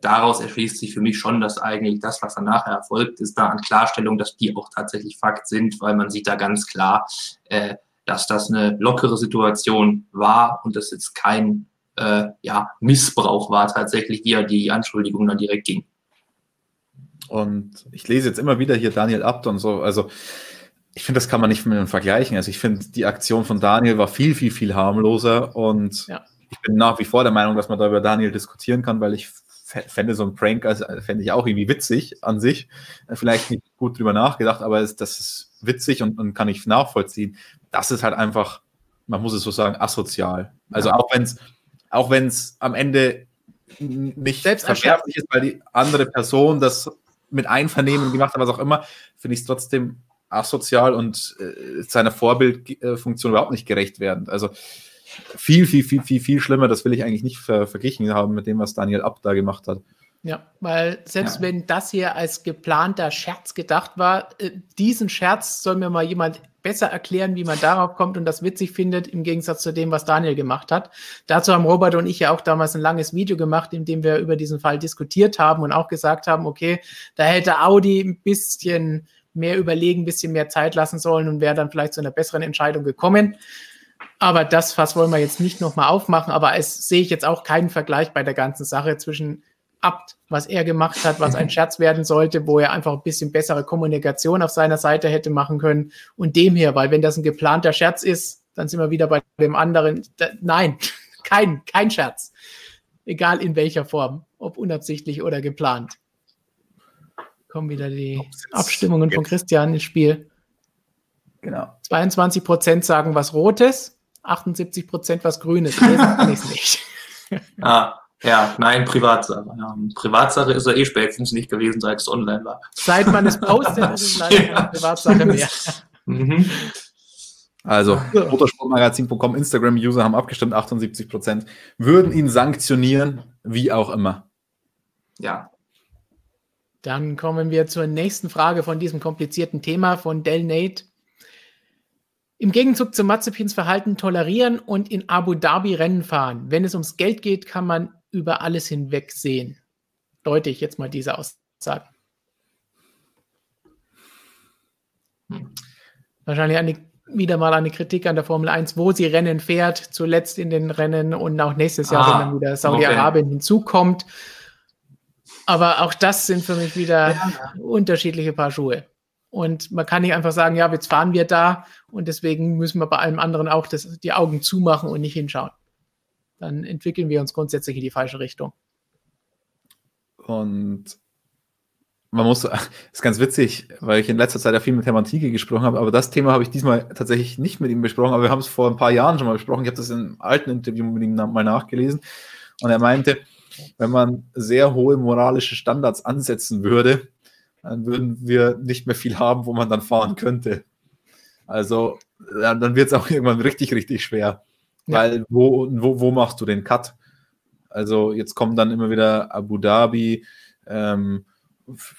daraus erschließt sich für mich schon, dass eigentlich das, was dann nachher erfolgt, ist da an Klarstellung, dass die auch tatsächlich Fakt sind, weil man sieht da ganz klar, äh, dass das eine lockere Situation war und das jetzt kein äh, ja, Missbrauch war tatsächlich, wie ja die Anschuldigung dann direkt ging. Und ich lese jetzt immer wieder hier Daniel Abt und so, also ich finde, das kann man nicht mit dem vergleichen. Also ich finde, die Aktion von Daniel war viel, viel, viel harmloser und ja. ich bin nach wie vor der Meinung, dass man da über Daniel diskutieren kann, weil ich fände so ein Prank, also fände ich auch irgendwie witzig an sich. Vielleicht nicht gut drüber nachgedacht, aber es, das ist witzig und, und kann ich nachvollziehen. Das ist halt einfach, man muss es so sagen, asozial. Also auch wenn es auch wenn es am Ende nicht selbst verwerflich ist, weil die andere Person das mit Einvernehmen gemacht hat, was auch immer, finde ich es trotzdem asozial und äh, seiner Vorbildfunktion überhaupt nicht gerecht werden. Also viel, viel, viel, viel, viel schlimmer. Das will ich eigentlich nicht ver verglichen haben mit dem, was Daniel Abt da gemacht hat. Ja, weil selbst ja. wenn das hier als geplanter Scherz gedacht war, äh, diesen Scherz soll mir mal jemand besser erklären, wie man darauf kommt und das witzig findet, im Gegensatz zu dem, was Daniel gemacht hat. Dazu haben Robert und ich ja auch damals ein langes Video gemacht, in dem wir über diesen Fall diskutiert haben und auch gesagt haben, okay, da hätte Audi ein bisschen mehr überlegen, ein bisschen mehr Zeit lassen sollen und wäre dann vielleicht zu einer besseren Entscheidung gekommen. Aber das Fass wollen wir jetzt nicht nochmal aufmachen, aber es sehe ich jetzt auch keinen Vergleich bei der ganzen Sache zwischen Abt, was er gemacht hat, was ein Scherz werden sollte, wo er einfach ein bisschen bessere Kommunikation auf seiner Seite hätte machen können und dem hier, weil wenn das ein geplanter Scherz ist, dann sind wir wieder bei dem anderen. Da, nein, kein, kein Scherz. Egal in welcher Form. ob unabsichtlich oder geplant. Kommen wieder die Abstimmungen von Christian ins Spiel. Genau. 22 Prozent sagen was Rotes, 78 Prozent was Grünes. Lesen kann ich nicht. ah, ja, nein, Privatsache. Ja, Privatsache ist er eh spätestens nicht gewesen, seit es online war. Seit man es postet, ist es leider keine Privatsache mehr. Mhm. Also, motorsportmagazin.com Instagram-User haben abgestimmt, 78 Prozent würden ihn sanktionieren, wie auch immer. Ja. Dann kommen wir zur nächsten Frage von diesem komplizierten Thema von Del Nate. Im Gegenzug zu Mazepins Verhalten tolerieren und in Abu Dhabi Rennen fahren. Wenn es ums Geld geht, kann man über alles hinweg sehen. Deute ich jetzt mal diese Aussage. Hm. Wahrscheinlich eine, wieder mal eine Kritik an der Formel 1, wo sie Rennen fährt, zuletzt in den Rennen und auch nächstes Jahr, ah, wenn dann wieder Saudi-Arabien okay. hinzukommt. Aber auch das sind für mich wieder ja. unterschiedliche Paar Schuhe. Und man kann nicht einfach sagen, ja, jetzt fahren wir da und deswegen müssen wir bei allem anderen auch das, die Augen zumachen und nicht hinschauen. Dann entwickeln wir uns grundsätzlich in die falsche Richtung. Und man muss, ist ganz witzig, weil ich in letzter Zeit ja viel mit Herrn Antike gesprochen habe, aber das Thema habe ich diesmal tatsächlich nicht mit ihm besprochen, aber wir haben es vor ein paar Jahren schon mal besprochen. Ich habe das in einem alten Interview mit ihm mal nachgelesen und er meinte, wenn man sehr hohe moralische Standards ansetzen würde, dann würden wir nicht mehr viel haben, wo man dann fahren könnte. Also dann wird es auch irgendwann richtig, richtig schwer. Ja. Weil wo, wo, wo machst du den Cut? Also jetzt kommen dann immer wieder Abu Dhabi, ähm,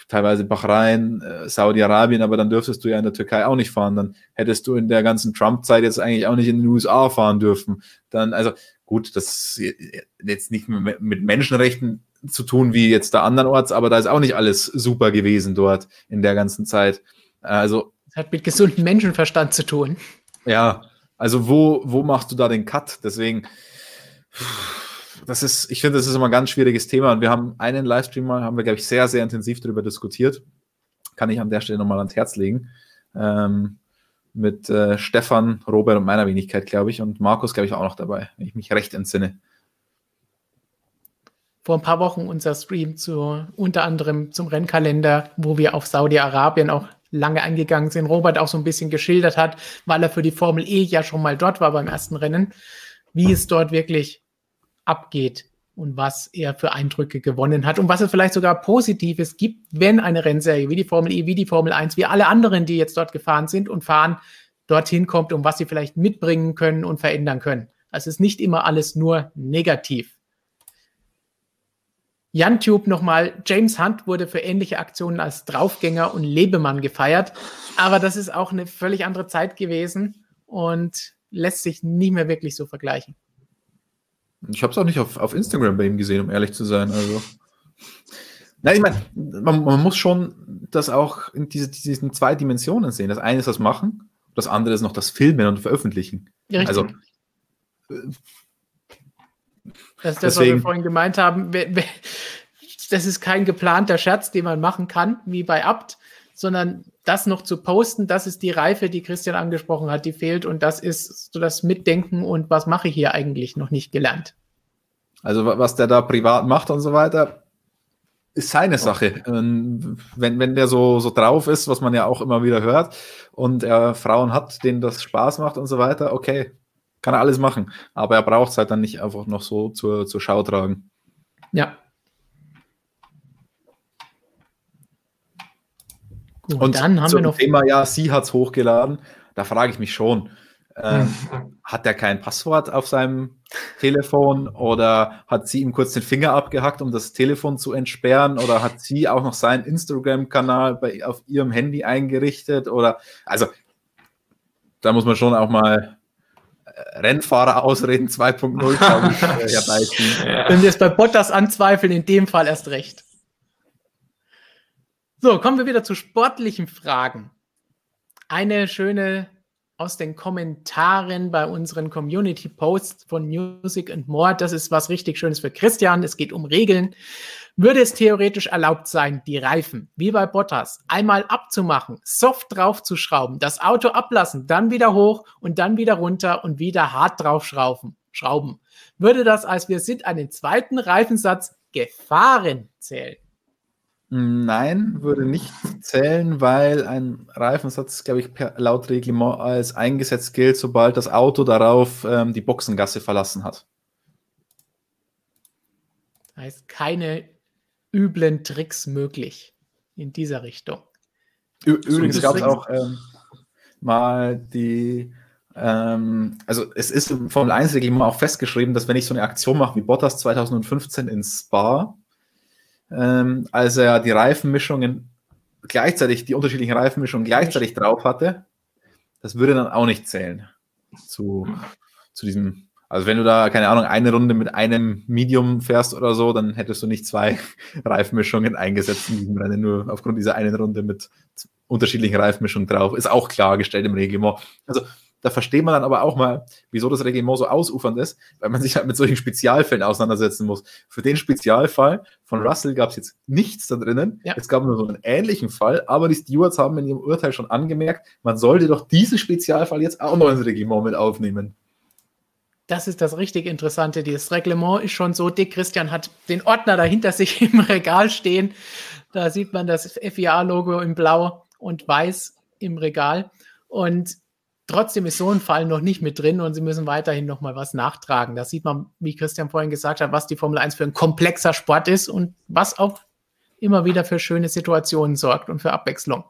teilweise Bahrain, äh, Saudi-Arabien, aber dann dürftest du ja in der Türkei auch nicht fahren. Dann hättest du in der ganzen Trump-Zeit jetzt eigentlich auch nicht in den USA fahren dürfen. Dann, also gut, das jetzt nicht mit Menschenrechten zu tun wie jetzt da andernorts, aber da ist auch nicht alles super gewesen dort in der ganzen Zeit. Also. Das hat mit gesundem Menschenverstand zu tun. Ja, also wo, wo machst du da den Cut? Deswegen, das ist, ich finde, das ist immer ein ganz schwieriges Thema und wir haben einen Livestream mal, haben wir, glaube ich, sehr, sehr intensiv darüber diskutiert. Kann ich an der Stelle nochmal ans Herz legen. Ähm, mit äh, Stefan, Robert und meiner Wenigkeit, glaube ich, und Markus, glaube ich, auch noch dabei, wenn ich mich recht entsinne vor ein paar Wochen unser Stream zu unter anderem zum Rennkalender, wo wir auf Saudi-Arabien auch lange eingegangen sind. Robert auch so ein bisschen geschildert hat, weil er für die Formel E ja schon mal dort war beim ersten Rennen, wie es dort wirklich abgeht und was er für Eindrücke gewonnen hat und was es vielleicht sogar Positives gibt, wenn eine Rennserie wie die Formel E, wie die Formel 1, wie alle anderen, die jetzt dort gefahren sind und fahren, dorthin kommt und was sie vielleicht mitbringen können und verändern können. Also es ist nicht immer alles nur negativ. JanTube nochmal, James Hunt wurde für ähnliche Aktionen als Draufgänger und Lebemann gefeiert, aber das ist auch eine völlig andere Zeit gewesen und lässt sich nicht mehr wirklich so vergleichen. Ich habe es auch nicht auf, auf Instagram bei ihm gesehen, um ehrlich zu sein. Also. Nein, ich meine, man, man, muss schon das auch in diese, diesen zwei Dimensionen sehen. Das eine ist das Machen, das andere ist noch das Filmen und Veröffentlichen. Ja, also das ist das, Deswegen. was wir vorhin gemeint haben. Das ist kein geplanter Scherz, den man machen kann, wie bei Abt, sondern das noch zu posten, das ist die Reife, die Christian angesprochen hat, die fehlt. Und das ist so das Mitdenken und was mache ich hier eigentlich noch nicht gelernt. Also was der da privat macht und so weiter, ist seine Sache. Ähm, wenn, wenn der so, so drauf ist, was man ja auch immer wieder hört, und er Frauen hat, denen das Spaß macht und so weiter, okay, kann er alles machen. Aber er braucht es halt dann nicht einfach noch so zur, zur Schau tragen. Ja. Gut, und dann haben wir noch. Thema, ja, sie hat es hochgeladen. Da frage ich mich schon, ähm, hat er kein Passwort auf seinem Telefon oder hat sie ihm kurz den Finger abgehackt, um das Telefon zu entsperren oder hat sie auch noch seinen Instagram-Kanal auf ihrem Handy eingerichtet oder also da muss man schon auch mal Rennfahrer ausreden 2.0, glaube ich, äh, Wenn wir es bei Bottas anzweifeln, in dem Fall erst recht. So, kommen wir wieder zu sportlichen Fragen. Eine schöne aus den Kommentaren bei unseren Community Posts von Music and More. Das ist was richtig Schönes für Christian. Es geht um Regeln. Würde es theoretisch erlaubt sein, die Reifen, wie bei Bottas, einmal abzumachen, soft draufzuschrauben, das Auto ablassen, dann wieder hoch und dann wieder runter und wieder hart draufschrauben, schrauben, würde das, als wir sind, einen zweiten Reifensatz Gefahren zählen? Nein, würde nicht zählen, weil ein Reifensatz, glaube ich, per, laut Reglement als eingesetzt gilt, sobald das Auto darauf ähm, die Boxengasse verlassen hat. Heißt, keine üblen Tricks möglich in dieser Richtung. Übrigens gab es auch ähm, mal die, ähm, also es ist im Formel 1 Reglement auch festgeschrieben, dass wenn ich so eine Aktion mache wie Bottas 2015 in Spa, ähm, als er die Reifenmischungen gleichzeitig, die unterschiedlichen Reifenmischungen gleichzeitig drauf hatte, das würde dann auch nicht zählen zu, zu diesem. Also wenn du da, keine Ahnung, eine Runde mit einem Medium fährst oder so, dann hättest du nicht zwei Reifenmischungen eingesetzt in diesem Rennen, nur aufgrund dieser einen Runde mit unterschiedlichen Reifenmischungen drauf. Ist auch klargestellt im Reglement. Also da versteht man dann aber auch mal, wieso das Reglement so ausufernd ist, weil man sich halt mit solchen Spezialfällen auseinandersetzen muss. Für den Spezialfall von Russell gab es jetzt nichts da drinnen. Ja. Es gab nur so einen ähnlichen Fall, aber die Stewards haben in ihrem Urteil schon angemerkt, man sollte doch diesen Spezialfall jetzt auch noch ins Reglement mit aufnehmen. Das ist das richtig Interessante. Dieses Reglement ist schon so dick. Christian hat den Ordner dahinter sich im Regal stehen. Da sieht man das FIA-Logo in Blau und Weiß im Regal. Und Trotzdem ist so ein Fall noch nicht mit drin und sie müssen weiterhin noch mal was nachtragen. Da sieht man, wie Christian vorhin gesagt hat, was die Formel 1 für ein komplexer Sport ist und was auch immer wieder für schöne Situationen sorgt und für Abwechslung.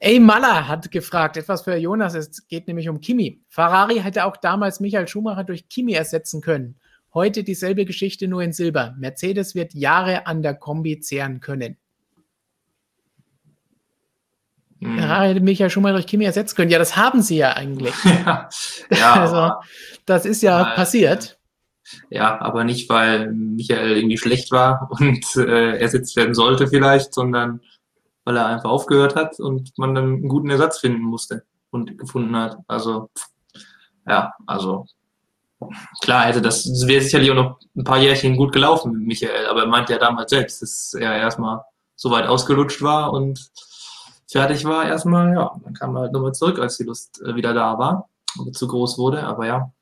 Ey, Maller hat gefragt, etwas für Jonas, es geht nämlich um Kimi. Ferrari hätte auch damals Michael Schumacher durch Kimi ersetzen können. Heute dieselbe Geschichte nur in Silber. Mercedes wird Jahre an der Kombi zehren können. Mhm. Ferrari hätte mich ja schon mal durch Kimi ersetzen können. Ja, das haben sie ja eigentlich. ja, ja also, das ist ja weil, passiert. Ja, aber nicht, weil Michael irgendwie schlecht war und äh, ersetzt werden sollte vielleicht, sondern weil er einfach aufgehört hat und man dann einen guten Ersatz finden musste und gefunden hat. Also, ja, also klar hätte das, das wäre sicherlich auch noch ein paar Jährchen gut gelaufen mit Michael, aber er meinte ja damals selbst, dass er erstmal so weit ausgelutscht war und fertig war erstmal, ja, dann kam halt nochmal zurück, als die Lust äh, wieder da war und zu groß wurde, aber ja.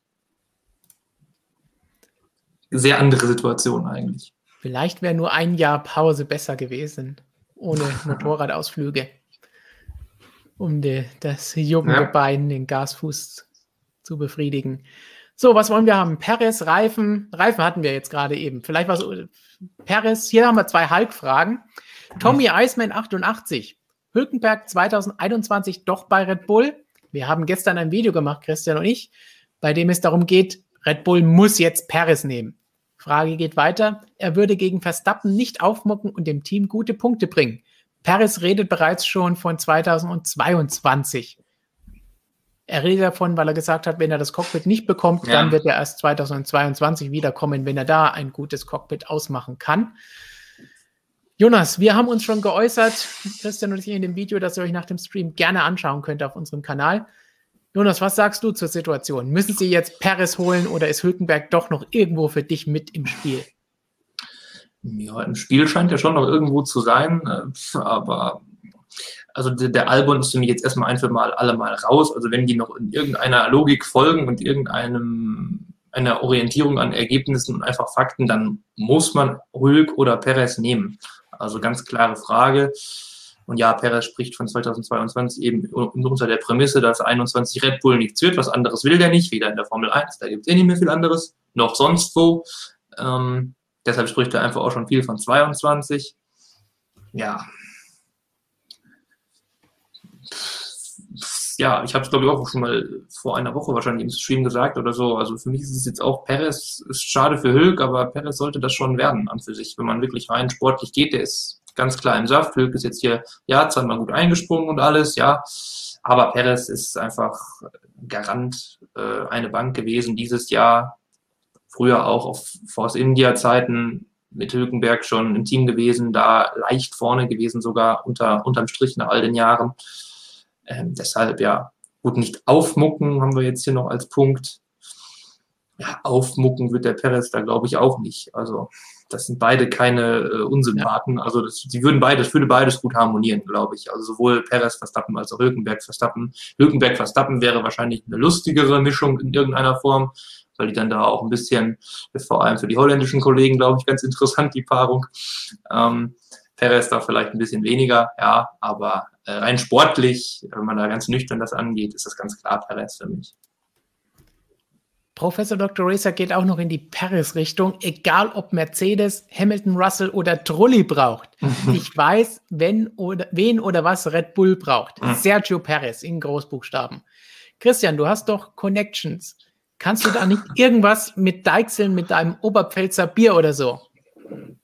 Sehr andere Situation eigentlich. Vielleicht wäre nur ein Jahr Pause besser gewesen, ohne Motorradausflüge, um die, das junge ja. Den Gasfuß zu befriedigen. So, was wollen wir haben? Perez, Reifen. Reifen hatten wir jetzt gerade eben. Vielleicht was. Perez, hier haben wir zwei Hulk-Fragen. Tommy Iceman 88. Hülkenberg 2021 doch bei Red Bull. Wir haben gestern ein Video gemacht, Christian und ich, bei dem es darum geht, Red Bull muss jetzt Paris nehmen. Frage geht weiter. Er würde gegen Verstappen nicht aufmucken und dem Team gute Punkte bringen. Paris redet bereits schon von 2022. Er redet davon, weil er gesagt hat, wenn er das Cockpit nicht bekommt, ja. dann wird er erst 2022 wiederkommen, wenn er da ein gutes Cockpit ausmachen kann. Jonas, wir haben uns schon geäußert, Christian und ich in dem Video, das ihr euch nach dem Stream gerne anschauen könnt auf unserem Kanal. Jonas, was sagst du zur Situation? Müssen sie jetzt Paris holen oder ist Hülkenberg doch noch irgendwo für dich mit im Spiel? Ja, im Spiel scheint er schon noch irgendwo zu sein, äh, aber also der, Albon ist für mich jetzt erstmal einfach mal alle mal raus. Also wenn die noch in irgendeiner Logik folgen und irgendeinem einer Orientierung an Ergebnissen und einfach Fakten, dann muss man Hulk oder Perez nehmen. Also ganz klare Frage. Und ja, Perez spricht von 2022 eben unter der Prämisse, dass 21 Red Bull nichts wird. Was anderes will der nicht, weder in der Formel 1, da gibt es eh nicht mehr viel anderes, noch sonst wo. Ähm, deshalb spricht er einfach auch schon viel von 22. Ja. Ja, ich habe es glaube ich auch schon mal vor einer Woche wahrscheinlich im Stream gesagt oder so. Also für mich ist es jetzt auch Perez, ist schade für Hülk, aber Perez sollte das schon werden an für sich, wenn man wirklich rein sportlich geht. Der ist ganz klar im Saft. Hülk ist jetzt hier, ja, zweimal gut eingesprungen und alles, ja. Aber Perez ist einfach Garant äh, eine Bank gewesen dieses Jahr. Früher auch auf Force India Zeiten mit Hülkenberg schon im Team gewesen, da leicht vorne gewesen, sogar unter, unterm Strich nach all den Jahren. Ähm, deshalb ja, gut, nicht aufmucken haben wir jetzt hier noch als Punkt. Ja, aufmucken wird der Perez da, glaube ich, auch nicht. Also das sind beide keine äh, Unsympathen. Ja. Also das, die würden beides, würde beides gut harmonieren, glaube ich. Also sowohl Perez Verstappen als auch Hülkenberg Verstappen. Hülkenberg Verstappen wäre wahrscheinlich eine lustigere Mischung in irgendeiner Form, weil die dann da auch ein bisschen, vor allem für die holländischen Kollegen, glaube ich, ganz interessant, die Paarung. Ähm, Perez da vielleicht ein bisschen weniger, ja, aber äh, rein sportlich, wenn man da ganz nüchtern das angeht, ist das ganz klar Perez für mich. Professor Dr. Racer geht auch noch in die Paris-Richtung, egal ob Mercedes, Hamilton, Russell oder Trulli braucht. ich weiß, wenn oder, wen oder was Red Bull braucht. Mhm. Sergio Perez in Großbuchstaben. Christian, du hast doch Connections. Kannst du da nicht irgendwas mit Deichseln, mit deinem Oberpfälzer Bier oder so?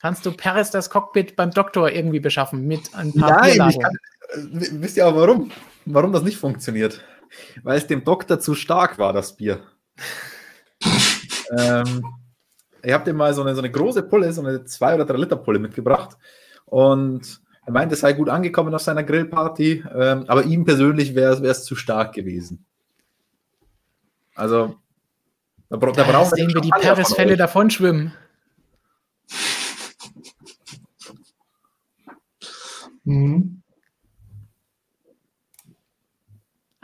Kannst du Perez das Cockpit beim Doktor irgendwie beschaffen mit ein paar Nein, ich kann, wisst ihr aber warum? Warum das nicht funktioniert? Weil es dem Doktor zu stark war, das Bier ähm, ich habe dir mal so eine, so eine große Pulle, so eine 2 oder 3 Liter Pulle mitgebracht. Und er meinte, es sei gut angekommen auf seiner Grillparty, ähm, aber ihm persönlich wäre es zu stark gewesen. Also, da, da, da brauchen sehen wir die Paris-Fälle davon schwimmen. Mhm.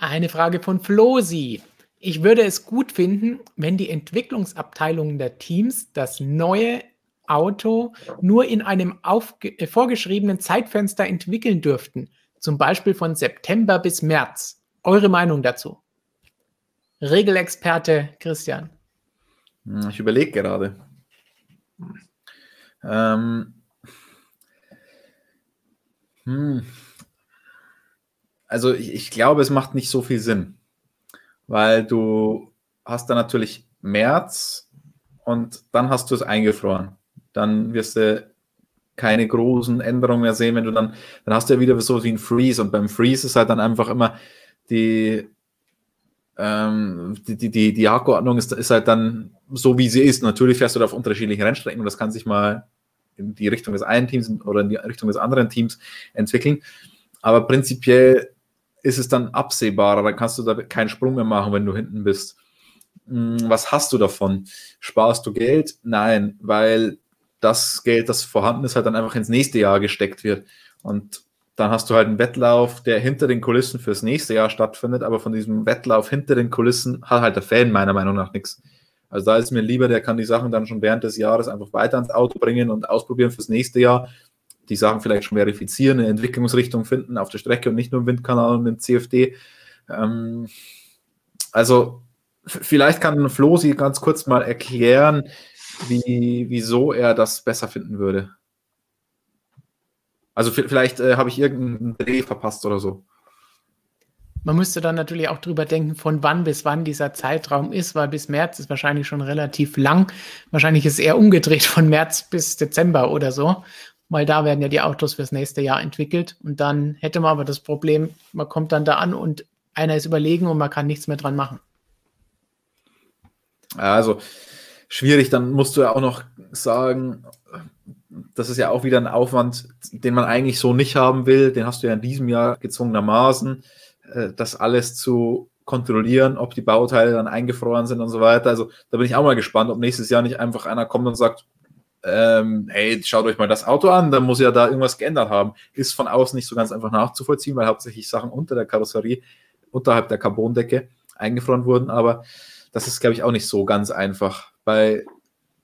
Eine Frage von Flosi. Ich würde es gut finden, wenn die Entwicklungsabteilungen der Teams das neue Auto nur in einem äh, vorgeschriebenen Zeitfenster entwickeln dürften, zum Beispiel von September bis März. Eure Meinung dazu? Regelexperte Christian. Hm, ich überlege gerade. Ähm, hm. Also ich, ich glaube, es macht nicht so viel Sinn weil du hast dann natürlich März und dann hast du es eingefroren. Dann wirst du keine großen Änderungen mehr sehen, wenn du dann, dann hast du ja wieder so wie ein Freeze und beim Freeze ist halt dann einfach immer die, ähm, die, die, die, Hackordnung ist, ist halt dann so, wie sie ist. Natürlich fährst du da auf unterschiedlichen Rennstrecken und das kann sich mal in die Richtung des einen Teams oder in die Richtung des anderen Teams entwickeln. Aber prinzipiell ist es dann absehbarer. Dann kannst du da keinen Sprung mehr machen, wenn du hinten bist. Hm, was hast du davon? Sparst du Geld? Nein, weil das Geld, das vorhanden ist, halt dann einfach ins nächste Jahr gesteckt wird. Und dann hast du halt einen Wettlauf, der hinter den Kulissen fürs nächste Jahr stattfindet, aber von diesem Wettlauf hinter den Kulissen hat halt der Fan meiner Meinung nach nichts. Also da ist mir lieber, der kann die Sachen dann schon während des Jahres einfach weiter ans Auto bringen und ausprobieren fürs nächste Jahr, die Sachen vielleicht schon verifizieren, eine Entwicklungsrichtung finden auf der Strecke und nicht nur im Windkanal und im CFD. Ähm, also vielleicht kann Flo Sie ganz kurz mal erklären, wie, wieso er das besser finden würde. Also vielleicht äh, habe ich irgendeinen Dreh verpasst oder so. Man müsste dann natürlich auch drüber denken, von wann bis wann dieser Zeitraum ist, weil bis März ist wahrscheinlich schon relativ lang. Wahrscheinlich ist es eher umgedreht von März bis Dezember oder so weil da werden ja die Autos fürs nächste Jahr entwickelt. Und dann hätte man aber das Problem, man kommt dann da an und einer ist überlegen und man kann nichts mehr dran machen. Also schwierig, dann musst du ja auch noch sagen, das ist ja auch wieder ein Aufwand, den man eigentlich so nicht haben will. Den hast du ja in diesem Jahr gezwungenermaßen, äh, das alles zu kontrollieren, ob die Bauteile dann eingefroren sind und so weiter. Also da bin ich auch mal gespannt, ob nächstes Jahr nicht einfach einer kommt und sagt, ähm, hey, schaut euch mal das Auto an, dann muss ja da irgendwas geändert haben. Ist von außen nicht so ganz einfach nachzuvollziehen, weil hauptsächlich Sachen unter der Karosserie, unterhalb der Carbondecke eingefroren wurden, aber das ist, glaube ich, auch nicht so ganz einfach. Bei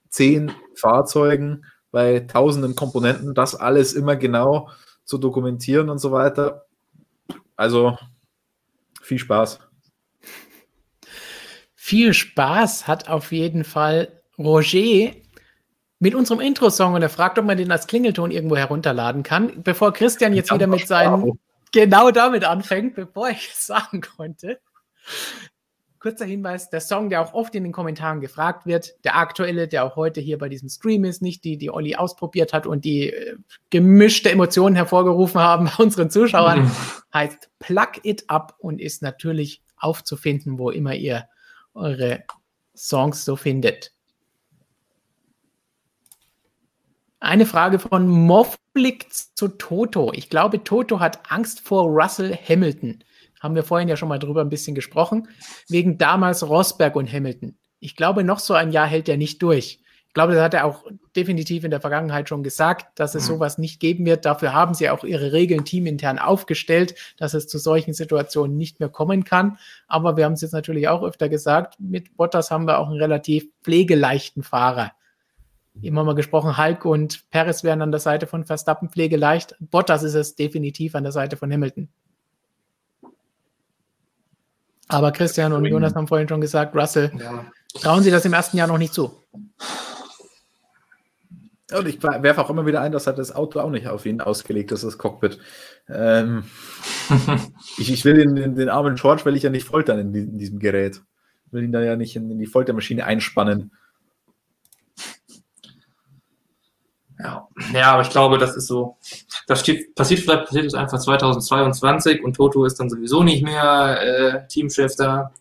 zehn Fahrzeugen, bei tausenden Komponenten, das alles immer genau zu dokumentieren und so weiter. Also viel Spaß. Viel Spaß hat auf jeden Fall Roger mit unserem Intro-Song und er fragt, ob man den als Klingelton irgendwo herunterladen kann. Bevor Christian jetzt wieder mit seinen, genau damit anfängt, bevor ich es sagen konnte. Kurzer Hinweis, der Song, der auch oft in den Kommentaren gefragt wird, der aktuelle, der auch heute hier bei diesem Stream ist, nicht die, die Olli ausprobiert hat und die äh, gemischte Emotionen hervorgerufen haben bei unseren Zuschauern, mhm. heißt Plug It Up und ist natürlich aufzufinden, wo immer ihr eure Songs so findet. Eine Frage von Moflik zu Toto. Ich glaube, Toto hat Angst vor Russell Hamilton. Haben wir vorhin ja schon mal drüber ein bisschen gesprochen. Wegen damals Rosberg und Hamilton. Ich glaube, noch so ein Jahr hält er nicht durch. Ich glaube, das hat er auch definitiv in der Vergangenheit schon gesagt, dass es mhm. sowas nicht geben wird. Dafür haben sie auch ihre Regeln teamintern aufgestellt, dass es zu solchen Situationen nicht mehr kommen kann. Aber wir haben es jetzt natürlich auch öfter gesagt, mit Bottas haben wir auch einen relativ pflegeleichten Fahrer. Immer mal gesprochen, Hulk und Perez wären an der Seite von Verstappen pflegeleicht. Bottas ist es definitiv an der Seite von Hamilton. Aber Christian und Jonas haben vorhin schon gesagt, Russell, ja. trauen Sie das im ersten Jahr noch nicht zu. Und ich werfe auch immer wieder ein, dass halt das Auto auch nicht auf ihn ausgelegt ist, das Cockpit. Ähm, ich, ich, will den, den, den, armen George will ich ja nicht foltern in, in diesem Gerät. Ich will ihn da ja nicht in, in die Foltermaschine einspannen. Ja. ja, aber ich glaube, das ist so, das steht, passiert vielleicht passiert es einfach 2022 und Toto ist dann sowieso nicht mehr äh, Teamchef da,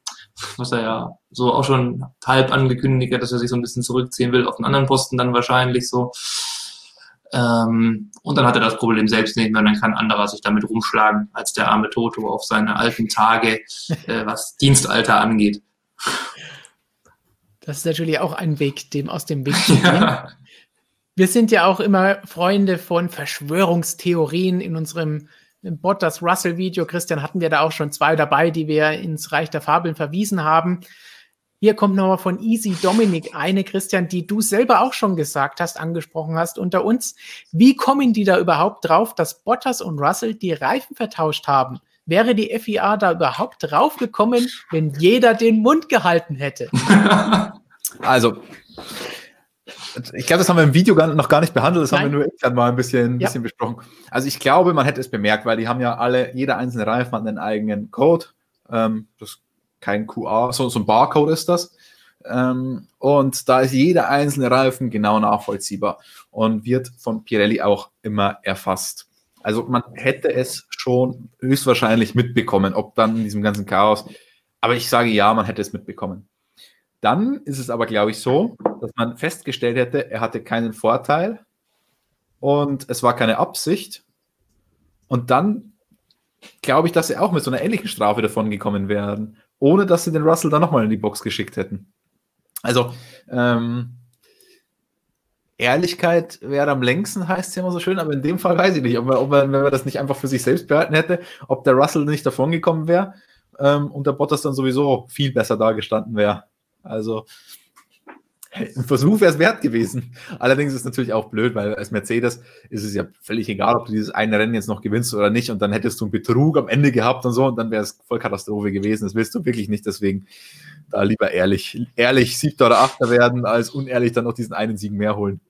was er ja so auch schon halb angekündigt hat, dass er sich so ein bisschen zurückziehen will auf einen anderen Posten dann wahrscheinlich so. Ähm, und dann hat er das Problem selbst nicht mehr und dann kann anderer sich damit rumschlagen als der arme Toto auf seine alten Tage, äh, was Dienstalter angeht. Das ist natürlich auch ein Weg, dem aus dem Weg zu gehen. Ja. Wir sind ja auch immer Freunde von Verschwörungstheorien in unserem Bottas Russell Video. Christian hatten wir da auch schon zwei dabei, die wir ins Reich der Fabeln verwiesen haben. Hier kommt nochmal von Easy Dominic eine, Christian, die du selber auch schon gesagt hast, angesprochen hast unter uns. Wie kommen die da überhaupt drauf, dass Bottas und Russell die Reifen vertauscht haben? Wäre die FIA da überhaupt drauf gekommen, wenn jeder den Mund gehalten hätte? Also, ich glaube, das haben wir im Video noch gar nicht behandelt, das Nein. haben wir nur intern mal ein bisschen, ein ja. bisschen besprochen. Also ich glaube, man hätte es bemerkt, weil die haben ja alle, jeder einzelne Reifen hat einen eigenen Code. Ähm, das ist kein QR, so, so ein Barcode ist das. Ähm, und da ist jeder einzelne Reifen genau nachvollziehbar und wird von Pirelli auch immer erfasst. Also man hätte es schon höchstwahrscheinlich mitbekommen, ob dann in diesem ganzen Chaos. Aber ich sage ja, man hätte es mitbekommen. Dann ist es aber, glaube ich, so, dass man festgestellt hätte, er hatte keinen Vorteil und es war keine Absicht. Und dann glaube ich, dass sie auch mit so einer ähnlichen Strafe davon gekommen wären, ohne dass sie den Russell dann nochmal in die Box geschickt hätten. Also, ähm, Ehrlichkeit wäre am längsten, heißt es immer so schön, aber in dem Fall weiß ich nicht, ob, man, ob man, wenn man das nicht einfach für sich selbst behalten hätte, ob der Russell nicht davon gekommen wäre ähm, und der Bottas dann sowieso viel besser dargestanden wäre. Also ein Versuch wäre es wert gewesen. Allerdings ist es natürlich auch blöd, weil als Mercedes ist es ja völlig egal, ob du dieses eine Rennen jetzt noch gewinnst oder nicht. Und dann hättest du einen Betrug am Ende gehabt und so, und dann wäre es voll Katastrophe gewesen. Das willst du wirklich nicht. Deswegen da lieber ehrlich, ehrlich siebter oder achter werden, als unehrlich dann noch diesen einen Sieg mehr holen.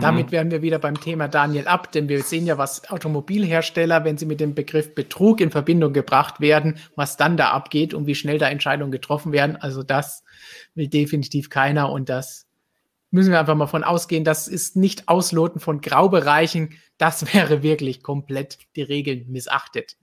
Damit wären wir wieder beim Thema Daniel ab, denn wir sehen ja, was Automobilhersteller, wenn sie mit dem Begriff Betrug in Verbindung gebracht werden, was dann da abgeht und wie schnell da Entscheidungen getroffen werden. Also das will definitiv keiner und das müssen wir einfach mal von ausgehen. Das ist nicht Ausloten von Graubereichen. Das wäre wirklich komplett die Regeln missachtet.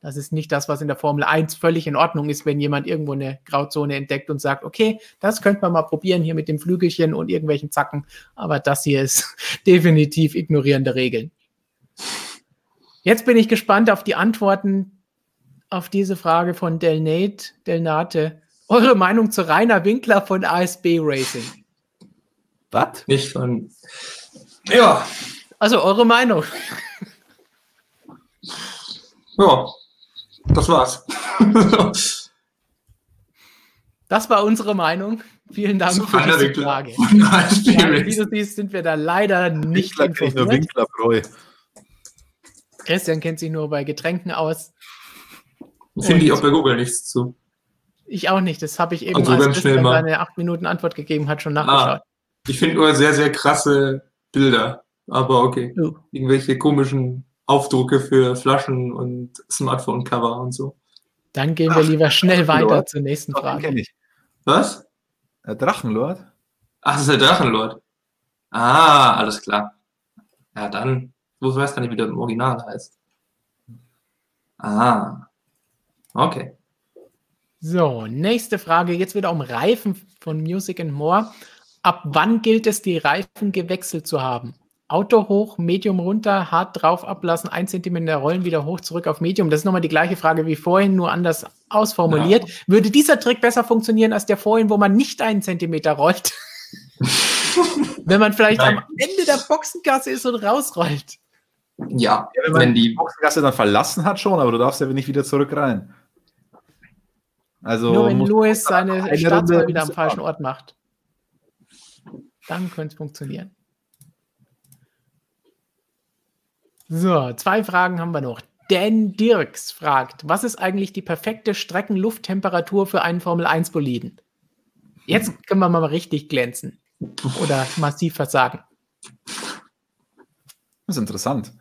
Das ist nicht das, was in der Formel 1 völlig in Ordnung ist, wenn jemand irgendwo eine Grauzone entdeckt und sagt, okay, das könnte man mal probieren hier mit dem Flügelchen und irgendwelchen Zacken. Aber das hier ist definitiv ignorierende Regeln. Jetzt bin ich gespannt auf die Antworten auf diese Frage von Delnate, Delnate. Eure Meinung zu Rainer Winkler von ASB Racing? Was? Nicht von. Ja. Also eure Meinung. Ja, das war's. das war unsere Meinung. Vielen Dank für diese Winkler. Frage. Ja, wie du siehst, sind wir da leider nicht informiert. Nur Winkler, Christian kennt sich nur bei Getränken aus. Finde ich auch bei Google nichts zu. Ich auch nicht. Das habe ich eben, also als Christian seine acht Minuten Antwort gegeben hat, schon ah, nachgeschaut. Ah, ich finde nur sehr, sehr krasse Bilder. Aber okay. Oh. Irgendwelche komischen Aufdrucke für Flaschen und Smartphone-Cover und so. Dann gehen wir Ach, lieber schnell weiter zur nächsten Frage. Was? Der Drachenlord? Ach, das ist der Drachenlord. Ah, alles klar. Ja, dann, wo weiß gar nicht, wie der im Original heißt. Ah. Okay. So, nächste Frage. Jetzt wieder um Reifen von Music and More. Ab wann gilt es, die Reifen gewechselt zu haben? Auto hoch, Medium runter, hart drauf ablassen, ein Zentimeter rollen, wieder hoch, zurück auf Medium. Das ist nochmal die gleiche Frage wie vorhin, nur anders ausformuliert. Ja. Würde dieser Trick besser funktionieren als der vorhin, wo man nicht einen Zentimeter rollt? Wenn man vielleicht Nein. am Ende der Boxengasse ist und rausrollt. Ja, ja wenn man wenn die Boxengasse dann verlassen hat schon, aber du darfst ja nicht wieder zurück rein. Also Nur wenn Louis seine Startzahl wieder am falschen Ort macht. Dann könnte es funktionieren. So, zwei Fragen haben wir noch. Dan Dirks fragt, was ist eigentlich die perfekte Streckenlufttemperatur für einen Formel-1-Boliden? Jetzt können wir mal richtig glänzen oder massiv versagen. Das ist interessant.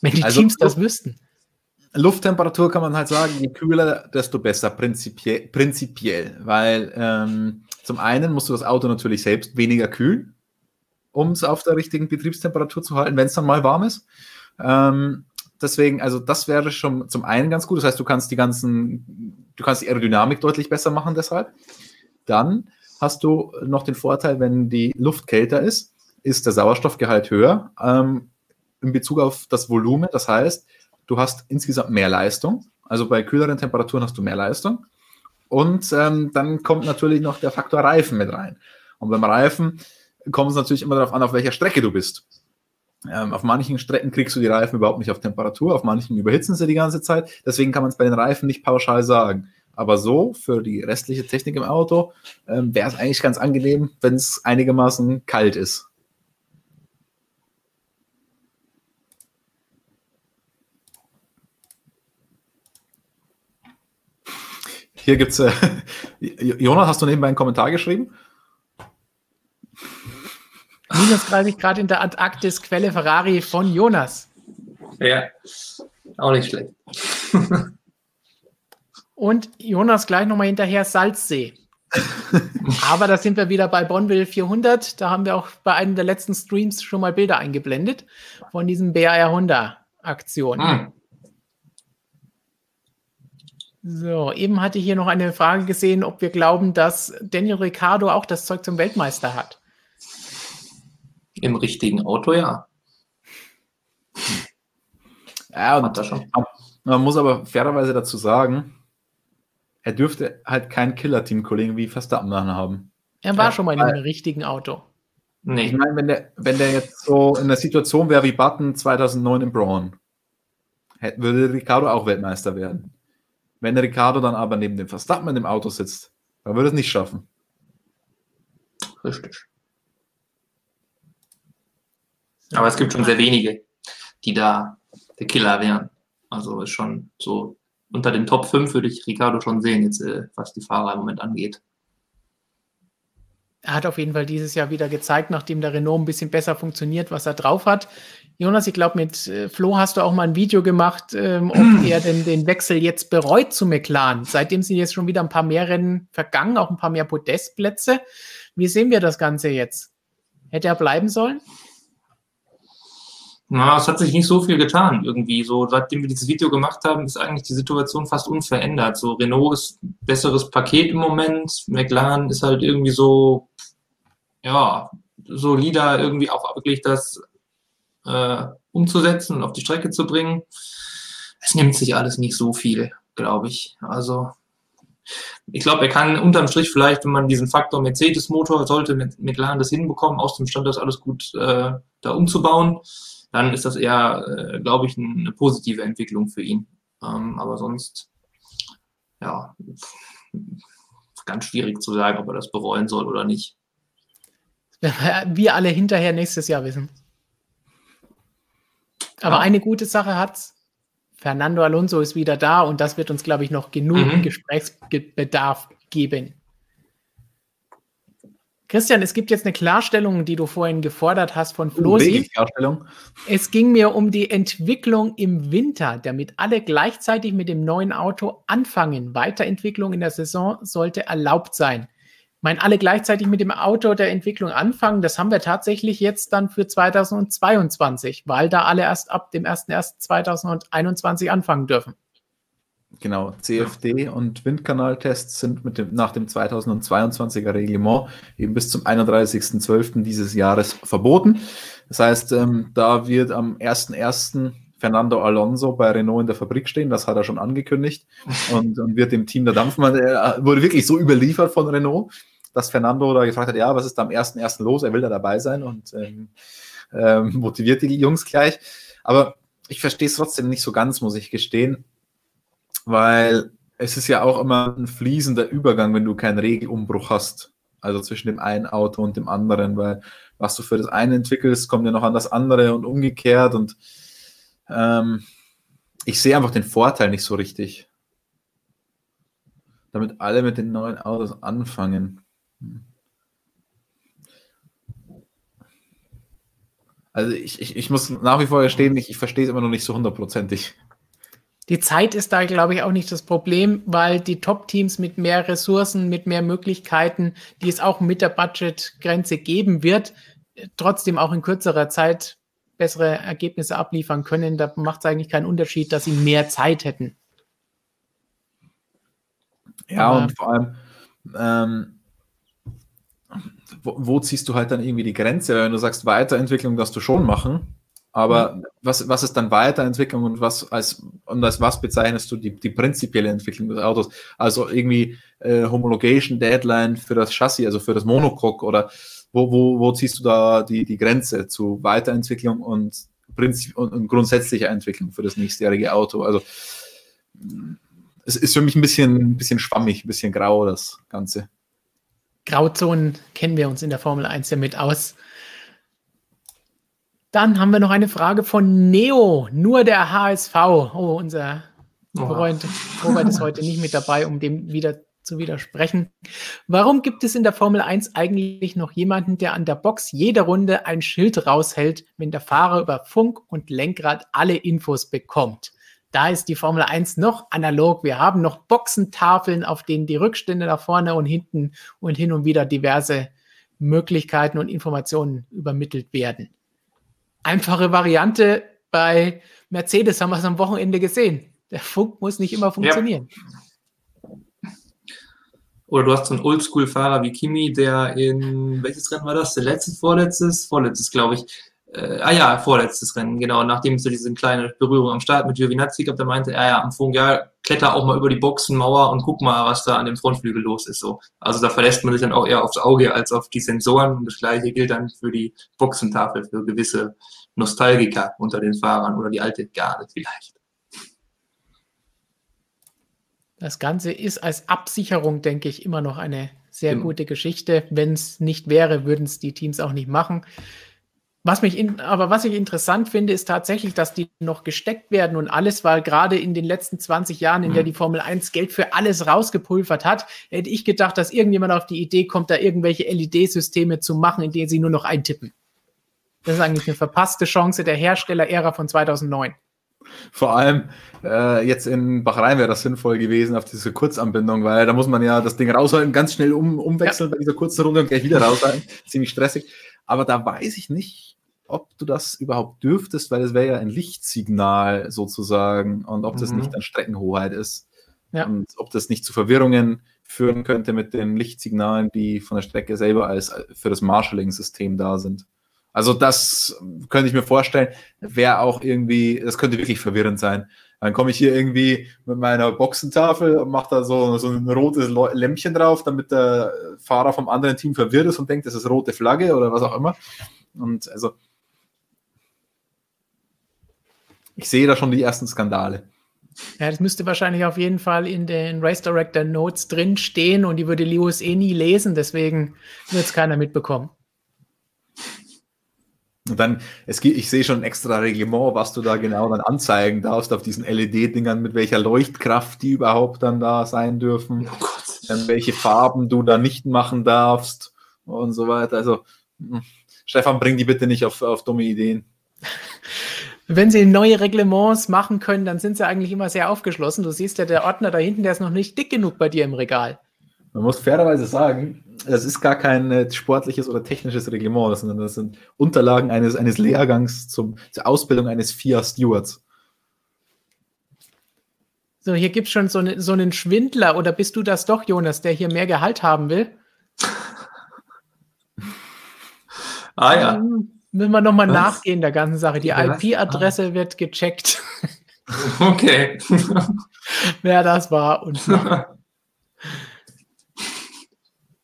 Wenn die also, Teams das wüssten. Lufttemperatur kann man halt sagen, je kühler, desto besser, prinzipiell, prinzipiell weil ähm, zum einen musst du das Auto natürlich selbst weniger kühlen, um es auf der richtigen Betriebstemperatur zu halten, wenn es dann mal warm ist. Ähm, deswegen, also das wäre schon zum einen ganz gut. Das heißt, du kannst die ganzen, du kannst die Aerodynamik deutlich besser machen deshalb. Dann hast du noch den Vorteil, wenn die Luft kälter ist, ist der Sauerstoffgehalt höher ähm, in Bezug auf das Volumen. Das heißt, du hast insgesamt mehr Leistung. Also bei kühleren Temperaturen hast du mehr Leistung. Und ähm, dann kommt natürlich noch der Faktor Reifen mit rein. Und beim Reifen kommt es natürlich immer darauf an, auf welcher Strecke du bist. Ähm, auf manchen Strecken kriegst du die Reifen überhaupt nicht auf Temperatur, auf manchen überhitzen sie die ganze Zeit. Deswegen kann man es bei den Reifen nicht pauschal sagen. Aber so, für die restliche Technik im Auto, ähm, wäre es eigentlich ganz angenehm, wenn es einigermaßen kalt ist. Hier gibt es, äh, Jonas, hast du nebenbei einen Kommentar geschrieben? Minus 30 Grad in der Antarktis, Quelle Ferrari von Jonas. Ja, auch nicht schlecht. Und Jonas gleich nochmal hinterher Salzsee. Aber da sind wir wieder bei Bonville 400. Da haben wir auch bei einem der letzten Streams schon mal Bilder eingeblendet von diesem BAR Honda Aktion. Hm. So, eben hatte ich hier noch eine Frage gesehen, ob wir glauben, dass Daniel Ricciardo auch das Zeug zum Weltmeister hat. Im richtigen Auto, ja. Ja, und schon. man muss aber fairerweise dazu sagen, er dürfte halt kein Killer-Team-Kollegen wie Verstappen haben. Er war ja, schon mal in einem richtigen Auto. Nee. Ich meine, wenn der, wenn der jetzt so in der Situation wäre wie Button 2009 im Braun, würde Ricardo auch Weltmeister werden. Wenn Ricardo dann aber neben dem Verstappen in dem Auto sitzt, dann würde es nicht schaffen. Richtig. Aber es gibt schon sehr wenige, die da der Killer wären. Also ist schon so unter den Top 5 würde ich Ricardo schon sehen, jetzt äh, was die Fahrer im Moment angeht. Er hat auf jeden Fall dieses Jahr wieder gezeigt, nachdem der Renault ein bisschen besser funktioniert, was er drauf hat. Jonas, ich glaube, mit äh, Flo hast du auch mal ein Video gemacht, ähm, ob er denn den Wechsel jetzt bereut zu McLaren. Seitdem sind jetzt schon wieder ein paar mehr Rennen vergangen, auch ein paar mehr Podestplätze. Wie sehen wir das Ganze jetzt? Hätte er bleiben sollen? Na, es hat sich nicht so viel getan irgendwie. So, seitdem wir dieses Video gemacht haben, ist eigentlich die Situation fast unverändert. So, Renault ist besseres Paket im Moment. McLaren ist halt irgendwie so, ja, solider irgendwie auch wirklich das äh, umzusetzen und auf die Strecke zu bringen. Es nimmt sich alles nicht so viel, glaube ich. Also ich glaube, er kann unterm Strich vielleicht, wenn man diesen Faktor Mercedes-Motor, sollte mit McLaren das hinbekommen, aus dem Stand das alles gut äh, da umzubauen, dann ist das eher, äh, glaube ich, eine positive Entwicklung für ihn. Ähm, aber sonst, ja, ganz schwierig zu sagen, ob er das bereuen soll oder nicht. Wir alle hinterher nächstes Jahr wissen. Aber ja. eine gute Sache hat's. Fernando Alonso ist wieder da und das wird uns, glaube ich, noch genug mhm. Gesprächsbedarf geben. Christian, es gibt jetzt eine Klarstellung, die du vorhin gefordert hast von Flosi. Klarstellung? Es ging mir um die Entwicklung im Winter, damit alle gleichzeitig mit dem neuen Auto anfangen. Weiterentwicklung in der Saison sollte erlaubt sein meine, alle gleichzeitig mit dem Auto der Entwicklung anfangen, das haben wir tatsächlich jetzt dann für 2022, weil da alle erst ab dem 01.01.2021 anfangen dürfen. Genau, CFD und Windkanaltests sind mit dem, nach dem 2022er Reglement eben bis zum 31.12. dieses Jahres verboten. Das heißt, ähm, da wird am 1.1. Fernando Alonso bei Renault in der Fabrik stehen, das hat er schon angekündigt und, und wird dem Team der Dampfmann, er wurde wirklich so überliefert von Renault, dass Fernando da gefragt hat, ja, was ist da am 1.1. los? Er will da dabei sein und ähm, ähm, motiviert die Jungs gleich. Aber ich verstehe es trotzdem nicht so ganz, muss ich gestehen, weil es ist ja auch immer ein fließender Übergang, wenn du keinen Regelumbruch hast. Also zwischen dem einen Auto und dem anderen, weil was du für das eine entwickelst, kommt ja noch an das andere und umgekehrt. Und ähm, ich sehe einfach den Vorteil nicht so richtig. Damit alle mit den neuen Autos anfangen. Also ich, ich, ich muss nach wie vor gestehen, ich, ich verstehe es immer noch nicht so hundertprozentig. Die Zeit ist da, glaube ich, auch nicht das Problem, weil die Top-Teams mit mehr Ressourcen, mit mehr Möglichkeiten, die es auch mit der Budgetgrenze geben wird, trotzdem auch in kürzerer Zeit bessere Ergebnisse abliefern können. Da macht es eigentlich keinen Unterschied, dass sie mehr Zeit hätten. Ja, Aber und vor allem, ähm, wo, wo, ziehst du halt dann irgendwie die Grenze? Wenn du sagst, Weiterentwicklung darfst du schon machen, aber was, was ist dann Weiterentwicklung und was als und als was bezeichnest du die, die prinzipielle Entwicklung des Autos? Also irgendwie äh, Homologation Deadline für das Chassis, also für das Monocoque oder wo, wo, wo ziehst du da die, die Grenze zu Weiterentwicklung und, Prinzip, und, und grundsätzlicher Entwicklung für das nächstjährige Auto? Also es ist für mich ein bisschen, ein bisschen schwammig, ein bisschen grau, das Ganze. Grauzonen kennen wir uns in der Formel 1 ja mit aus. Dann haben wir noch eine Frage von Neo, nur der HSV. Oh, unser Freund Robert ist heute nicht mit dabei, um dem wieder zu widersprechen. Warum gibt es in der Formel 1 eigentlich noch jemanden, der an der Box jede Runde ein Schild raushält, wenn der Fahrer über Funk und Lenkrad alle Infos bekommt? Da ist die Formel 1 noch analog. Wir haben noch Boxentafeln, auf denen die Rückstände nach vorne und hinten und hin und wieder diverse Möglichkeiten und Informationen übermittelt werden einfache Variante. Bei Mercedes haben wir es am Wochenende gesehen. Der Funk muss nicht immer funktionieren. Ja. Oder du hast so einen Oldschool-Fahrer wie Kimi, der in, welches Rennen war das? Der letzte, vorletztes? Vorletztes, glaube ich. Äh, ah ja, vorletztes Rennen, genau. Nachdem es so diese kleine Berührung am Start mit Giovinazzi gab, der meinte, ja, ja, am Funk, ja, kletter auch mal über die Boxenmauer und guck mal, was da an dem Frontflügel los ist. So. Also da verlässt man sich dann auch eher aufs Auge als auf die Sensoren. Und das gleiche gilt dann für die Boxentafel, für gewisse Nostalgiker unter den Fahrern oder die alte Garde vielleicht. Das Ganze ist als Absicherung, denke ich, immer noch eine sehr genau. gute Geschichte. Wenn es nicht wäre, würden es die Teams auch nicht machen. Was mich in, aber was ich interessant finde, ist tatsächlich, dass die noch gesteckt werden und alles, weil gerade in den letzten 20 Jahren, in der mhm. die Formel 1 Geld für alles rausgepulvert hat, hätte ich gedacht, dass irgendjemand auf die Idee kommt, da irgendwelche LED-Systeme zu machen, in denen sie nur noch eintippen. Das ist eigentlich eine verpasste Chance der Herstellerära von 2009. Vor allem äh, jetzt in Bahrain wäre das sinnvoll gewesen auf diese Kurzanbindung, weil da muss man ja das Ding raushalten, ganz schnell um, umwechseln ja. bei dieser kurzen Runde und gleich wieder raushalten. Ziemlich stressig. Aber da weiß ich nicht, ob du das überhaupt dürftest, weil es wäre ja ein Lichtsignal sozusagen und ob das mhm. nicht an Streckenhoheit ist. Ja. Und ob das nicht zu Verwirrungen führen könnte mit den Lichtsignalen, die von der Strecke selber als für das Marshalling-System da sind. Also das könnte ich mir vorstellen, wäre auch irgendwie, das könnte wirklich verwirrend sein. Dann komme ich hier irgendwie mit meiner Boxentafel und mache da so, so ein rotes Lämpchen drauf, damit der Fahrer vom anderen Team verwirrt ist und denkt, das ist rote Flagge oder was auch immer. Und also ich sehe da schon die ersten Skandale. Ja, das müsste wahrscheinlich auf jeden Fall in den Race Director Notes drin stehen und die würde Lewis eh nie lesen, deswegen wird es keiner mitbekommen. Und dann, es ich sehe schon ein extra Reglement, was du da genau dann anzeigen darfst auf diesen LED-Dingern, mit welcher Leuchtkraft die überhaupt dann da sein dürfen, oh ähm, welche Farben du da nicht machen darfst und so weiter. Also, hm, Stefan, bring die bitte nicht auf, auf dumme Ideen. Wenn sie neue Reglements machen können, dann sind sie eigentlich immer sehr aufgeschlossen. Du siehst ja, der Ordner da hinten, der ist noch nicht dick genug bei dir im Regal. Man muss fairerweise sagen, das ist gar kein äh, sportliches oder technisches Reglement, sondern das sind Unterlagen eines, eines Lehrgangs zum, zur Ausbildung eines FIA Stewards. So, hier gibt es schon so, ne, so einen Schwindler, oder bist du das doch, Jonas, der hier mehr Gehalt haben will? ah ja. Dann müssen wir nochmal nachgehen der ganzen Sache. Die IP-Adresse ah. wird gecheckt. Okay. Wer das war und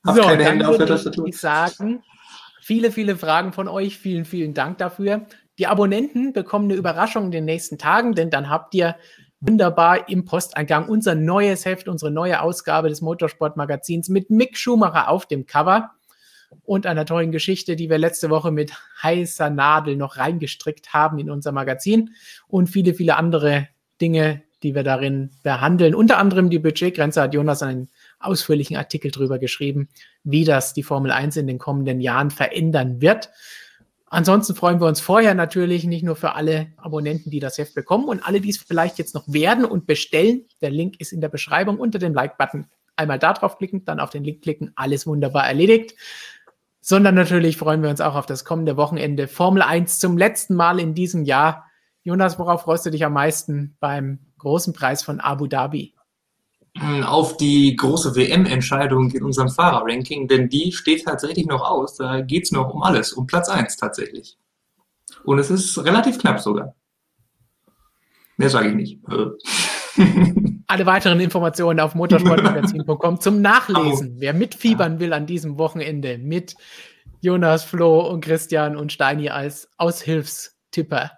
Hab so, keine Hände auf der Tastatur. Ich sagen, viele, viele Fragen von euch. Vielen, vielen Dank dafür. Die Abonnenten bekommen eine Überraschung in den nächsten Tagen, denn dann habt ihr wunderbar im Posteingang unser neues Heft, unsere neue Ausgabe des Motorsportmagazins mit Mick Schumacher auf dem Cover und einer tollen Geschichte, die wir letzte Woche mit heißer Nadel noch reingestrickt haben in unser Magazin und viele, viele andere Dinge, die wir darin behandeln. Unter anderem die Budgetgrenze hat Jonas einen ausführlichen Artikel darüber geschrieben, wie das die Formel 1 in den kommenden Jahren verändern wird. Ansonsten freuen wir uns vorher natürlich nicht nur für alle Abonnenten, die das Heft bekommen und alle, die es vielleicht jetzt noch werden und bestellen. Der Link ist in der Beschreibung unter dem Like-Button. Einmal da drauf klicken, dann auf den Link klicken, alles wunderbar erledigt. Sondern natürlich freuen wir uns auch auf das kommende Wochenende Formel 1 zum letzten Mal in diesem Jahr. Jonas, worauf freust du dich am meisten beim großen Preis von Abu Dhabi? auf die große WM-Entscheidung in unserem Fahrerranking, denn die steht tatsächlich noch aus. Da geht es noch um alles, um Platz 1 tatsächlich. Und es ist relativ knapp sogar. Mehr sage ich nicht. Alle weiteren Informationen auf motorsportmagazin.com zum Nachlesen. Wer mitfiebern will an diesem Wochenende mit Jonas, Flo und Christian und Steini als Aushilfstipper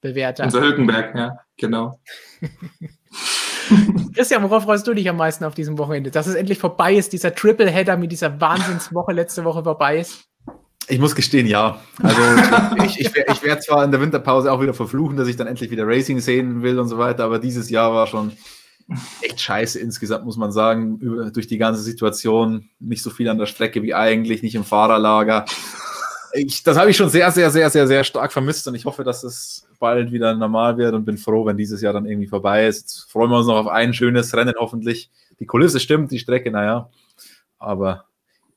bewerter. Unser Hülkenberg, ja, genau. Christian, worauf freust du dich am meisten auf diesem Wochenende? Dass es endlich vorbei ist, dieser Triple-Header mit dieser Wahnsinnswoche letzte Woche vorbei ist? Ich muss gestehen, ja. Also ich, ich, ich werde zwar in der Winterpause auch wieder verfluchen, dass ich dann endlich wieder Racing sehen will und so weiter, aber dieses Jahr war schon echt scheiße insgesamt, muss man sagen, über, durch die ganze Situation. Nicht so viel an der Strecke wie eigentlich, nicht im Fahrerlager. Ich, das habe ich schon sehr, sehr, sehr, sehr, sehr stark vermisst und ich hoffe, dass es bald wieder normal wird und bin froh, wenn dieses Jahr dann irgendwie vorbei ist. Jetzt freuen wir uns noch auf ein schönes Rennen hoffentlich. Die Kulisse stimmt, die Strecke, naja. Aber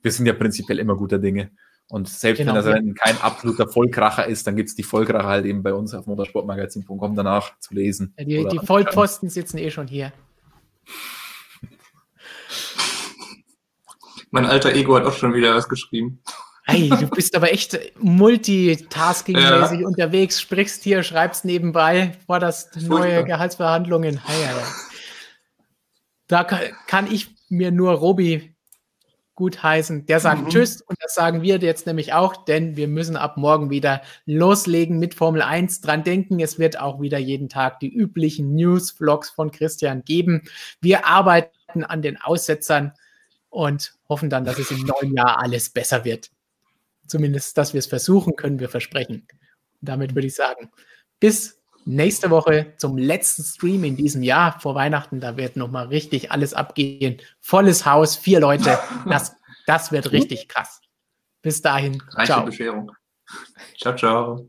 wir sind ja prinzipiell immer guter Dinge. Und selbst genau, wenn das Rennen kein absoluter Vollkracher ist, dann gibt es die Vollkracher halt eben bei uns auf motorsportmagazin.com danach zu lesen. Ja, die, die Vollpfosten sitzen eh schon hier. Mein alter Ego hat auch schon wieder was geschrieben. Hey, du bist aber echt multitasking-mäßig ja. unterwegs, sprichst hier, schreibst nebenbei, forderst neue Gehaltsverhandlungen. Hey, hey. Da kann ich mir nur Robi gut heißen. Der sagt mhm. Tschüss und das sagen wir jetzt nämlich auch, denn wir müssen ab morgen wieder loslegen mit Formel 1. Dran denken, es wird auch wieder jeden Tag die üblichen News-Vlogs von Christian geben. Wir arbeiten an den Aussetzern und hoffen dann, dass es im neuen Jahr alles besser wird zumindest, dass wir es versuchen, können wir versprechen. Und damit würde ich sagen, bis nächste Woche zum letzten Stream in diesem Jahr vor Weihnachten. Da wird nochmal richtig alles abgehen. Volles Haus, vier Leute. Das, das wird richtig krass. Bis dahin. Reiche ciao. Bescherung. Ciao, ciao.